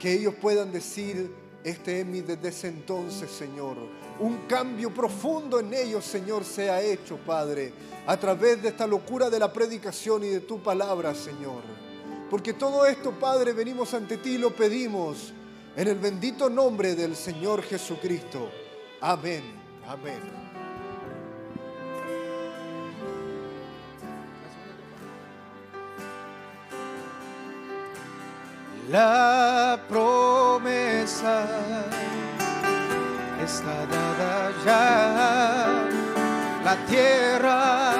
H: Que ellos puedan decir, este es mi desde ese entonces, Señor. Un cambio profundo en ellos, Señor, sea hecho, Padre, a través de esta locura de la predicación y de tu palabra, Señor. Porque todo esto, Padre, venimos ante ti y lo pedimos en el bendito nombre del Señor Jesucristo. Amén. Amén.
B: La promesa está dada ya, la tierra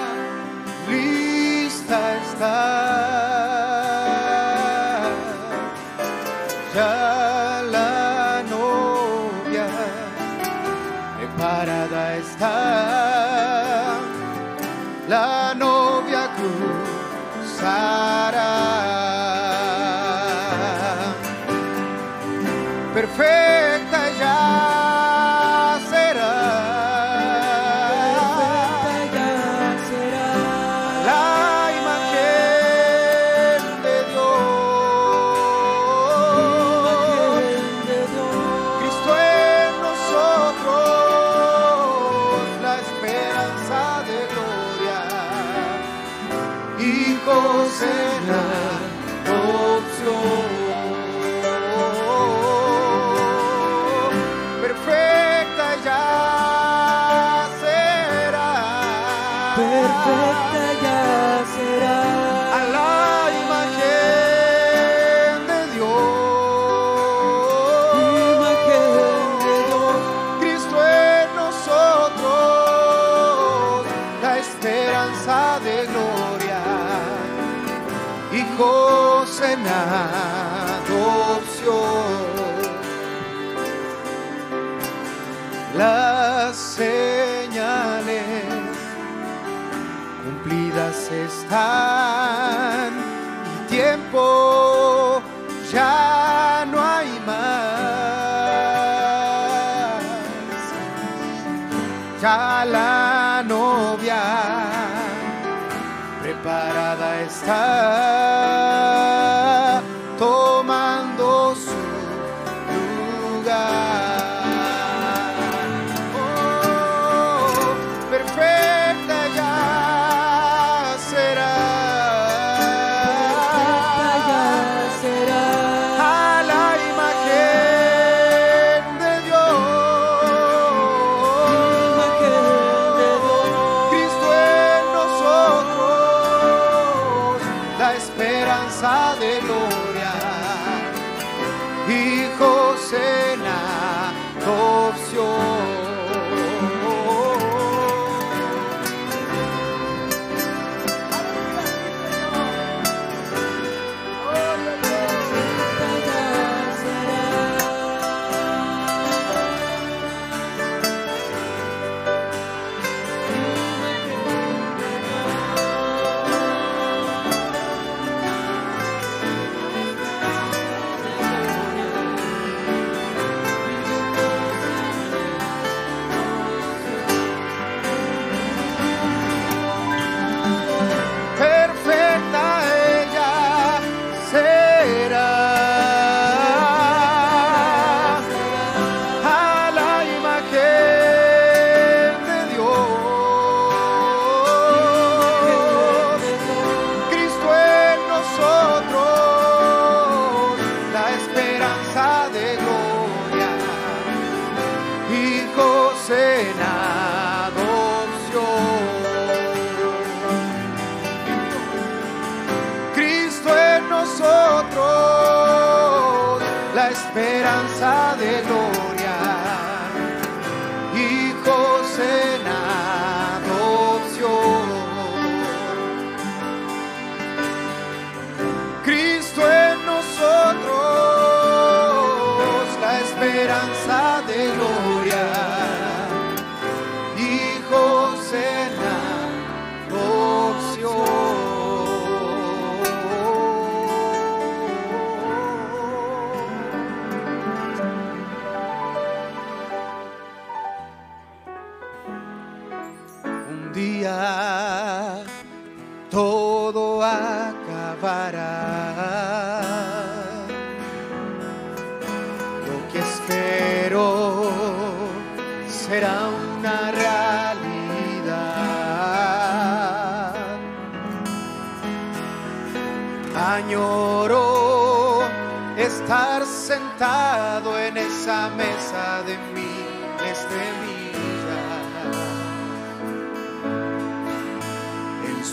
B: lista está.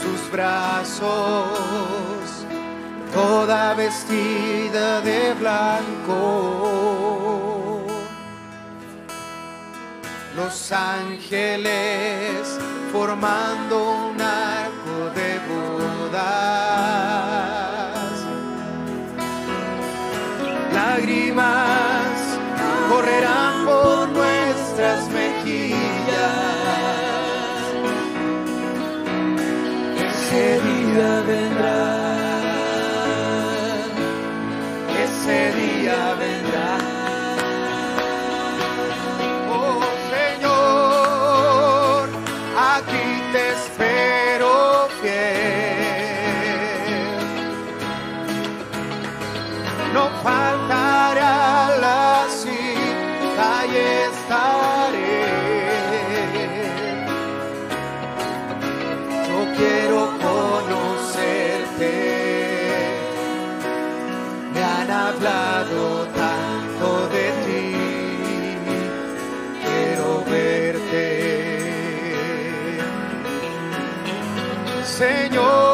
B: sus brazos, toda vestida de blanco. Los ángeles formando un arco de bodas. Lágrimas vendrá. Señor.